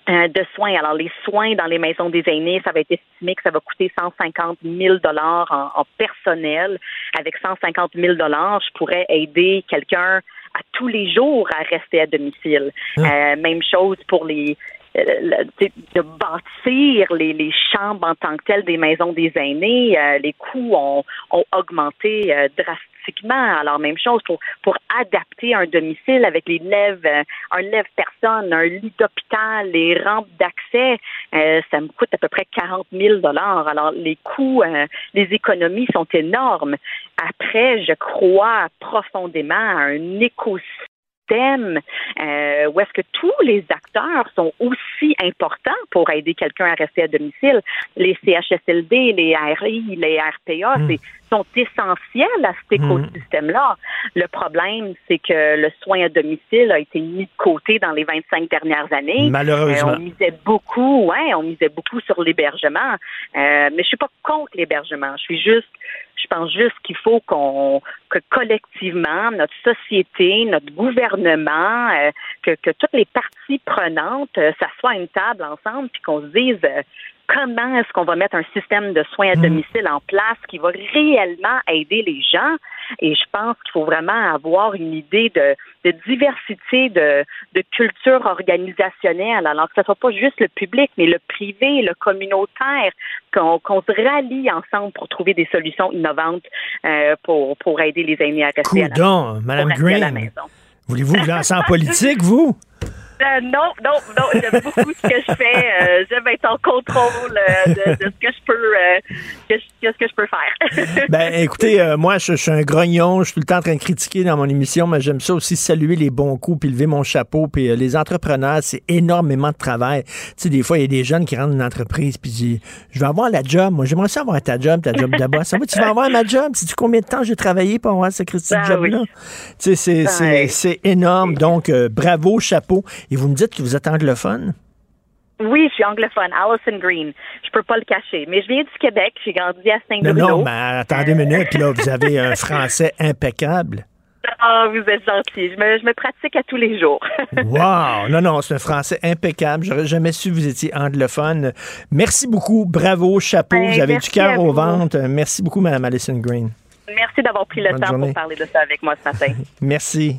euh, de soins. Alors, les soins dans les maisons des aînés, ça va être estimé que ça va coûter 150 000 dollars en, en personnel. Avec 150 000 dollars, je pourrais aider quelqu'un à tous les jours à rester à domicile. Euh, même chose pour les de bâtir les, chambres en tant que telles des maisons des aînés, euh, les coûts ont, augmenté euh, drastiquement. Alors, même chose pour, adapter un domicile avec les lèvres, euh, un lève-personne, un lit d'hôpital, les rampes d'accès, euh, ça me coûte à peu près 40 000 Alors, les coûts, euh, les économies sont énormes. Après, je crois profondément à un écosystème euh, où est-ce que tous les acteurs sont aussi importants pour aider quelqu'un à rester à domicile. Les CHSLD, les ARI, les RPA, c'est sont essentiels à cet écosystème-là. Le problème, c'est que le soin à domicile a été mis de côté dans les 25 dernières années. Malheureusement. Euh, on misait beaucoup, ouais, on misait beaucoup sur l'hébergement. Euh, mais je suis pas contre l'hébergement. Je suis juste, je pense juste qu'il faut qu'on, que collectivement, notre société, notre gouvernement, euh, que, que toutes les parties prenantes euh, s'assoient à une table ensemble puis qu'on se dise euh, comment est-ce qu'on va mettre un système de soins à domicile en place qui va réellement aider les gens? Et je pense qu'il faut vraiment avoir une idée de, de diversité de, de culture organisationnelle. Alors que ce soit pas juste le public, mais le privé, le communautaire, qu'on se rallie ensemble pour trouver des solutions innovantes euh, pour, pour aider les aînés à rester à la, Coudon, Madame à la Green. maison. Voulez-vous vous lancer en politique, vous? Euh, non, non, non, j'aime beaucoup ce que je fais. Euh, j'aime être en contrôle euh, de, de ce que je peux, euh, que ce que je peux faire. Ben, écoutez, moi, je, je suis un grognon. Je suis tout le temps en train de critiquer dans mon émission, mais j'aime ça aussi saluer les bons coups puis lever mon chapeau. Puis les entrepreneurs, c'est énormément de travail. Tu sais, des fois, il y a des jeunes qui rentrent dans une entreprise puis disent Je vais avoir la job. Moi, j'aimerais ça avoir ta job, ta job d'abord. Ça va, tu vas avoir ma job? Sais-tu combien de temps j'ai travaillé pour avoir ce Christy Ben job-là? oui. Tu sais, c'est- c'est énorme. Donc, bravo, chapeau. Et vous me dites que vous êtes anglophone? oui, je suis anglophone, Alison Green. Je peux pas le cacher, mais je viens du Québec. J'ai grandi à Non, Saint-Bruno. non, mais attendez une minute, là. Vous avez un français impeccable. Ah, vous êtes gentil. Je me, je me pratique à tous les jours. Wow! Non, non, c'est un français impeccable. J'aurais jamais su que vous étiez anglophone. Merci beaucoup. Bravo, chapeau. Ben, vous avez du cœur au ventre. Merci beaucoup, Mme Alison Green. Merci d'avoir pris le Bonne temps journée. pour parler de ça avec moi ce matin. Merci.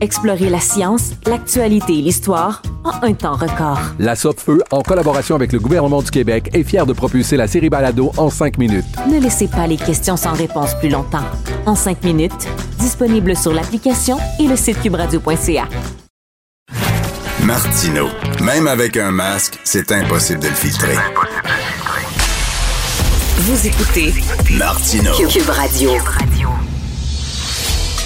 Explorez la science, l'actualité et l'histoire en un temps record. La Feu, en collaboration avec le gouvernement du Québec, est fière de propulser la série Balado en cinq minutes. Ne laissez pas les questions sans réponse plus longtemps. En cinq minutes, disponible sur l'application et le site cubradio.ca. Martino. Même avec un masque, c'est impossible de le filtrer. Vous écoutez Martino. Cube Radio.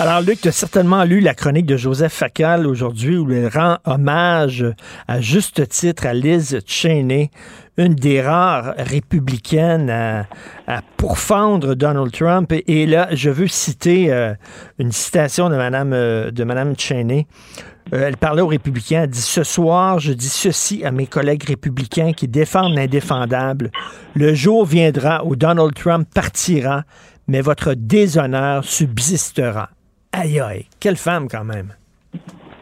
Alors, Luc, tu as certainement lu la chronique de Joseph Facal aujourd'hui où il rend hommage à juste titre à Liz Cheney, une des rares républicaines à, à pourfendre Donald Trump. Et, là, je veux citer euh, une citation de Mme, euh, de Madame Cheney. Euh, elle parlait aux républicains, elle dit Ce soir, je dis ceci à mes collègues républicains qui défendent l'indéfendable. Le jour viendra où Donald Trump partira, mais votre déshonneur subsistera. Aïe aïe, quelle femme quand même.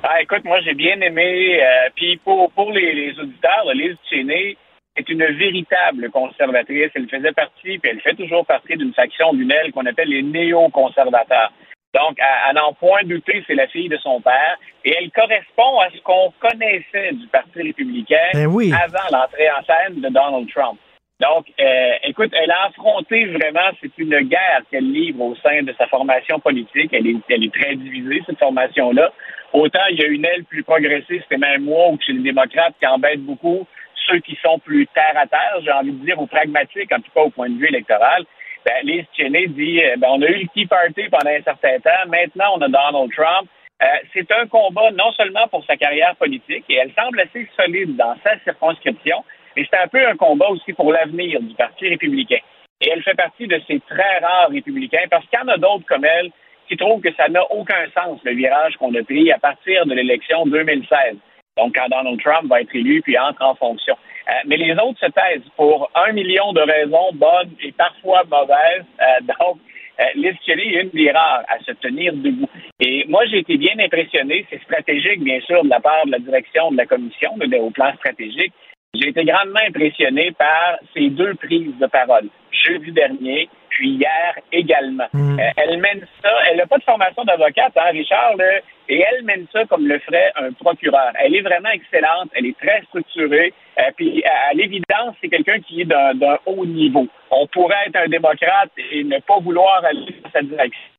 Ah, écoute, moi j'ai bien aimé. euh, Puis pour, pour les, les auditeurs, Liz Cheney est une véritable conservatrice. Elle faisait partie, puis elle fait toujours partie d'une faction d'une aile qu'on appelle les néo-conservateurs. Donc, à, à n'en point douter, c'est la fille de son père. Et elle correspond à ce qu'on connaissait du Parti républicain Ben oui. avant l'entrée en scène de Donald Trump. Donc, euh, écoute, elle a affronté vraiment, c'est une guerre qu'elle livre au sein de sa formation politique. Elle est, elle est très divisée, cette formation-là. Autant il y a une aile plus progressiste, c'est même moi, ou chez les démocrates, qui embête beaucoup ceux qui sont plus terre à terre, j'ai envie de dire, ou pragmatiques, en tout cas au point de vue électoral. Ben, Liz Cheney dit, euh, ben, on a eu le Tea Party pendant un certain temps, maintenant on a Donald Trump. Euh, c'est un combat non seulement pour sa carrière politique, et elle semble assez solide dans sa circonscription, mais c'est un peu un combat aussi pour l'avenir du Parti républicain. Et elle fait partie de ces très rares républicains, parce qu'il y en a d'autres comme elle qui trouvent que ça n'a aucun sens, le virage qu'on a pris à partir de l'élection 2016. Donc, quand Donald Trump va être élu puis entre en fonction. Euh, mais les autres se taisent pour un million de raisons bonnes et parfois mauvaises. Euh, donc, euh, est une des rares à se tenir debout. Et moi, j'ai été bien impressionné. C'est stratégique, bien sûr, de la part de la direction de la commission, de, au plan stratégique. J'ai été grandement impressionné par ces deux prises de parole. Jeudi dernier, puis hier également. Mm. Euh, elle mène ça, elle n'a pas de formation d'avocate, hein, Richard, là, et elle mène ça comme le ferait un procureur. Elle est vraiment excellente, elle est très structurée, euh, puis à, à l'évidence, c'est quelqu'un qui est d'un haut niveau. On pourrait être un démocrate et ne pas vouloir aller dans sa direction.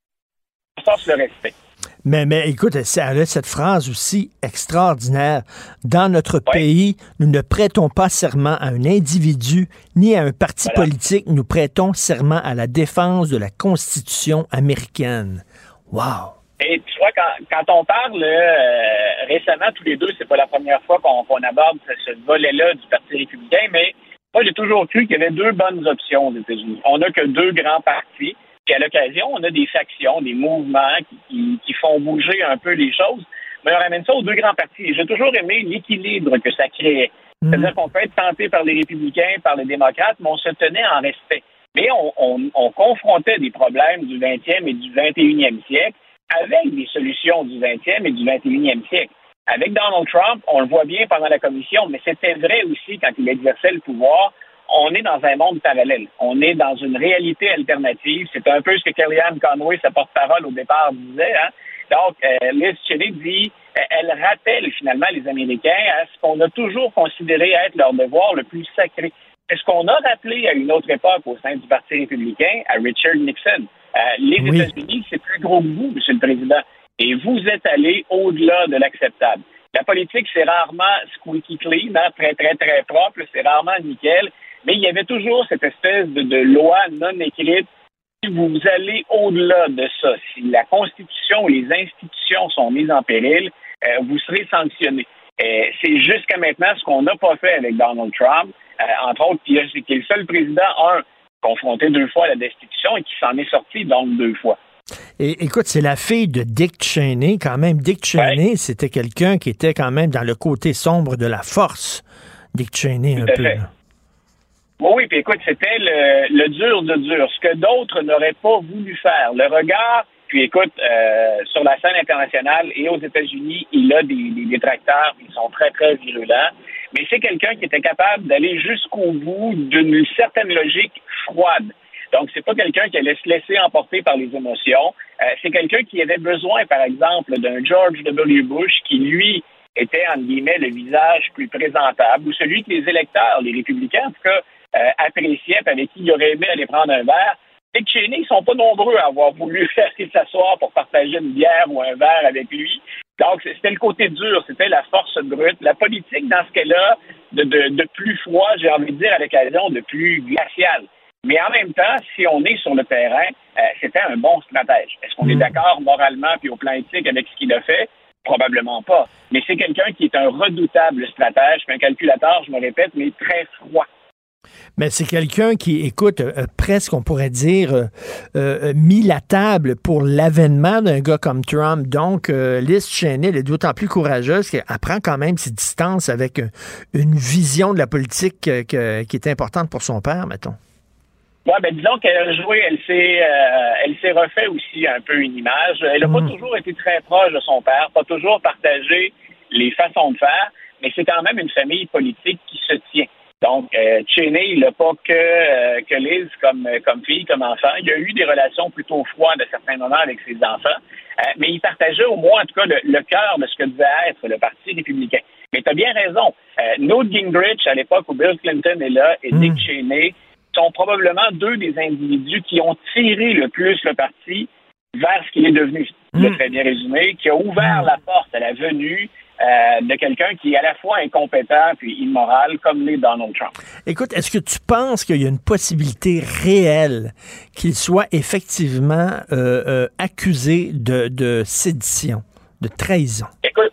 C'est le respect. Mais, mais écoute, elle a cette phrase aussi extraordinaire. Dans notre pays, nous ne prêtons pas serment à un individu ni à un parti politique. Nous prêtons serment à la défense de la Constitution américaine. Wow! Et tu vois, quand, quand on parle euh, récemment, tous les deux, c'est pas la première fois qu'on aborde ce, ce volet-là du Parti républicain, mais moi, j'ai toujours cru qu'il y avait deux bonnes options aux États-Unis. On n'a que deux grands partis, puis à l'occasion, on a des factions, des mouvements qui, qui, qui font bouger un peu les choses. Mais on ramène ça aux deux grands partis. J'ai toujours aimé l'équilibre que ça créait. C'est-à-dire qu'on peut être tenté par les républicains, par les démocrates, mais on se tenait en respect. Mais on, on, on confrontait des problèmes du 20e et du 21e siècle avec des solutions du 20e et du 21e siècle. Avec Donald Trump, on le voit bien pendant la commission, mais c'était vrai aussi quand il exerçait le pouvoir. On est dans un monde parallèle. On est dans une réalité alternative. C'est un peu ce que Kellyanne Conway, sa porte-parole au départ, disait. Hein? Donc, euh, Liz Cheney dit, euh, elle rappelle finalement les Américains à ce qu'on a toujours considéré être leur devoir le plus sacré. C'est ce qu'on a rappelé à une autre époque au sein du Parti républicain, à Richard Nixon. Euh, les Oui. États-Unis, c'est plus gros que vous, Monsieur le Président. Et vous êtes allé au-delà de l'acceptable. La politique, c'est rarement squeaky clean, hein, très, très, très propre, c'est rarement nickel, mais il y avait toujours cette espèce de, de loi non écrite. Si vous allez au-delà de ça, si la Constitution ou les institutions sont mises en péril, euh, vous serez sanctionné. Euh, c'est jusqu'à maintenant ce qu'on n'a pas fait avec Donald Trump, euh, entre autres, qui, est- qui est le seul président, un, confronté deux fois à la destitution et qui s'en est sorti donc deux fois. Et écoute, c'est la fille de Dick Cheney. Quand même, Dick Cheney, c'était quelqu'un qui était quand même dans le côté sombre de la force. Dick Cheney, un Tout peu. fait. Oui, oui, puis écoute, c'était le, le dur de dur, ce que d'autres n'auraient pas voulu faire. Le regard, puis écoute, euh, sur la scène internationale et aux États-Unis, il a des, des détracteurs, ils sont très, très virulents, mais c'est quelqu'un qui était capable d'aller jusqu'au bout d'une certaine logique froide. Donc, c'est pas quelqu'un qui allait se laisser emporter par les émotions. Euh, c'est quelqu'un qui avait besoin, par exemple, d'un George W. Bush qui, lui, était, entre guillemets, le visage plus présentable, ou celui que les électeurs, les républicains, en tout cas, euh, appréciaient, puis avec qui il aurait aimé aller prendre un verre. Dick Cheney, ils sont pas nombreux à avoir voulu aller s'asseoir pour partager une bière ou un verre avec lui. Donc, c'était le côté dur, c'était la force brute. La politique, dans ce cas-là, de, de, de plus froid, j'ai envie de dire, à l'occasion, de plus glacial. Mais en même temps, si on est sur le terrain, euh, c'était un bon stratège. Est-ce qu'on est d'accord moralement puis au plan éthique avec ce qu'il a fait? Probablement pas. Mais c'est quelqu'un qui est un redoutable stratège, un calculateur, je me répète, mais très froid. Mais c'est quelqu'un qui, écoute, euh, presque, on pourrait dire, euh, euh, mis la table pour l'avènement d'un gars comme Trump. Donc, euh, Liz Cheney, elle est d'autant plus courageuse qu'elle prend quand même ses distances avec euh, une vision de la politique euh, que- qui est importante pour son père, mettons. Ouais, ben disons qu'elle a joué, elle s'est, euh, elle s'est refait aussi un peu une image. Elle n'a pas toujours été très proche de son père, pas toujours partagé les façons de faire, mais c'est quand même une famille politique qui se tient. Donc, euh, Cheney, il n'a pas que, euh, que Liz comme, euh, comme fille, comme enfant. Il a eu des relations plutôt froides à certains moments avec ses enfants, euh, mais il partageait au moins, en tout cas, le, le cœur de ce que devait être le Parti républicain. Mais tu as bien raison. Newt Gingrich, à l'époque où Bill Clinton est là, et Dick Cheney sont probablement deux des individus qui ont tiré le plus le parti vers ce qu'il est devenu. Tu l'as très bien résumé, qui a ouvert la porte à la venue euh, de quelqu'un qui est à la fois incompétent puis immoral, comme l'est Donald Trump. Écoute, est-ce que tu penses qu'il y a une possibilité réelle qu'il soit effectivement euh, euh, accusé de, de sédition, de trahison? Écoute,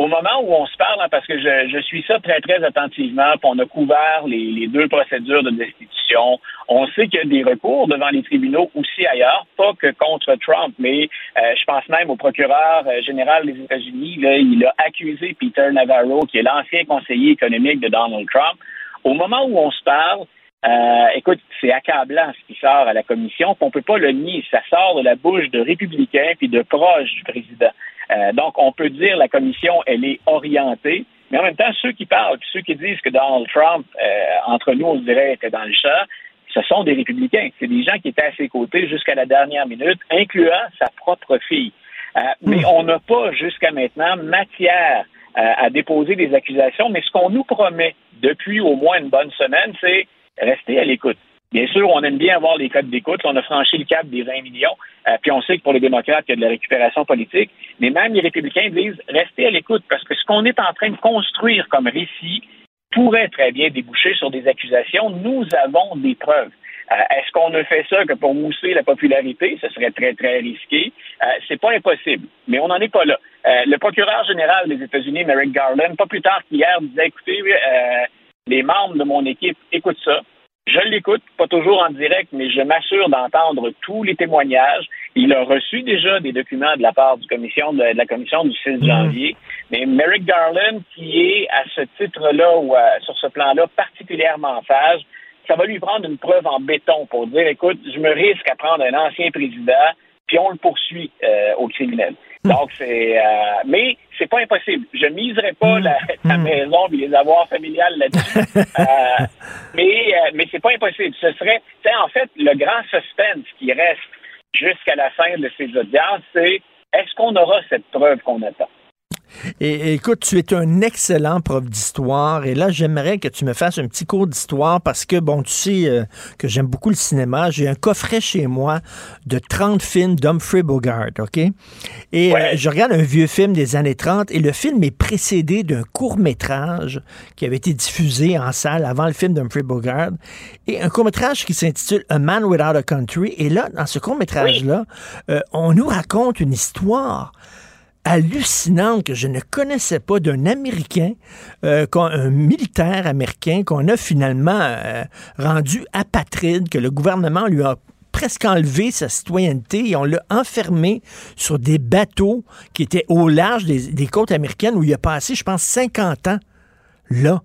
au moment où on se parle, hein, parce que je, suis ça très, très attentivement, puis on a couvert les, deux procédures de destitution, on sait qu'il y a des recours devant les tribunaux aussi ailleurs, pas que contre Trump, mais euh, je pense même au procureur euh, général des États-Unis, il a accusé Peter Navarro, qui est l'ancien conseiller économique de Donald Trump. Au moment où on se parle, euh, écoute, c'est accablant ce qui sort à la commission, on peut pas le nier. Ça sort de la bouche de républicains puis de proches du président. Euh, donc, on peut dire la commission, elle est orientée, mais en même temps, ceux qui parlent, ceux qui disent que Donald Trump, euh, entre nous, on se dirait, était dans le chat, ce sont des républicains. C'est des gens qui étaient à ses côtés jusqu'à la dernière minute, incluant sa propre fille. Euh, mais on n'a pas jusqu'à maintenant matière à déposer des accusations, mais ce qu'on nous promet depuis au moins une bonne semaine, c'est rester à l'écoute. Bien sûr, on aime bien avoir les codes d'écoute. On a franchi le cap des 20 millions. Euh, puis on sait que pour les démocrates, il y a de la récupération politique. Mais même les républicains disent restez à l'écoute parce que ce qu'on est en train de construire comme récit pourrait très bien déboucher sur des accusations. Nous avons des preuves. Euh, Est-ce qu'on ne fait ça que pour mousser la popularité? Ce serait très, très risqué. Euh, c'est pas impossible, mais on n'en est pas là. Le procureur général des États-Unis, Merrick Garland, pas plus tard qu'hier, disait, écoutez, les membres de mon équipe écoutent ça. Je l'écoute, pas toujours en direct, mais je m'assure d'entendre tous les témoignages. Il a reçu déjà des documents de la part du commission de, de la commission du 6 janvier. Mais Merrick Garland, qui est à ce titre-là ou à- sur ce plan-là particulièrement en phase, ça va lui prendre une preuve en béton pour dire, écoute, je me risque à prendre un ancien président, puis on le poursuit euh, au criminel. Donc c'est, euh, mais c'est pas impossible. Je miserai pas la, la maison et les avoirs familiales là-dessus. Euh, mais euh, mais c'est pas impossible. Ce serait, en fait, le grand suspense qui reste jusqu'à la fin de ces audiences, c'est est-ce qu'on aura cette preuve qu'on attend? Et, écoute, tu es un excellent prof d'histoire et là, j'aimerais que tu me fasses un petit cours d'histoire parce que, bon, tu sais euh, que j'aime beaucoup le cinéma. J'ai un coffret chez moi de 30 films d'Humphrey Bogart, OK? Et euh, je regarde un vieux film des années 30 et le film est précédé d'un court-métrage qui avait été diffusé en salle avant le film d'Humphrey Bogart et un court-métrage qui s'intitule A Man Without a Country. Et là, dans ce court-métrage-là, euh, on nous raconte une histoire hallucinante que je ne connaissais pas d'un Américain, euh, un militaire américain qu'on a finalement euh, rendu apatride, que le gouvernement lui a presque enlevé sa citoyenneté et on l'a enfermé sur des bateaux qui étaient au large des, des côtes américaines où il a passé, je pense, 50 ans là.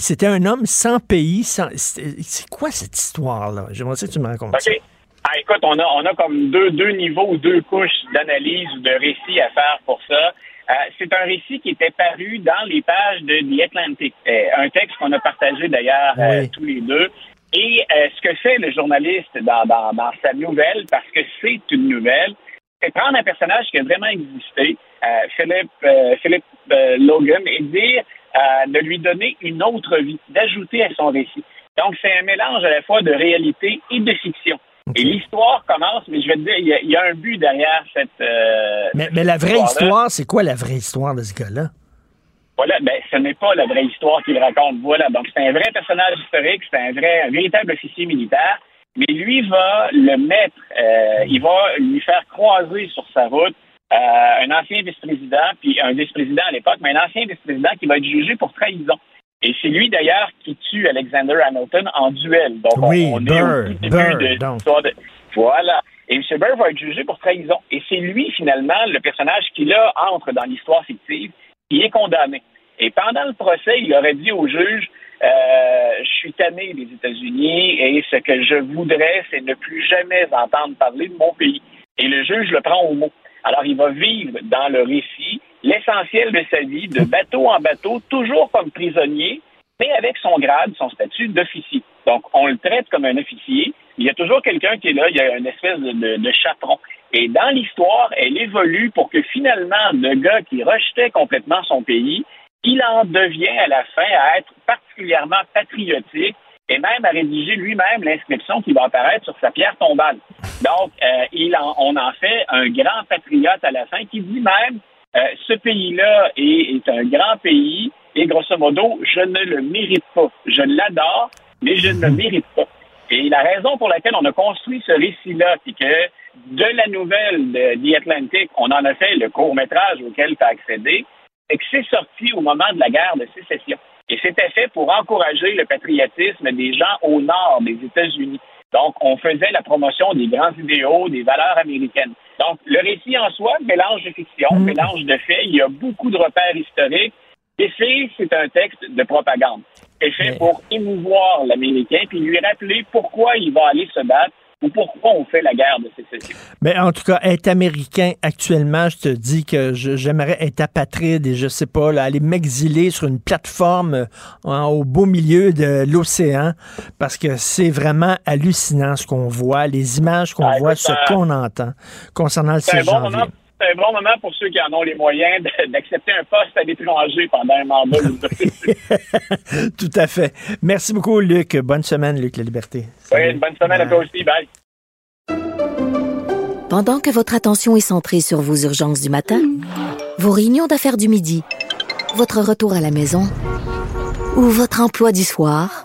C'était un homme sans pays. Sans... C'est quoi cette histoire-là? J'aimerais que tu me racontes ça. Ah, écoute, on a, on a comme deux, deux niveaux ou deux couches d'analyse ou de récit à faire pour ça. Euh, c'est un récit qui était paru dans les pages de The Atlantic, Euh, un texte qu'on a partagé d'ailleurs euh, tous les deux. Et euh, ce que fait le journaliste dans, dans, dans sa nouvelle, parce que c'est une nouvelle, c'est prendre un personnage qui a vraiment existé, euh, Philippe, euh, Philippe Logan, et dire euh, de lui donner une autre vie, d'ajouter à son récit. Donc, c'est un mélange à la fois de réalité et de fiction. Et l'histoire commence, mais je vais te dire, il y a, il y a un but derrière cette. euh, Mais, la vraie histoire, c'est quoi la vraie histoire de ce gars-là? Voilà, ben, ce n'est pas la vraie histoire qu'il raconte. Voilà, donc c'est un vrai personnage historique, c'est un vrai, un véritable officier militaire, mais lui va le mettre, euh, il va lui faire croiser sur sa route euh, un ancien vice-président, puis un vice-président à l'époque, mais un ancien vice-président qui va être jugé pour trahison. Et c'est lui d'ailleurs qui tue Alexander Hamilton en duel. Donc on- Oui, on, est Burr, au tout début Burr, de l'histoire de- Voilà. Et M. Burr va être jugé pour trahison. Et c'est lui, finalement, le personnage qui, là, entre dans l'histoire fictive, qui est condamné. Et pendant le procès, il aurait dit au juge, euh, je suis tanné des États-Unis et ce que je voudrais, c'est ne plus jamais entendre parler de mon pays. Et le juge le prend au mot. Alors, il va vivre dans le récit l'essentiel de sa vie, de bateau en bateau, toujours comme prisonnier, mais avec son grade, son statut d'officier. Donc, on le traite comme un officier. Il y a toujours quelqu'un qui est là, il y a une espèce de, chaperon. Et dans l'histoire, elle évolue pour que finalement, le gars qui rejetait complètement son pays il en devient à la fin à être particulièrement patriotique et même à rédiger lui-même l'inscription qui va apparaître sur sa pierre tombale. Donc, euh, il on en fait un grand patriote à la fin qui dit même euh, ce pays-là est, est un grand pays et grosso modo, je ne le mérite pas. Je l'adore, mais je ne le mérite pas. Et la raison pour laquelle on a construit ce récit-là, c'est que de la nouvelle de The Atlantic, on en a fait le court-métrage auquel tu as accédé, et que c'est sorti au moment de la guerre de sécession. Et c'était fait pour encourager le patriotisme des gens au nord des États-Unis. Donc, on faisait la promotion des grands idéaux, des valeurs américaines. Donc, le récit en soi, mélange de fiction, mélange de faits, il y a beaucoup de repères historiques, et c'est, c'est un texte de propagande. C'est fait pour émouvoir l'Américain, puis lui rappeler pourquoi il va aller se battre ou pourquoi on fait la guerre de sécession? Mais en tout cas, être américain actuellement, je te dis que j'aimerais être apatride et je sais pas, là, aller m'exiler sur une plateforme euh, au beau milieu de l'océan parce que c'est vraiment hallucinant ce qu'on voit, les images qu'on Ah, voit, ce qu'on entend concernant le C'est un 6 bon janvier. C'est un bon moment pour ceux qui en ont les moyens d'accepter un poste à l'étranger pendant un mandat. Tout à fait. Merci beaucoup, Luc. Bonne semaine, Luc La Liberté. oui, une bonne semaine à toi aussi. Bye. Pendant que votre attention est centrée sur vos urgences du matin, vos réunions d'affaires du midi, votre retour à la maison ou votre emploi du soir,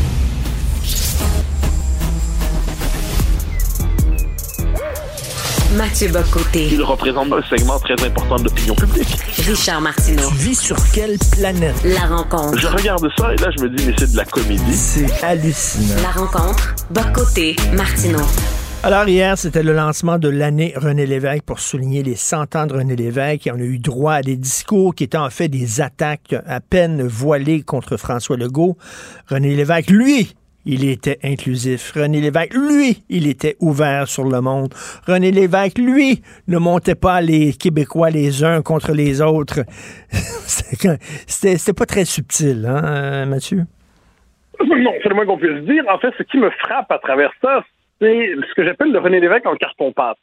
Mathieu Bocoté. Il représente un segment très important de l'opinion publique. Richard Martineau. Tu vis sur quelle planète? La rencontre. Je regarde ça et là, je me dis, mais c'est de la comédie. C'est hallucinant. La rencontre. Bocoté. Martineau. Alors hier, c'était le lancement de l'année René Lévesque pour souligner les 100 ans de René Lévesque et on a eu droit à des discours qui étaient en fait des attaques à peine voilées contre François Legault. René Lévesque, lui, il était inclusif. René Lévesque, lui, il était ouvert sur le monde. René Lévesque, lui, ne montait pas les Québécois les uns contre les autres. C'était pas très subtil, hein, Mathieu? Non, c'est le moins qu'on puisse dire. En fait, ce qui me frappe à travers ça, c'est ce que j'appelle le René Lévesque en carton-pâte.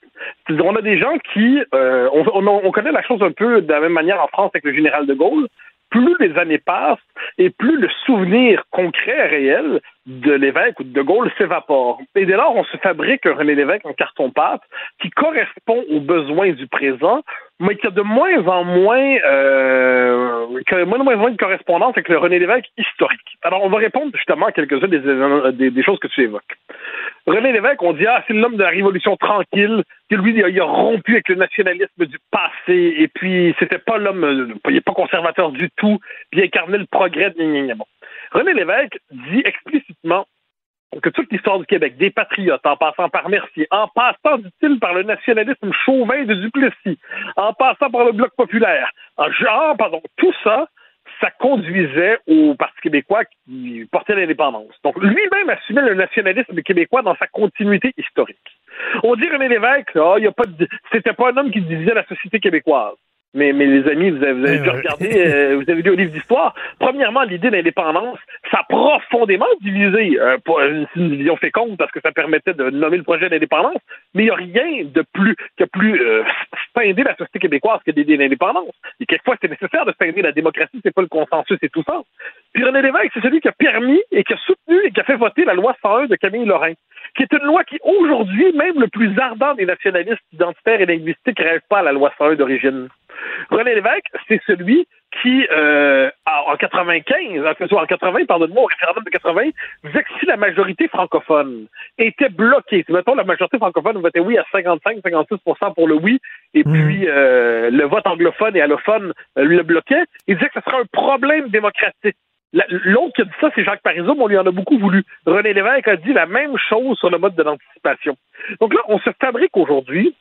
On a des gens qui... euh, on- on connaît la chose un peu de la même manière en France avec le général de Gaulle. Plus les années passent et plus le souvenir concret, réel de l'évêque ou de De Gaulle s'évapore. Et dès lors, on se fabrique un René Lévesque en carton-pâte qui correspond aux besoins du présent, mais qui a de moins en moins, euh, de moins en moins de correspondance avec le René Lévesque historique. Alors, on va répondre justement à quelques-unes des, des choses que tu évoques. René Lévesque, on dit, ah, c'est l'homme de la Révolution tranquille, que lui, il a, rompu avec le nationalisme du passé, et puis c'était pas l'homme, euh, il n'est pas conservateur du tout, puis il incarnait le progrès. gna. Bon. René Lévesque dit explicitement que toute l'histoire du Québec, des patriotes, en passant par Mercier, en passant, dit-il, par le nationalisme chauvin de Duplessis, en passant par le Bloc populaire, en genre, pardon, tout ça, ça conduisait au Parti québécois qui portait l'indépendance. Donc, lui-même assumait le nationalisme québécois dans sa continuité historique. On dit René Lévesque, il y a pas c'était pas un homme qui divisait la société québécoise. Mais, mais les amis, vous avez, vous avez dû regarder, euh, vous avez lu au livre d'histoire. Premièrement, l'idée d'indépendance, ça a profondément divisé. Euh, c'est une division féconde parce que ça permettait de nommer le projet d'indépendance, mais il n'y a rien de plus que plus euh, la société québécoise que d'aider l'indépendance. Et quelquefois, c'est nécessaire de scinder la démocratie, c'est pas le consensus et tout ça. Puis René Lévesque, c'est celui qui a permis et qui a soutenu et qui a fait voter la loi 101 de Camille Lorrain, qui est une loi qui, aujourd'hui, même le plus ardent des nationalistes identitaires et linguistiques rêve pas à la loi 101 d'origine. René Lévesque, c'est celui qui, euh, en en 95, en fait, en 80, pardonne-moi, au référendum de 80, disait que si la majorité francophone était bloquée, si, mettons, la majorité francophone votait oui à 55-56% pour le oui, et puis euh, le vote anglophone et allophone euh, le bloquait, il disait que ce serait un problème démocratique. La- L'autre qui a dit ça, c'est Jacques Parizeau, mais on lui en a beaucoup voulu. René Lévesque a dit la même chose sur le mode de l'anticipation. Donc là, on se fabrique aujourd'hui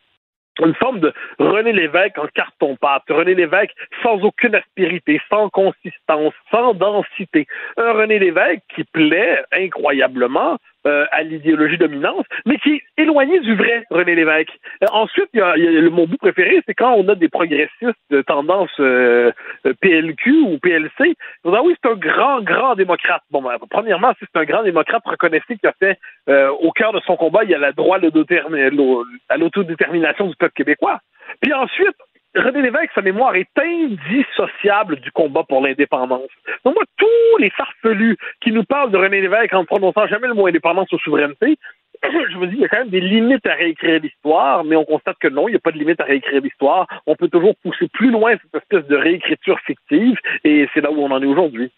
une forme de René Lévesque en carton-pâte. René Lévesque sans aucune aspérité, sans consistance, sans densité. Un René Lévesque qui plaît incroyablement euh, à l'idéologie dominante, mais qui est éloigné du vrai René Lévesque. Euh, ensuite, il y a, il y a le, mon bout préféré, c'est quand on a des progressistes de tendance euh, PLQ ou PLC. Vont dire, ah oui, c'est un grand, grand démocrate. Bon, ben, premièrement, si c'est un grand démocrate, reconnaissez qu'il a fait au cœur de son combat, il y a le droit à l'autodétermination du peuple québécois. Puis ensuite, René Lévesque, sa mémoire est indissociable du combat pour l'indépendance. Donc moi, tous les farfelus qui nous parlent de René Lévesque en prononçant jamais le mot indépendance ou souveraineté, je me dis, il y a quand même des limites à réécrire l'histoire, mais on constate que non, il n'y a pas de limite à réécrire l'histoire. On peut toujours pousser plus loin cette espèce de réécriture fictive, et c'est là où on en est aujourd'hui.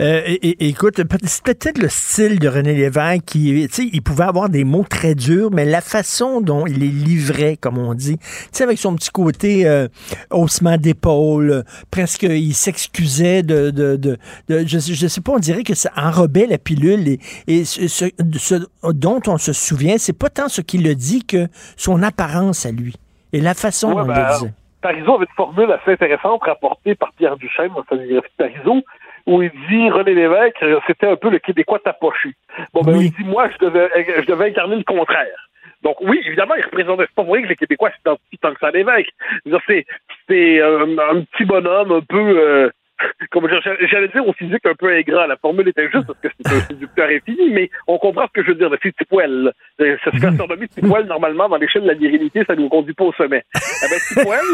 Euh, et- et- écoute, c'est peut-être le style de René Lévesque qui, tu sais, il pouvait avoir des mots très durs, mais la façon dont il les livrait, comme on dit, tu sais, avec son petit côté euh, haussement d'épaule, presque, il s'excusait de, de, de, de- je, sais- je sais pas, on dirait que ça enrobait la pilule et, et ce, ce- ce dont on se souvient, c'est pas tant ce qu'il a dit que son apparence à lui et la façon Ouais, dont ben, il le disait. Parizeau avait une formule assez intéressante rapportée par Pierre Duchesne dans sa biographie de Parizeau, où il dit René Lévesque, c'était un peu le Québécois tapoché. Bon, ben, il dit, moi, je devais, je devais incarner le contraire. Donc, oui, évidemment, il représentait, c'est pas pour rien que les Québécois s'identifient tant que ça à l'évêque. C'est, c'est euh, un petit bonhomme un peu, euh, comme j'allais dire au physique un peu ingrat. La formule était juste parce que c'est un séducteur infini, mais on comprend ce que je veux dire. C'est petit poil. Euh, Ça se fait surnommer petit poil, normalement, dans l'échelle de la virilité, ça ne nous conduit pas au sommet. Eh ben, petit poil,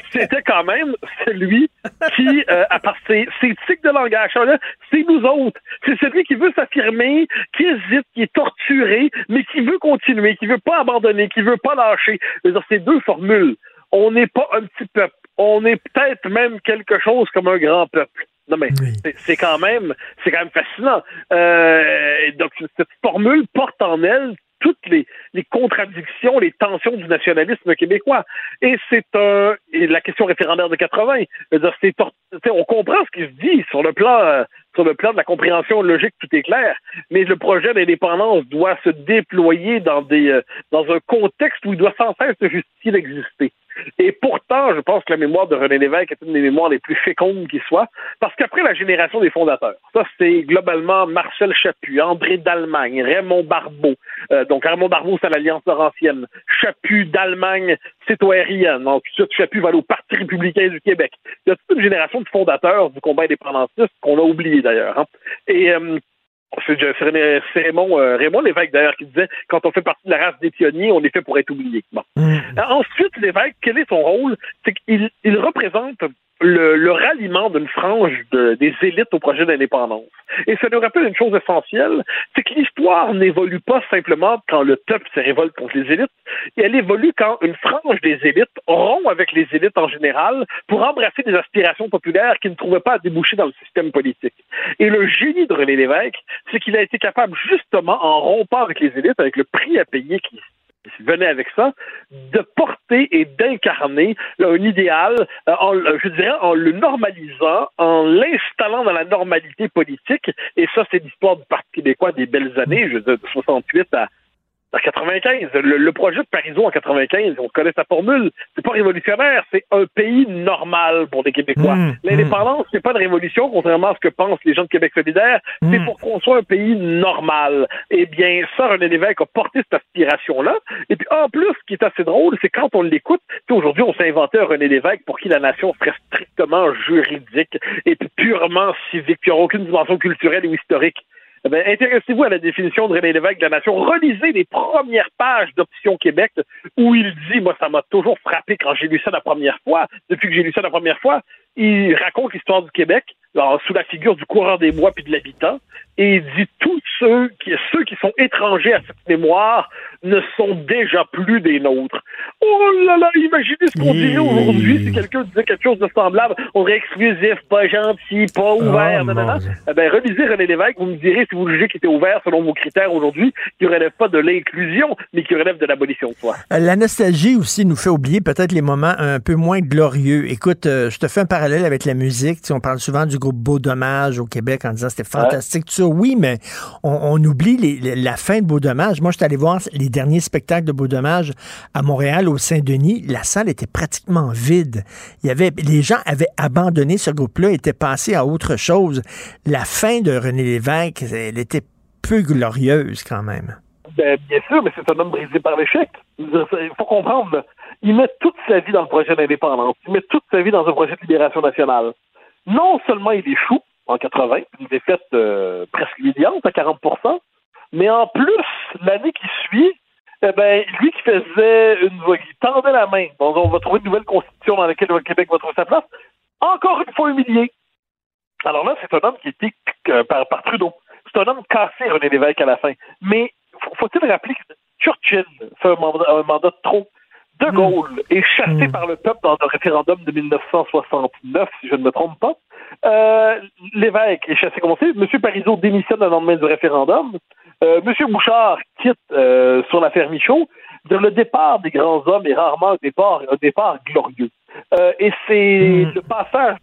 c'était quand même celui qui, euh, à part ses, ses tics de langage, là, c'est nous autres. C'est celui qui veut s'affirmer, qui hésite, qui est torturé, mais qui veut continuer, qui veut pas abandonner, qui veut pas lâcher. C'est deux formules. On n'est pas un petit peuple. On est peut-être même quelque chose comme un grand peuple. Non mais c'est- c'est quand même c'est quand même fascinant. Euh, donc cette formule porte en elle toutes les, les contradictions, les tensions du nationalisme québécois. Et c'est un et la question référendaire de 80. Je veux dire, c'est on comprend ce qui se dit sur le plan euh, sur le plan de la compréhension logique, tout est clair. Mais le projet d'indépendance doit se déployer dans des euh, dans un contexte où il doit sans cesse se justifier d'exister. Et pourtant, je pense que la mémoire de René Lévesque est une des mémoires les plus fécondes qui soit, parce qu'après la génération des fondateurs, ça c'est globalement Marcel Chaput, André d'Allemagne, Raymond Barbeau. Euh, donc Raymond Barbeau, c'est l'Alliance Laurentienne. Chaput d'Allemagne, c'est au RIN. Donc ensuite, Chaput va au Parti républicain du Québec. Il y a toute une génération de fondateurs du combat indépendantiste qu'on a oublié d'ailleurs. hein. Et euh, c'est c'est Raymond, euh, Raymond Lévesque d'ailleurs qui disait quand on fait partie de la race des pionniers, on est fait pour être oublié. Bon. Euh, Ensuite, l'évêque, quel est son rôle? C'est qu'il il représente le, ralliement d'une frange de- des élites au projet d'indépendance. Et ça nous rappelle une chose essentielle, c'est que l'histoire n'évolue pas simplement quand le peuple se révolte contre les élites, elle évolue quand une frange des élites rompt avec les élites en général pour embrasser des aspirations populaires qui ne trouvaient pas à déboucher dans le système politique. Et le génie de René Lévesque, c'est qu'il a été capable, justement, en rompant avec les élites, avec le prix à payer qui venait avec ça, de porter et d'incarner un idéal, euh, en, je dirais, en le normalisant, en l'installant dans la normalité politique. Et ça, c'est l'histoire du Parti québécois des belles années, je veux de 68 à En 95, le, le projet de Parizeau en 95, on connaît sa formule. C'est pas révolutionnaire, c'est un pays normal pour les Québécois. Mmh, L'indépendance, c'est pas de révolution, contrairement à ce que pensent les gens de Québec solidaire. C'est pour qu'on soit un pays normal. Eh bien, ça, René Lévesque a porté cette aspiration-là. Et puis, en plus, ce qui est assez drôle, c'est quand on l'écoute, aujourd'hui, on s'est inventé un René Lévesque pour qui la nation serait strictement juridique et puis purement civique, qui n'aura aucune dimension culturelle ou historique. Eh bien, intéressez-vous à la définition de René Lévesque de la nation? Relisez les premières pages d'Option Québec où il dit, moi, ça m'a toujours frappé quand j'ai lu ça la première fois. Depuis que j'ai lu ça la première fois, il raconte l'histoire du Québec sous la figure du coureur des bois puis de l'habitant et il dit tous ceux qui, ceux qui sont étrangers à cette mémoire ne sont déjà plus des nôtres. Oh là là, imaginez ce qu'on dirait aujourd'hui si quelqu'un disait quelque chose de semblable. On serait exclusif, pas gentil, pas ouvert, Oh, non. mon Dieu. Eh ben, relisez René Lévesque, vous me direz si vous jugez qu'il était ouvert selon vos critères aujourd'hui, qui relève pas de l'inclusion, mais qui relève de l'abolition de soi. Euh, La nostalgie aussi nous fait oublier peut-être les moments un peu moins glorieux. Écoute, euh, je te fais un parallèle avec la musique. Tu sais, on parle souvent du groupe Beau Dommage au Québec en disant c'était fantastique. Oui, mais on, oublie la fin de Beau Dommage. Moi, je suis allé voir les derniers spectacles de Beau Dommage à Montréal, au Saint-Denis. La salle était pratiquement vide. Les gens avaient abandonné ce groupe-là, étaient passés à autre chose. La fin de René Lévesque, elle était peu glorieuse quand même. Ben, bien sûr, mais c'est un homme brisé par l'échec. Il faut comprendre, il met toute sa vie dans le projet d'indépendance, il met toute sa vie dans un projet de libération nationale. Non seulement il échoue en 80, une défaite euh, presque humiliante à 40% mais en plus, l'année qui suit, eh ben, lui qui faisait une qui tendait la main, on va trouver une nouvelle constitution dans laquelle le Québec va trouver sa place, encore une fois humilié. Alors là, c'est un homme qui était euh, par, par Trudeau. C'est un homme cassé, René Lévesque, à la fin. Mais faut- faut-il rappeler que Churchill fait un mandat, un mandat de trop? De Gaulle est chassé par le peuple dans le référendum de 1969, si je ne me trompe pas. Euh, L'évêque est chassé comme on sait. M. Parizeau démissionne le lendemain du référendum. Euh, M. Bouchard quitte euh, sur l'affaire Michaud. Le départ des grands hommes est rarement un départ, un départ glorieux. Euh, et c'est le passage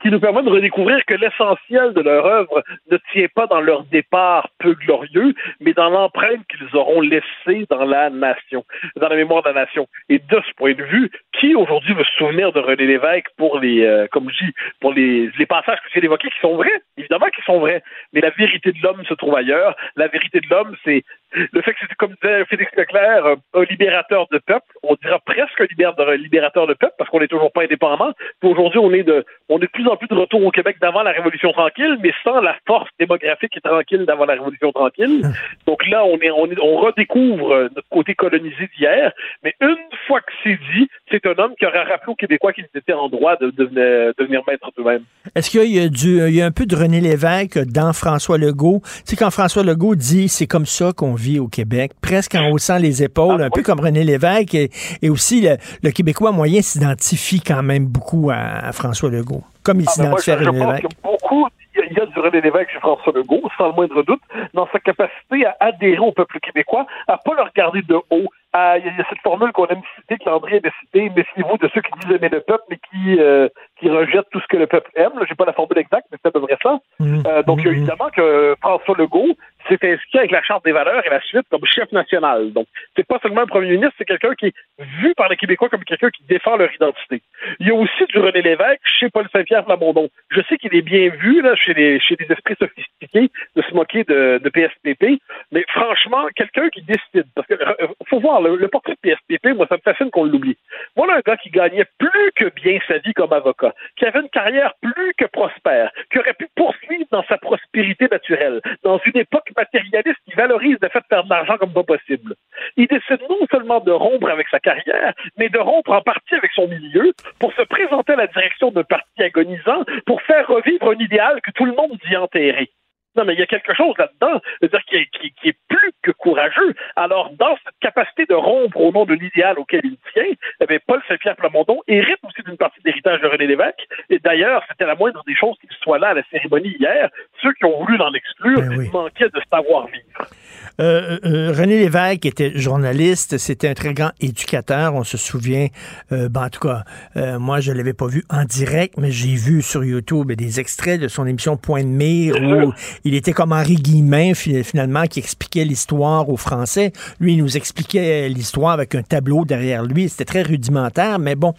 qui nous permet de redécouvrir que l'essentiel de leur œuvre ne tient pas dans leur départ peu glorieux, mais dans l'empreinte qu'ils auront laissée dans la nation, dans la mémoire de la nation. Et de ce point de vue, qui aujourd'hui veut se souvenir de René Lévesque pour les, euh, comme je dis, pour les, passages que j'ai évoqués qui sont vrais, évidemment qu'ils sont vrais, mais la vérité de l'homme se trouve ailleurs. La vérité de l'homme, c'est le fait que c'était, comme disait Félix Leclerc, euh, un libérateur de peuple. On dira presque un libérateur de peuple parce qu'on n'est toujours pas indépendant. Puis aujourd'hui, on est de, on est de plus en plus de retour au Québec d'avant la Révolution tranquille, mais sans la force démographique et tranquille d'avant la Révolution tranquille. Donc là, on est, on est, on redécouvre euh, notre côté colonisé d'hier. Mais une fois que c'est dit, c'est un homme qui aura rappelé aux Québécois qu'ils étaient en droit de devenir, devenir maître d'eux-mêmes. Est-ce qu'il y a, du, il y a un peu de René Lévesque dans François Legault? Tu sais, quand François Legault dit c'est comme ça qu'on vit au Québec, presque en haussant les épaules, un peu comme René Lévesque, et, et aussi le, le Québécois moyen s'identifie quand même beaucoup à, à François Legault, comme il Ah, s'identifie à René Lévesque. que beaucoup, il y a- il y a du René Lévesque chez François Legault, sans le moindre doute, dans sa capacité à adhérer au peuple québécois, à pas le regarder de haut. À- Il y, a- il y a cette formule qu'on aime citer, que Landry aime citer, méfiez-vous de ceux qui disent aimer le peuple, mais qui, euh, qui rejettent tout ce que le peuple aime. Là, J'ai pas la formule exacte, mais c'est à peu près ça. Euh, donc, il y a évidemment que François Legault s'est inscrit avec la Charte des valeurs et la suite comme chef national. Donc, c'est pas seulement un premier ministre, c'est quelqu'un qui est vu par les Québécois comme quelqu'un qui défend leur identité. Il y a aussi du René Lévesque chez Paul Saint-Pierre Plamondon. Je sais qu'il est bien vu là, chez, les, chez les esprits sophistiqués de se moquer de, de PSPP, mais franchement, quelqu'un qui décide, parce que euh, faut voir, le, portrait de moi, ça me fascine qu'on l'oublie. Voilà un gars qui gagnait plus que bien sa vie comme avocat, qui avait une carrière plus que prospère, qui aurait pu poursuivre dans sa prospérité naturelle, dans une époque matérialiste qui valorise le fait de faire de l'argent comme pas possible. Il décide non seulement de rompre avec sa carrière, mais de rompre en partie avec son milieu pour se présenter à la direction d'un parti agonisant pour faire revivre un idéal que tout le monde dit enterrer. Non, mais il y a quelque chose là-dedans, c'est-à-dire qui est, plus courageux. Alors, dans cette capacité de rompre au nom de l'idéal auquel il tient, eh bien, Paul Saint-Pierre Plamondon hérite aussi d'une partie de l'héritage de René Lévesque. Et d'ailleurs, c'était la moindre des choses qu'il soit là à la cérémonie hier, ceux qui ont voulu l'en exclure manquaient de savoir-vivre. Euh, euh, René Lévesque était journaliste, c'était un très grand éducateur, on se souvient. Euh, ben, en tout cas, euh, moi, je l'avais pas vu en direct, mais j'ai vu sur YouTube des extraits de son émission Point de mire où il était comme Henri Guillemin, fi- finalement, qui expliquait l'histoire aux Français. Lui, il nous expliquait l'histoire avec un tableau derrière lui. C'était très rudimentaire, mais bon,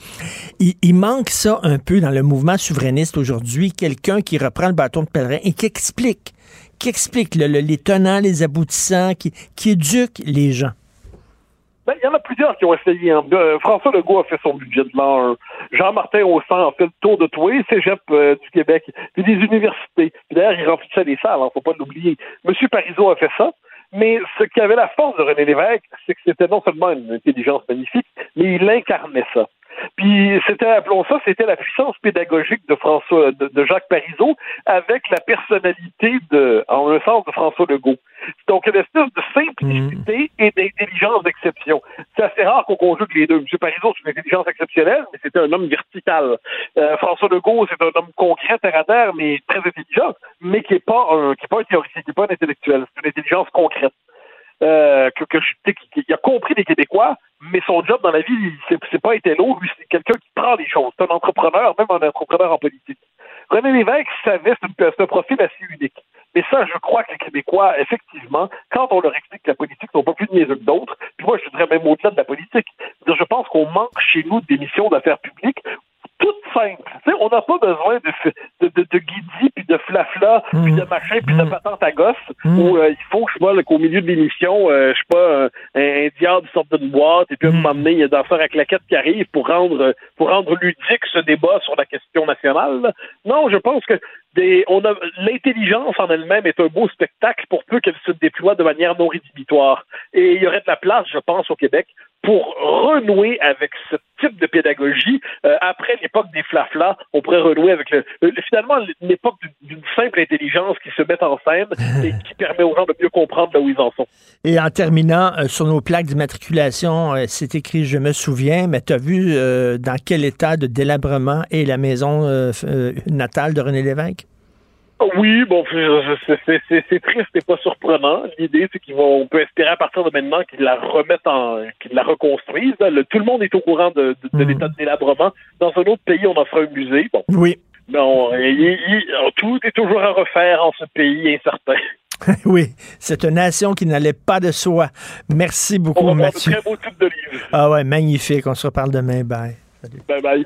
il, il manque ça un peu dans le mouvement souverainiste aujourd'hui. Quelqu'un qui reprend le bâton de pèlerin et qui explique qui explique le- le- les tenants, les aboutissants, qui, qui les gens? Ben, il y en a plusieurs qui ont essayé. hein. Euh, François Legault a fait son budget de l'an 1. Jean-Martin Haussan a fait le tour de tous les cégeps euh, du Québec, puis des universités. Puis d'ailleurs, il remplissait des salles, ne faut pas l'oublier. Monsieur Parizeau a fait ça. Mais ce qui avait la force de René Lévesque, c'est que c'était non seulement une intelligence magnifique, mais il incarnait ça. Puis c'était, appelons ça, c'était la puissance pédagogique de François, de, de Jacques Parizeau, avec la personnalité de, en un sens, de François Legault. Donc une espèce de simplicité et d'intelligence d'exception. C'est assez rare qu'on conjugue les deux. M. Parizeau, c'est une intelligence exceptionnelle, mais c'était un homme vertical. Euh, François Legault, c'est un homme concret, terre à terre, mais très intelligent, mais qui n'est pas un, qui est pas un théoricien, qui n'est pas un intellectuel. C'est une intelligence concrète. Euh, qui, a compris les Québécois, mais son job dans la vie, c'est, pas été lourd. Lui, c'est quelqu'un qui prend les choses. C'est un entrepreneur, même un entrepreneur en politique. René Lévesque savait, c'est, un profil assez unique. Mais ça, je crois que les Québécois, effectivement, quand on leur explique que la politique sont pas plus niaiseux que d'autres, puis moi, je dirais même au-delà de la politique, je pense qu'on manque chez nous d'émissions d'affaires publiques toutes simples. Tu sais, on n'a pas besoin de, de, de, de guidi, puis de flafla, puis de machin, puis de patente à gosse, où euh, il faut, je sais pas, là, qu'au milieu de l'émission, euh, je sais pas, un, un diable sorte d'une boîte, et puis à un moment donné, il y a danseur à claquette qui arrive pour rendre, pour rendre ludique ce débat sur la question nationale. là. Non, je pense que des, on a l'intelligence en elle-même est un beau spectacle pour peu qu'elle se déploie de manière non rédhibitoire. Et il y aurait de la place, je pense, au Québec pour renouer avec ce type de pédagogie. Euh, après l'époque des flaflas, on pourrait renouer avec le, le- finalement l'époque d'une- simple intelligence qui se met en scène et qui permet aux gens de mieux comprendre là où ils en sont. Et en terminant, euh, sur nos plaques d'immatriculation, euh, c'est écrit Je me souviens, mais tu as vu euh, dans quel état de délabrement est la maison euh, euh, natale de René Lévesque? Oui, bon, c'est- triste et pas surprenant. L'idée, c'est qu'ils vont, on peut espérer à partir de maintenant qu'ils la remettent en, qu'ils la reconstruisent. Le- tout le monde est au courant de, de- de l'état de délabrement. Dans un autre pays, on en fera un musée. Bon. Oui. Non, tout est toujours à refaire en ce pays incertain. oui, c'est une nation qui n'allait pas de soi. Merci On beaucoup, de Mathieu. très beaux types de livres. Ah ouais, magnifique. On se reparle demain. Bye. Bye bye.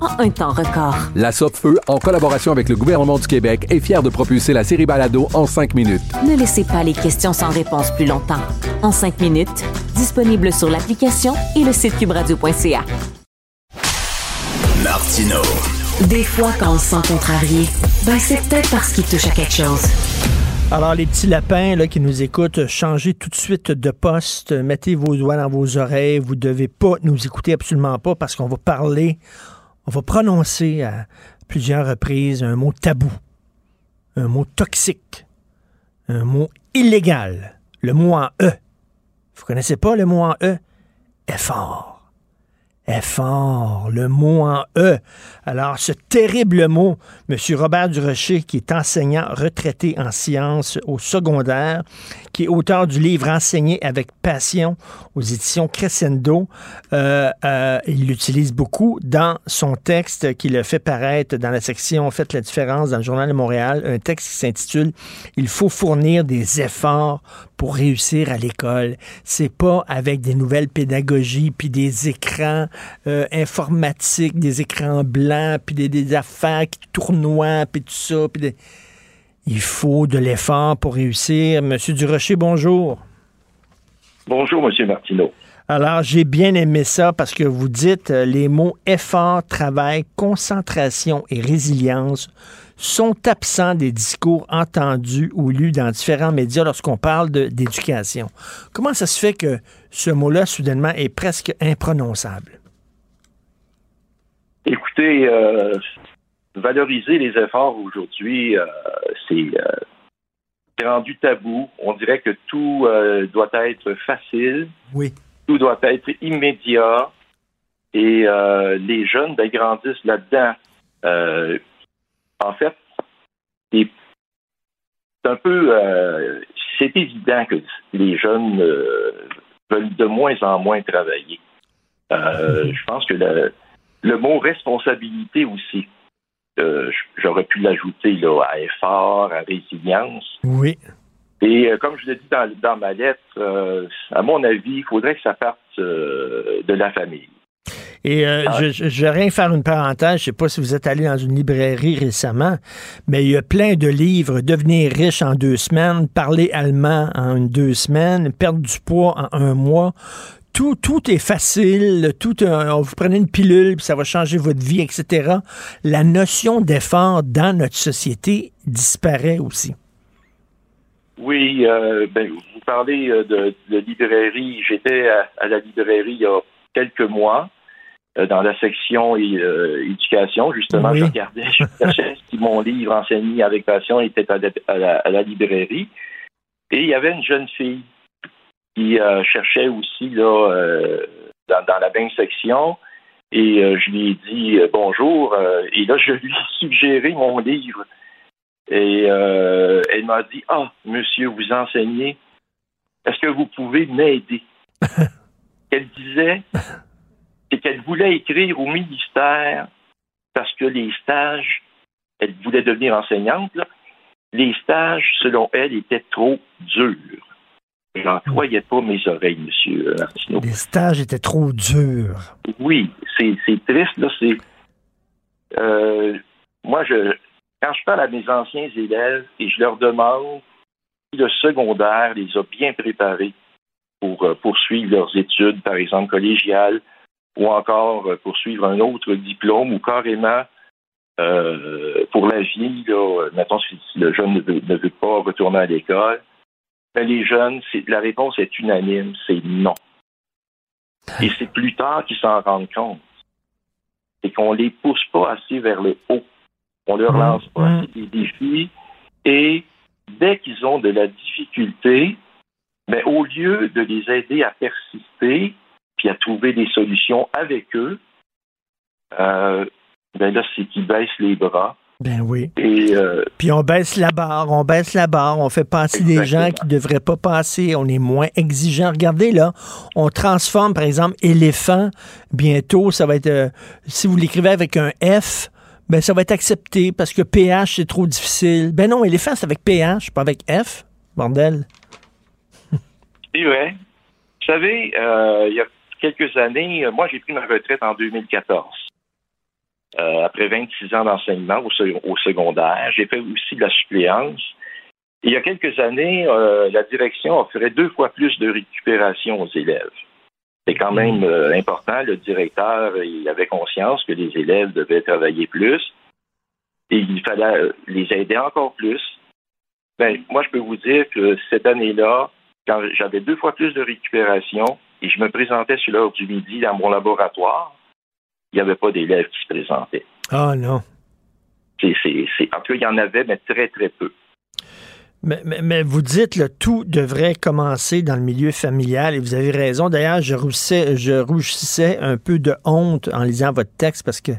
en un temps record. La Feu, en collaboration avec le gouvernement du Québec, est fière de propulser la série Balado en cinq minutes. Ne laissez pas les questions sans réponse plus longtemps. En cinq minutes, disponible sur l'application et le site cubradio.ca. Martino. Des fois, quand on se sent contrarié, ben c'est peut-être parce qu'il touche à quelque chose. Alors, les petits lapins là, qui nous écoutent, changez tout de suite de poste, mettez vos doigts dans vos oreilles. Vous devez pas nous écouter absolument pas parce qu'on va parler, on va prononcer à plusieurs reprises un mot tabou, un mot toxique, un mot illégal, le mot en E. Vous connaissez pas le mot en E? Effort est fort, le mot en E. Alors, ce terrible mot, M. Robert Durocher, qui est enseignant retraité en sciences au secondaire, qui est auteur du livre Enseigner avec passion aux éditions Crescendo. Euh, euh, il l'utilise beaucoup dans son texte qu'il fait paraître dans la section Faites la différence dans le Journal de Montréal, un texte qui s'intitule Il faut fournir des efforts pour réussir à l'école. C'est pas avec des nouvelles pédagogies, puis des écrans euh, informatiques, des écrans blancs, puis des, affaires qui tournoient, puis tout ça, puis. Il faut de l'effort pour réussir. Monsieur Durocher, bonjour. Bonjour, Monsieur Martineau. Alors, j'ai bien aimé ça parce que vous dites euh, les mots effort, travail, concentration et résilience sont absents des discours entendus ou lus dans différents médias lorsqu'on parle d'éducation. Comment ça se fait que ce mot-là, soudainement, est presque imprononçable? Écoutez, euh, valoriser les efforts aujourd'hui, euh, c'est rendu tabou. On dirait que tout euh, doit être facile. Oui. Tout doit être immédiat. Et euh, les jeunes ben, grandissent là-dedans. Euh, en fait, c'est un peu... c'est évident que les jeunes veulent de moins en moins travailler. Euh, je pense que le, le mot responsabilité aussi, euh, j'aurais pu l'ajouter là, à effort, à résilience. Oui. Et euh, comme je l'ai dit dans, dans ma lettre, euh, à mon avis, il faudrait que ça parte de la famille. Et euh, je, je, je vais rien faire une parenthèse. Je sais pas si vous êtes allé dans une librairie récemment, mais il y a plein de livres. Devenir riche en deux semaines, parler allemand en une deux semaines, perdre du poids en un mois. Tout, tout est facile. Tout, euh, vous prenez une pilule, puis ça va changer votre vie, etc. La notion d'effort dans notre société disparaît aussi. Oui, euh, ben, vous parlez euh, de, de librairie. J'étais à, à la librairie il y a quelques mois euh, dans la section euh, éducation. Justement, Oui. je regardais, je cherchais si mon livre enseigné avec passion était à la, à la- à la librairie. Et il y avait une jeune fille qui euh, cherchait aussi là euh, dans, dans la même section. Et euh, je lui ai dit bonjour. et là, je lui ai suggéré mon livre. Et elle m'a dit Ah, monsieur, vous enseignez. Est-ce que vous pouvez m'aider? qu'elle disait, c'est qu'elle voulait écrire au ministère parce que les stages, elle voulait devenir enseignante, là, les stages, selon elle, étaient trop durs. J'en croyais pas mes oreilles, monsieur Martineau. Les stages étaient trop durs. Oui, c'est triste, là. C'est. euh, moi, je, quand je parle à mes anciens élèves et je leur demande si le secondaire les a bien préparés pour euh, poursuivre leurs études, par exemple collégiales, ou encore euh, poursuivre un autre diplôme, ou carrément euh, pour la vie, là, euh, mettons si si le jeune ne veut, ne veut pas retourner à l'école, ben, les jeunes, c'est- la réponse est unanime, c'est non. Et c'est plus tard qu'ils s'en rendent compte. C'est qu'on les pousse pas assez vers le haut. On leur lance pas assez des défis. Et dès qu'ils ont de la difficulté, mais au lieu de les aider à persister, puis à trouver des solutions avec eux, euh, ben là, c'est qu'ils baissent les bras. Ben oui. Et euh, Puis on baisse la barre, on baisse la barre, on fait passer des gens qui ne devraient pas passer, on est moins exigeant. Regardez là, on transforme par exemple éléphant, bientôt ça va être, euh, si vous l'écrivez avec un F, ben ça va être accepté parce que PH c'est trop difficile. Ben non, éléphant c'est avec PH, pas avec F, bordel. C'est vrai. Vous savez, euh, il y a quelques années, moi, j'ai pris ma retraite en 2014. Euh, après 26 ans d'enseignement au, sec- au secondaire, j'ai fait aussi de la suppléance. Et il y a quelques années, euh, la direction offrait deux fois plus de récupération aux élèves. C'est quand même euh, important. Le directeur, il avait conscience que les élèves devaient travailler plus et il fallait les aider encore plus. Ben, moi, je peux vous dire que cette année-là, quand j'avais deux fois plus de récupération et je me présentais sur l'heure du midi dans mon laboratoire, il n'y avait pas d'élèves qui se présentaient. Ah non. C'est, en tout cas, il y en avait, mais très, très peu. Mais, mais- mais vous dites que tout devrait commencer dans le milieu familial et vous avez raison. D'ailleurs, je rougissais, je rougissais un peu de honte en lisant votre texte parce que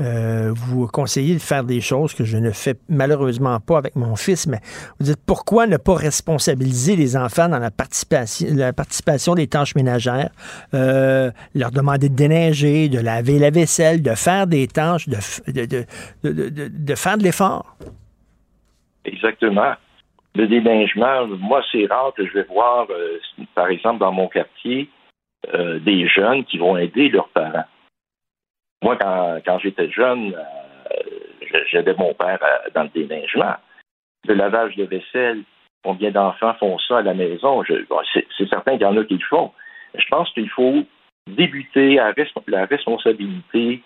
euh, vous conseillez de faire des choses que je ne fais malheureusement pas avec mon fils, mais vous dites pourquoi ne pas responsabiliser les enfants dans la participation, la participation des tâches ménagères, euh, leur demander de déneiger, de laver la vaisselle, de faire des tâches, de, de, de, faire de l'effort? Exactement. Le déneigement, moi, c'est rare que je vais voir, euh, par exemple, dans mon quartier, des jeunes qui vont aider leurs parents. Moi, quand, quand j'étais jeune, euh, j'aidais mon père euh, dans le déneigement. Le lavage de vaisselle, combien d'enfants font ça à la maison? C'est certain qu'il y en a qui le font. Je pense qu'il faut débuter à la responsabilité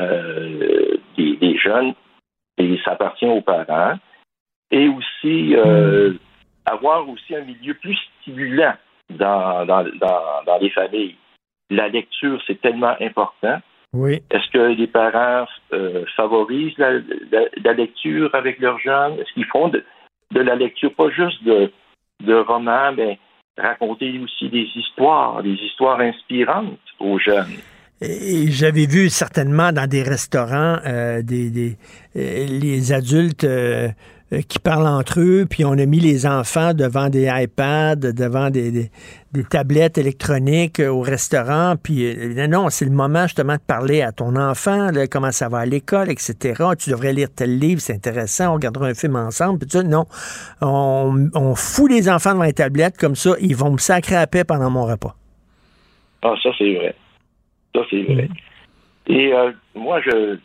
euh, des, jeunes et ça appartient aux parents. Et aussi euh, avoir aussi un milieu plus stimulant dans les familles. La lecture, c'est tellement important. Oui. Est-ce que les parents euh, favorisent la, la- la lecture avec leurs jeunes? Est-ce qu'ils font de, de la lecture, pas juste de, de romans, mais raconter aussi des histoires, des histoires inspirantes aux jeunes? Et j'avais vu certainement dans des restaurants euh, des, des- euh, les adultes euh, qui parlent entre eux, puis on a mis les enfants devant des iPads, devant des, des- des tablettes électroniques euh, au restaurant, puis euh, non, c'est le moment justement de parler à ton enfant, là, comment ça va à l'école, etc. Tu devrais lire tel livre, c'est intéressant, on regardera un film ensemble, puis ça. Non, on, on fout les enfants devant les tablettes, comme ça, ils vont me sacrer à paix pendant mon repas. Ah, ça, c'est vrai. Ça, c'est vrai. Et euh, moi, je,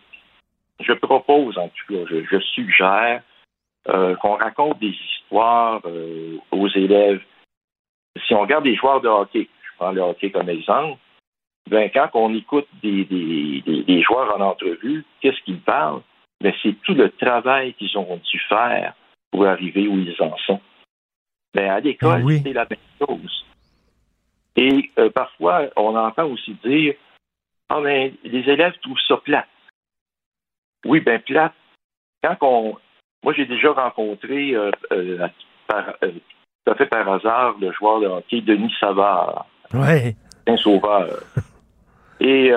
je propose, en tout cas, je, je suggère euh, qu'on raconte des histoires euh, aux élèves. Si on regarde des joueurs de hockey, je prends le hockey comme exemple, ben, quand on écoute des, des, des, des joueurs en entrevue, qu'est-ce qu'ils parlent? Ben, c'est tout le travail qu'ils ont dû faire pour arriver où ils en sont. Ben, à l'école, c'est la même chose. Et euh, parfois, on entend aussi dire Ah, mais les élèves trouvent ça plate. Oui, ben plate. Quand on. Moi, j'ai déjà rencontré, euh, euh, par, euh, tout à fait par hasard, le joueur de hockey Denis Savard, Ouais. un sauveur. Et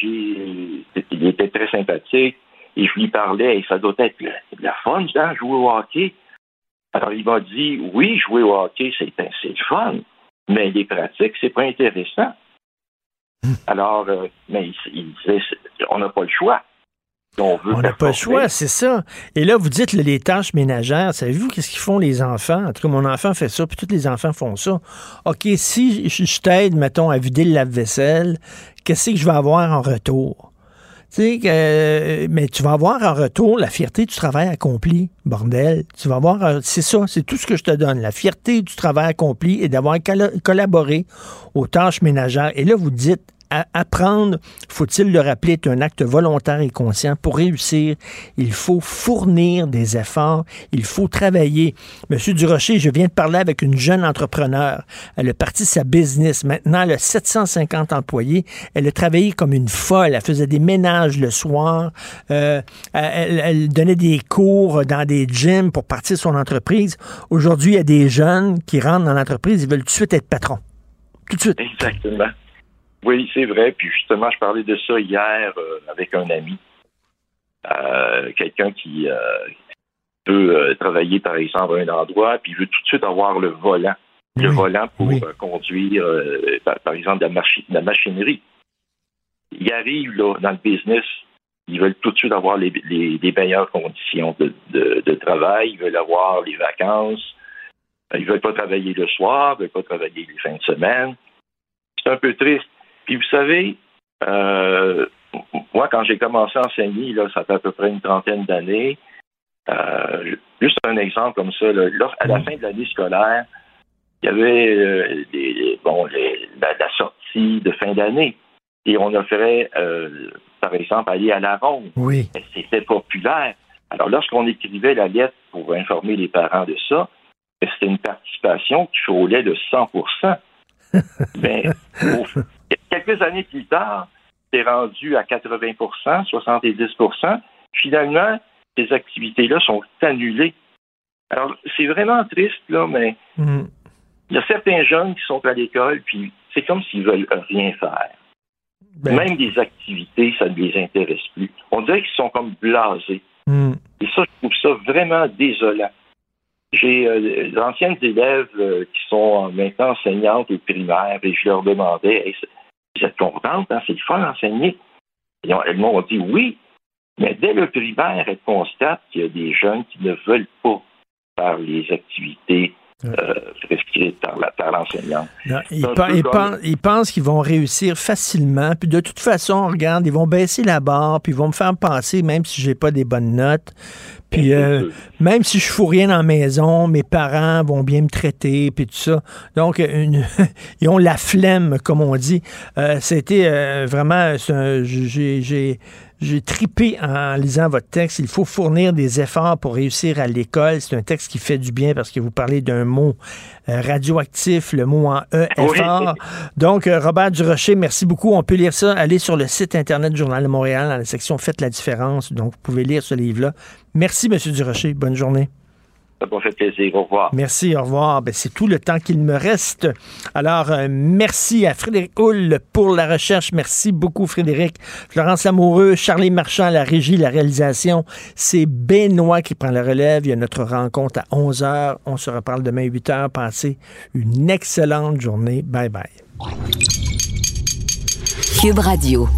j'ai. Il était très sympathique. Et je lui parlais, et ça doit être de la fun, ça, jouer au hockey. Alors, il m'a dit Oui, jouer au hockey, c'est le fun. Mais les pratiques, c'est pas intéressant. Alors, euh, mais il, il disait, on n'a pas le choix. On n'a pas le choix, c'est ça. Et là, vous dites les tâches ménagères. Savez-vous qu'est-ce qu'ils font les enfants? En tout cas, mon enfant fait ça, puis tous les enfants font ça. OK, si je, t'aide, mettons, à vider le lave-vaisselle, qu'est-ce que je vais avoir en retour? Tu sais, que- mais tu vas avoir en retour la fierté du travail accompli, bordel. Tu vas avoir, euh, c'est ça, c'est tout ce que je te donne, la fierté du travail accompli et d'avoir colla- collaboré aux tâches ménagères. Et là, vous dites, apprendre, faut-il le rappeler, est un acte volontaire et conscient. Pour réussir, il faut fournir des efforts, il faut travailler. Monsieur Durocher, je viens de parler avec une jeune entrepreneur. Elle a parti sa business. Maintenant, elle a 750 employés. Elle a travaillé comme une folle. Elle faisait des ménages le soir. Euh, elle, donnait des cours dans des gyms pour partir son entreprise. Aujourd'hui, il y a des jeunes qui rentrent dans l'entreprise, ils veulent tout de suite être patrons. Tout de suite. Exactement. Oui, c'est vrai. Puis justement, je parlais de ça hier euh, avec un ami. Euh, Quelqu'un qui peut euh, travailler, par exemple, à un endroit, puis veut tout de suite avoir le volant. Le volant pour conduire, par, par exemple, de la, machi- de la machinerie. Il arrive là, dans le business, ils veulent tout de suite avoir les, les- les meilleures conditions de, de- de travail, ils veulent avoir les vacances, ils veulent pas travailler le soir, ils veulent pas travailler les fins de semaine. C'est un peu triste. Puis vous savez, euh, moi, quand j'ai commencé à enseigner, là, ça fait à peu près une trentaine d'années, euh, juste un exemple comme ça, là, lors- à la fin de l'année scolaire, il y avait euh, les- bon, les- la, la sortie de fin d'année. Et on offrait, euh, par exemple, aller à la ronde. Oui. C'était populaire. Alors, lorsqu'on écrivait la lettre pour informer les parents de ça, c'était une participation qui frôlait de 100 Mais au- quelques années plus tard, c'est rendu à 80% 70% Finalement, ces activités-là sont annulées. Alors, c'est vraiment triste, là, mais Mm. il y a certains jeunes qui sont à l'école, puis c'est comme s'ils veulent rien faire. Ben. Même des activités, ça ne les intéresse plus. On dirait qu'ils sont comme blasés. Hmm. Et ça, je trouve ça vraiment désolant. J'ai euh, d'anciennes élèves euh, qui sont maintenant enseignantes au primaire et je leur demandais Vous êtes contente, hein? c'est fun on- Elles m'ont dit oui, mais dès le primaire, elles constatent qu'il y a des jeunes qui ne veulent pas faire les activités euh, par la- par l'enseignant. Ils, comme- pensent qu'ils vont réussir facilement. Puis de toute façon, regarde, ils vont baisser la barre, puis ils vont me faire passer, même si j'ai pas des bonnes notes. Puis euh, même si je fous rien dans la maison, mes parents vont bien me traiter, puis tout ça. Donc, une- ils ont la flemme, comme on dit. Euh, C'était euh, vraiment, j'ai j'ai- tripé en lisant votre texte. Il faut fournir des efforts pour réussir à l'école. C'est un texte qui fait du bien parce que vous parlez d'un mot euh, radioactif, le mot en E, effort. Donc, euh, Robert Durocher, merci beaucoup. On peut lire ça. Allez sur le site Internet du Journal de Montréal dans la section Faites la différence. Donc, vous pouvez lire ce livre-là. Merci, M. Durocher. Bonne journée. Ça m'a fait plaisir. Au revoir. Merci, au revoir. Ben, c'est tout le temps qu'il me reste. Alors, euh, merci à Frédéric Hull pour la recherche. Merci beaucoup, Frédéric. Florence Amoureux, Charlie Marchand, la régie, la réalisation. C'est Benoît qui prend la relève. Il y a notre rencontre à 11 h. On se reparle demain à 8 h. Passez une excellente journée. Bye bye. Cube Radio.